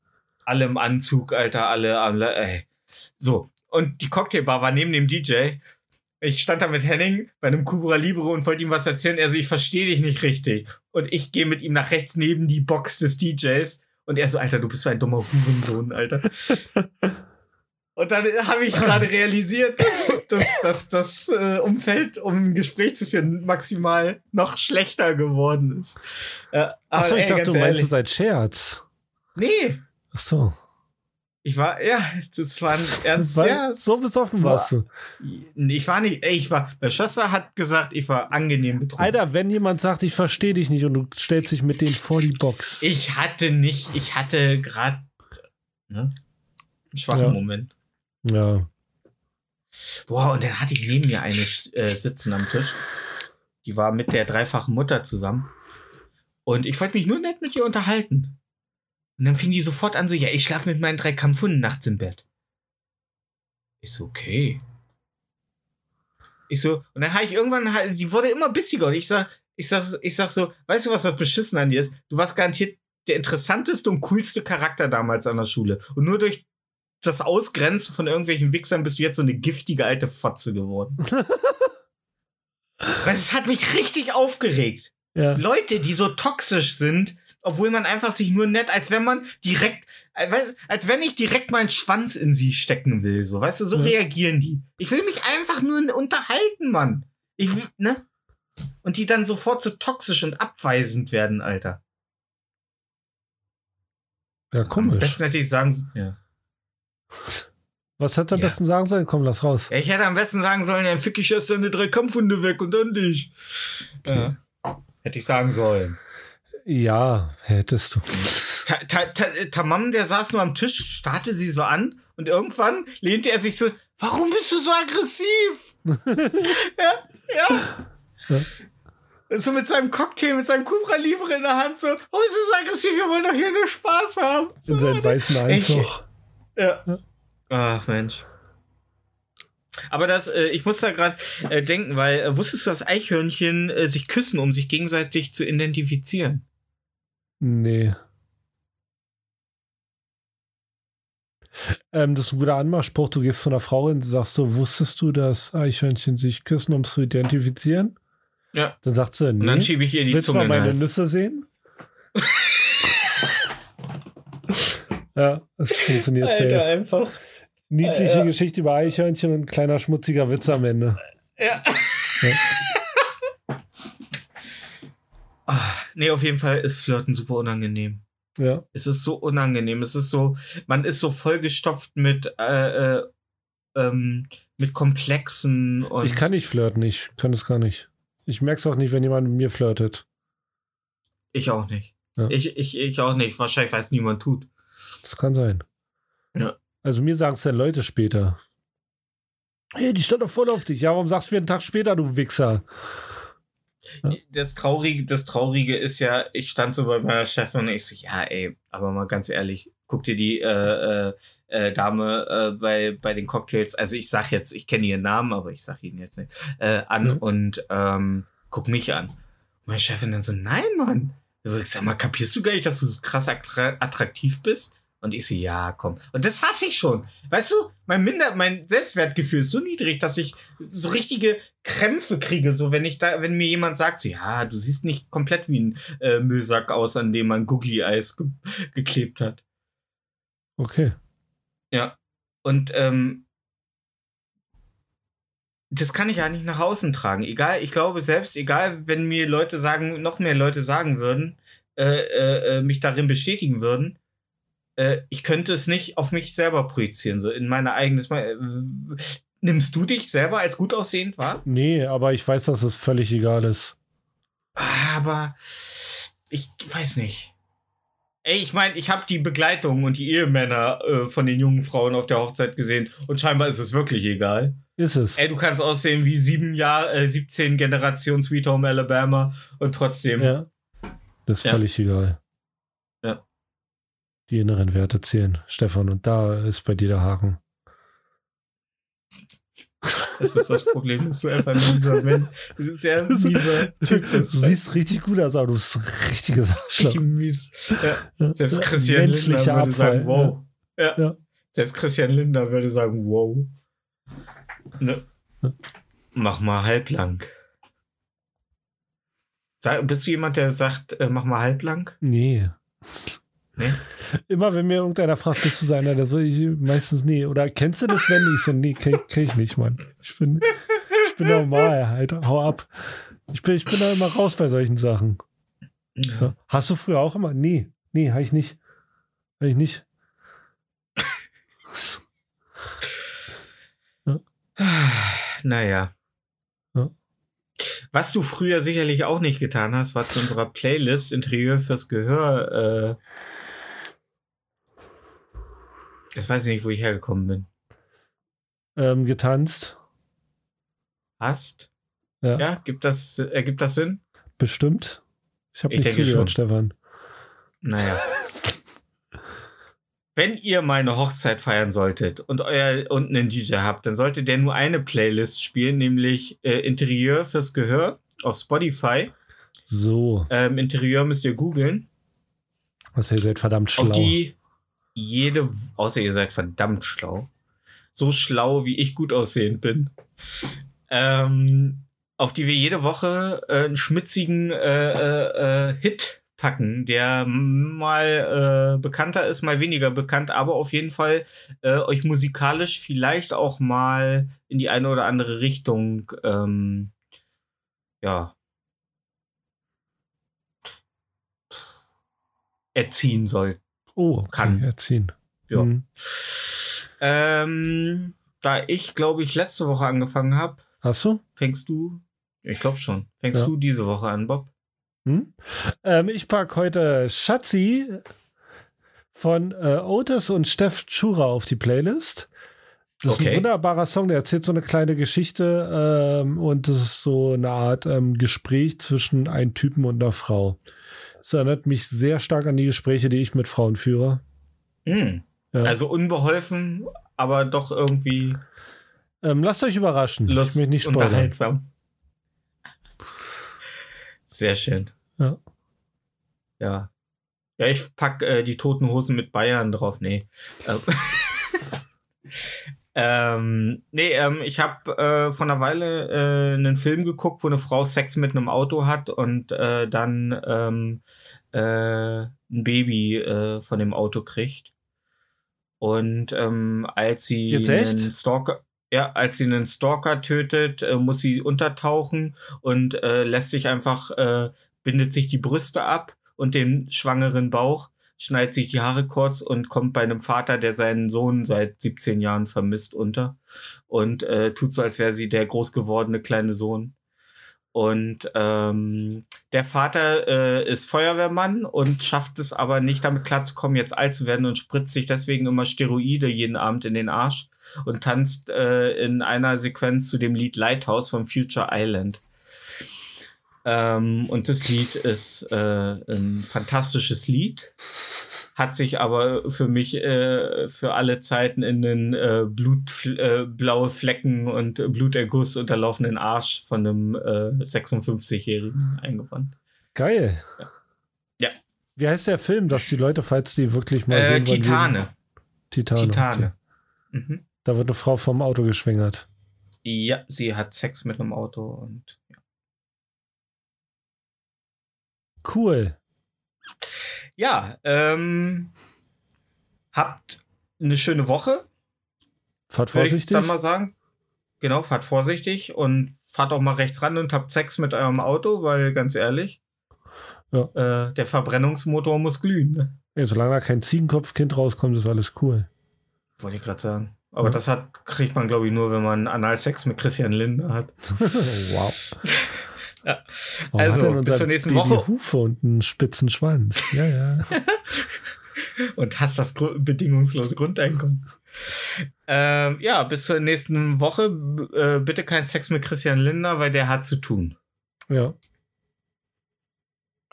Alle im Anzug, Alter, alle, alle, ey. So. Und die Cocktailbar war neben dem DJ. Ich stand da mit Henning bei einem Cubra Libre und wollte ihm was erzählen. Er so, ich verstehe dich nicht richtig. Und ich gehe mit ihm nach rechts neben die Box des DJs. Und er so, Alter, du bist so ein dummer Hurensohn, Alter. (laughs) Und dann habe ich gerade realisiert, dass, dass, dass das äh, Umfeld, um ein Gespräch zu führen, maximal noch schlechter geworden ist. Äh, Achso, ich dachte, du meinst es als Scherz. Nee, Achso. Ich war, ja, das war ein ernst, (laughs) Weil- ja, so besoffen warst du. Nee, Ich war nicht, ey, ich war, meine Schwester hat gesagt, ich war angenehm betrunken. Alter, wenn jemand sagt, ich verstehe dich nicht und du stellst dich mit denen vor die Box. Ich hatte nicht, ich hatte gerade ne, einen schwachen Ja. Moment. ja. Boah, und dann hatte ich neben mir eine äh, sitzen am Tisch. Die war mit der dreifachen Mutter zusammen. Und ich wollte mich nur nett mit ihr unterhalten. Und dann fing die sofort an so, ja, ich schlafe mit meinen drei Kampfhunden nachts im Bett. Ich so, okay. Ich so, und dann habe ich irgendwann, halt- die wurde immer bissiger und ich sag, ich sag, ich sag so, weißt du, was das beschissen an dir ist? Du warst garantiert der interessanteste und coolste Charakter damals an der Schule. Und nur durch das Ausgrenzen von irgendwelchen Wichsern bist du jetzt so eine giftige alte Fotze geworden. (laughs) Weil es hat mich richtig aufgeregt. Ja. Leute, die so toxisch sind, obwohl man einfach sich nur nett, als wenn man direkt, äh, als wenn ich direkt meinen Schwanz in sie stecken will, so, weißt du, so Ja. reagieren die. Ich will mich einfach nur unterhalten, Mann. Ich will, ne? Und die dann sofort so toxisch und abweisend werden, Alter. Ja, Am komisch. besten hätte ich sagen, ja. (laughs) Was hättest du am Ja. besten sagen sollen? Komm, lass raus. Ich hätte am besten sagen sollen, dann fick ich erst deine drei Kampfhunde weg und dann dich. Okay. Ja. Hätte ich sagen sollen. Ja, hättest du. Ta Ta Ta Tamam, der saß nur am Tisch, starrte sie so an und irgendwann lehnte er sich so, warum bist du so aggressiv? (laughs) ja, ja. Ja. So mit seinem Cocktail, mit seinem Cobra Libre in der Hand, so, oh, ist so aggressiv, wir wollen doch hier nur Spaß haben. In seinem weißen Anzug. Ja. Ach, Mensch. Aber das, äh, ich muss da gerade äh, denken, weil äh, wusstest du, dass Eichhörnchen äh, sich küssen, um sich gegenseitig zu identifizieren? Nee. Ähm, das ist ein guter Anmachspruch. Du gehst zu einer Frau und sagst so, wusstest du, dass Eichhörnchen sich küssen, um zu identifizieren? Ja. Dann sagt sie, Und dann nee. schiebe ich ihr die Willst du Zunge mal in den meine. Nüsse sehen? (laughs) Ja, es funktioniert Alter, safe. einfach. Niedliche Ja. Geschichte über Eichhörnchen und ein kleiner schmutziger Witz am Ende. Ja. Ah, nee, auf jeden Fall ist Flirten super unangenehm. Ja. Es ist so unangenehm. Es ist so, man ist so vollgestopft mit, äh, äh, ähm, mit Komplexen und. Ich kann nicht flirten, ich kann es gar nicht. Ich merke es auch nicht, wenn jemand mit mir flirtet. Ich auch nicht. Ja. Ich, ich, ich auch nicht. Wahrscheinlich, weil es niemand tut. Das kann sein. Ja. Also mir sagen es dann Leute später. Hey, die stand doch voll auf dich. Ja, warum sagst du mir einen Tag später, du Wichser? Ja. Das Traurige, das Traurige ist ja, ich stand so bei meiner Chefin und ich so, ja, ey, aber mal ganz ehrlich, guck dir die äh, äh, äh, Dame äh, bei, bei den Cocktails, also ich sag jetzt, ich kenne ihren Namen, aber ich sag ihn jetzt nicht, äh, an Mhm. und ähm, guck mich an. Meine Chefin dann so, nein, Mann. Ich sag mal, kapierst du gar nicht, dass du so krass attra- attraktiv bist? Und ich so, ja, komm. Und das hasse ich schon. Weißt du, mein Minder, mein Selbstwertgefühl ist so niedrig, dass ich so richtige Krämpfe kriege, so wenn ich da, wenn mir jemand sagt, so, ja, du siehst nicht komplett wie ein äh, Müllsack aus, an dem man Googie-Eis ge geklebt hat. Okay. Ja. Und ähm, das kann ich ja nicht nach außen tragen. Egal, ich glaube selbst, egal, wenn mir Leute sagen, noch mehr Leute sagen würden, äh, äh, äh, mich darin bestätigen würden, äh, ich könnte es nicht auf mich selber projizieren, so in meine eigene. Äh, nimmst du dich selber als gut aussehend wahr? Nee, aber ich weiß, dass es völlig egal ist. Aber ich weiß nicht. Ey, ich meine, ich habe die Begleitung und die Ehemänner äh, von den jungen Frauen auf der Hochzeit gesehen und scheinbar ist es wirklich egal. Ist es. Ey, du kannst aussehen wie sieben Jahre, äh, 17 Generation Sweet Home Alabama und trotzdem. Ja. Das ist Ja. völlig egal. Die inneren Werte zählen, Stefan, und da ist bei dir der Haken. Das ist das Problem, dass du einfach ein mieser Mensch, sehr mieser Typ Du bist. siehst richtig gut aus, aber du bist ein richtiges Richtig Arschloch. mies. Ja. Selbst Christian Lindner Menschlicher würde sagen, Abfall, wow. Ja. Ja. Selbst Christian Lindner würde sagen, wow. Ne? Mach mal halblang. Sag, bist du jemand, der sagt, äh, mach mal halblang? Nee. Nee? Immer wenn mir irgendeiner fragt, bist du so einer, der so, ich meistens nee. Oder kennst du das, wenn ich so, nee, kenn, kenn ich nicht, Mann. Ich bin, ich bin normal, halt, hau ab. Ich bin, ich bin da immer raus bei solchen Sachen. Ja. Hast du früher auch immer? Nee, nee, habe ich nicht. Habe ich nicht. Naja. Ja. Was du früher sicherlich auch nicht getan hast, war zu unserer Playlist Interieur fürs Gehör. Äh, das weiß ich nicht, wo ich hergekommen bin. Ähm, getanzt. Hast? Ja, Ja, gibt das, ergibt das Sinn? bestimmt. Ich habe Ich nicht zugehört, schon. Stefan. Naja. (laughs) Wenn ihr meine Hochzeit feiern solltet und euer und einen DJ habt, dann sollte der nur eine Playlist spielen, nämlich äh, Interieur fürs Gehör auf Spotify. So, Ähm, Interieur müsst ihr googeln. was ihr seid verdammt schlau. Auf die jede, außer ihr seid verdammt schlau. So schlau, wie ich gut aussehend bin. Ähm, auf die wir jede Woche äh, einen schmitzigen äh, äh, äh, Hit packen, der mal äh, bekannter ist, mal weniger bekannt, aber auf jeden Fall äh, euch musikalisch vielleicht auch mal in die eine oder andere Richtung ähm, ja erziehen soll. Oh, okay, kann. erziehen. Ja. Hm. Ähm, da ich, glaube ich, letzte Woche angefangen habe, Hast du? fängst du, ich glaube schon, fängst Ja. du diese Woche an, Bob? Hm? Ähm, ich packe heute Schatzi von äh, Otis und Steff Chura auf die Playlist. Das ist Okay. ein wunderbarer Song, der erzählt so eine kleine Geschichte ähm, und das ist so eine Art ähm, Gespräch zwischen einem Typen und einer Frau. Es erinnert mich sehr stark an die Gespräche, die ich mit Frauen führe. Hm. Ja. Also unbeholfen, aber doch irgendwie Ähm, lasst euch überraschen. lust ich möchte nicht spoilern. unterhaltsam. Sehr schön. Ja. Ja. Ja, ich pack äh, die toten Hosen mit Bayern drauf. Nee. (laughs) Ähm, nee, ähm, ich habe äh, vor einer Weile äh, einen Film geguckt, wo eine Frau Sex mit einem Auto hat und äh, dann ähm, äh, ein Baby äh, von dem Auto kriegt. Und ähm, als sie Jetzt echt? einen Stalker, ja, als sie einen Stalker tötet, äh, muss sie untertauchen und äh, lässt sich einfach, äh, bindet sich die Brüste ab und den schwangeren Bauch, schneidet sich die Haare kurz und kommt bei einem Vater, der seinen Sohn seit 17 Jahren vermisst, unter und äh, tut so, als wäre sie der groß gewordene kleine Sohn. Und ähm, der Vater äh, ist Feuerwehrmann und schafft es aber nicht damit klarzukommen, jetzt alt zu werden und spritzt sich deswegen immer Steroide jeden Abend in den Arsch und tanzt äh, in einer Sequenz zu dem Lied Lighthouse von Future Island. Ähm, und das Lied ist äh, ein fantastisches Lied, hat sich aber für mich äh, für alle Zeiten in den äh, Blut, äh, blaue Flecken und Bluterguss unterlaufenden Arsch von einem äh, 56-Jährigen eingebrannt. Geil. Ja. Wie heißt der Film, dass die Leute, falls die wirklich mal Äh, sehen wollen, Kitane. lesen? Titane. Kitane. Okay. Mhm. Da wird eine Frau vom Auto geschwängert. Ja, sie hat Sex mit einem Auto und ja. Cool. Ja, ähm, habt eine schöne Woche, Fahrt würde ich vorsichtig. dann mal sagen. Genau, fahrt vorsichtig und fahrt auch mal rechts ran und habt Sex mit eurem Auto, weil ganz ehrlich, Ja. äh, der Verbrennungsmotor muss glühen. Ne? Ja, solange da kein Ziegenkopfkind rauskommt, ist alles cool. Wollte ich gerade sagen. Aber Ja. das hat, kriegt man, glaube ich, nur, wenn man Analsex mit Christian Lindner hat. (laughs) wow. (laughs) Ja. Warum Also, bis zur nächsten Baby Woche. Hufe und einen spitzen Schwanz. Ja, ja. (laughs) und hast das bedingungslose Grundeinkommen. Ähm, ja, bis zur nächsten Woche. B- Äh, bitte kein Sex mit Christian Lindner, weil der hat zu tun. ja.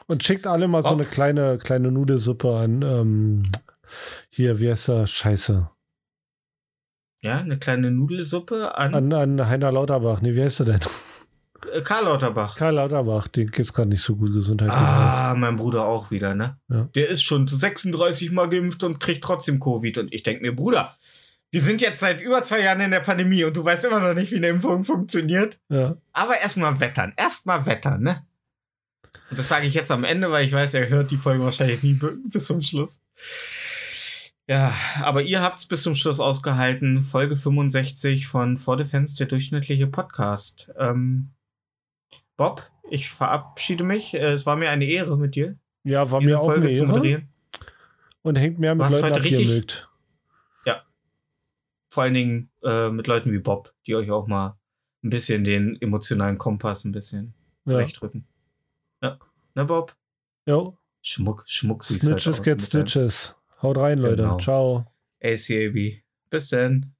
Und schickt alle mal so Oh. eine kleine, kleine Nudelsuppe an. Ähm, hier, wie heißt er? Scheiße. Ja, eine kleine Nudelsuppe an, An, an Heiner Lauterbach. Nee, wie heißt er denn? Karl Lauterbach. Karl Lauterbach. Den geht's gerade nicht so gut gesundheitlich. Ah, mein Bruder auch wieder, ne? Ja. Der ist schon 36 Mal geimpft und kriegt trotzdem Covid. Und ich denke mir, Bruder, wir sind jetzt seit über zwei Jahren in der Pandemie und du weißt immer noch nicht, wie eine Impfung funktioniert. Ja. Aber erstmal wettern. Erstmal wettern, ne? Und das sage ich jetzt am Ende, weil ich weiß, er hört die Folge wahrscheinlich nie bis zum Schluss. Ja, aber ihr habt's bis zum Schluss ausgehalten. Folge 65 von For Defense, der durchschnittliche Podcast. Ähm, Bob, ich verabschiede mich. Äh, Es war mir eine Ehre mit dir, ja, war diese mir auch Folge eine zu Ehre. moderieren. Und hängt mehr mit Warst Leuten ab, die ihr richtig- mögt. Vor allen Dingen äh, mit Leuten wie Bob, die euch auch mal ein bisschen den emotionalen Kompass ein bisschen Ja. zurechtrücken. Ja. Ne, Bob? Jo. Schmuck, Schmuck halt Snitches aus get stitches. Haut rein, Leute. Genau. Ciao. ACAB. Bis dann.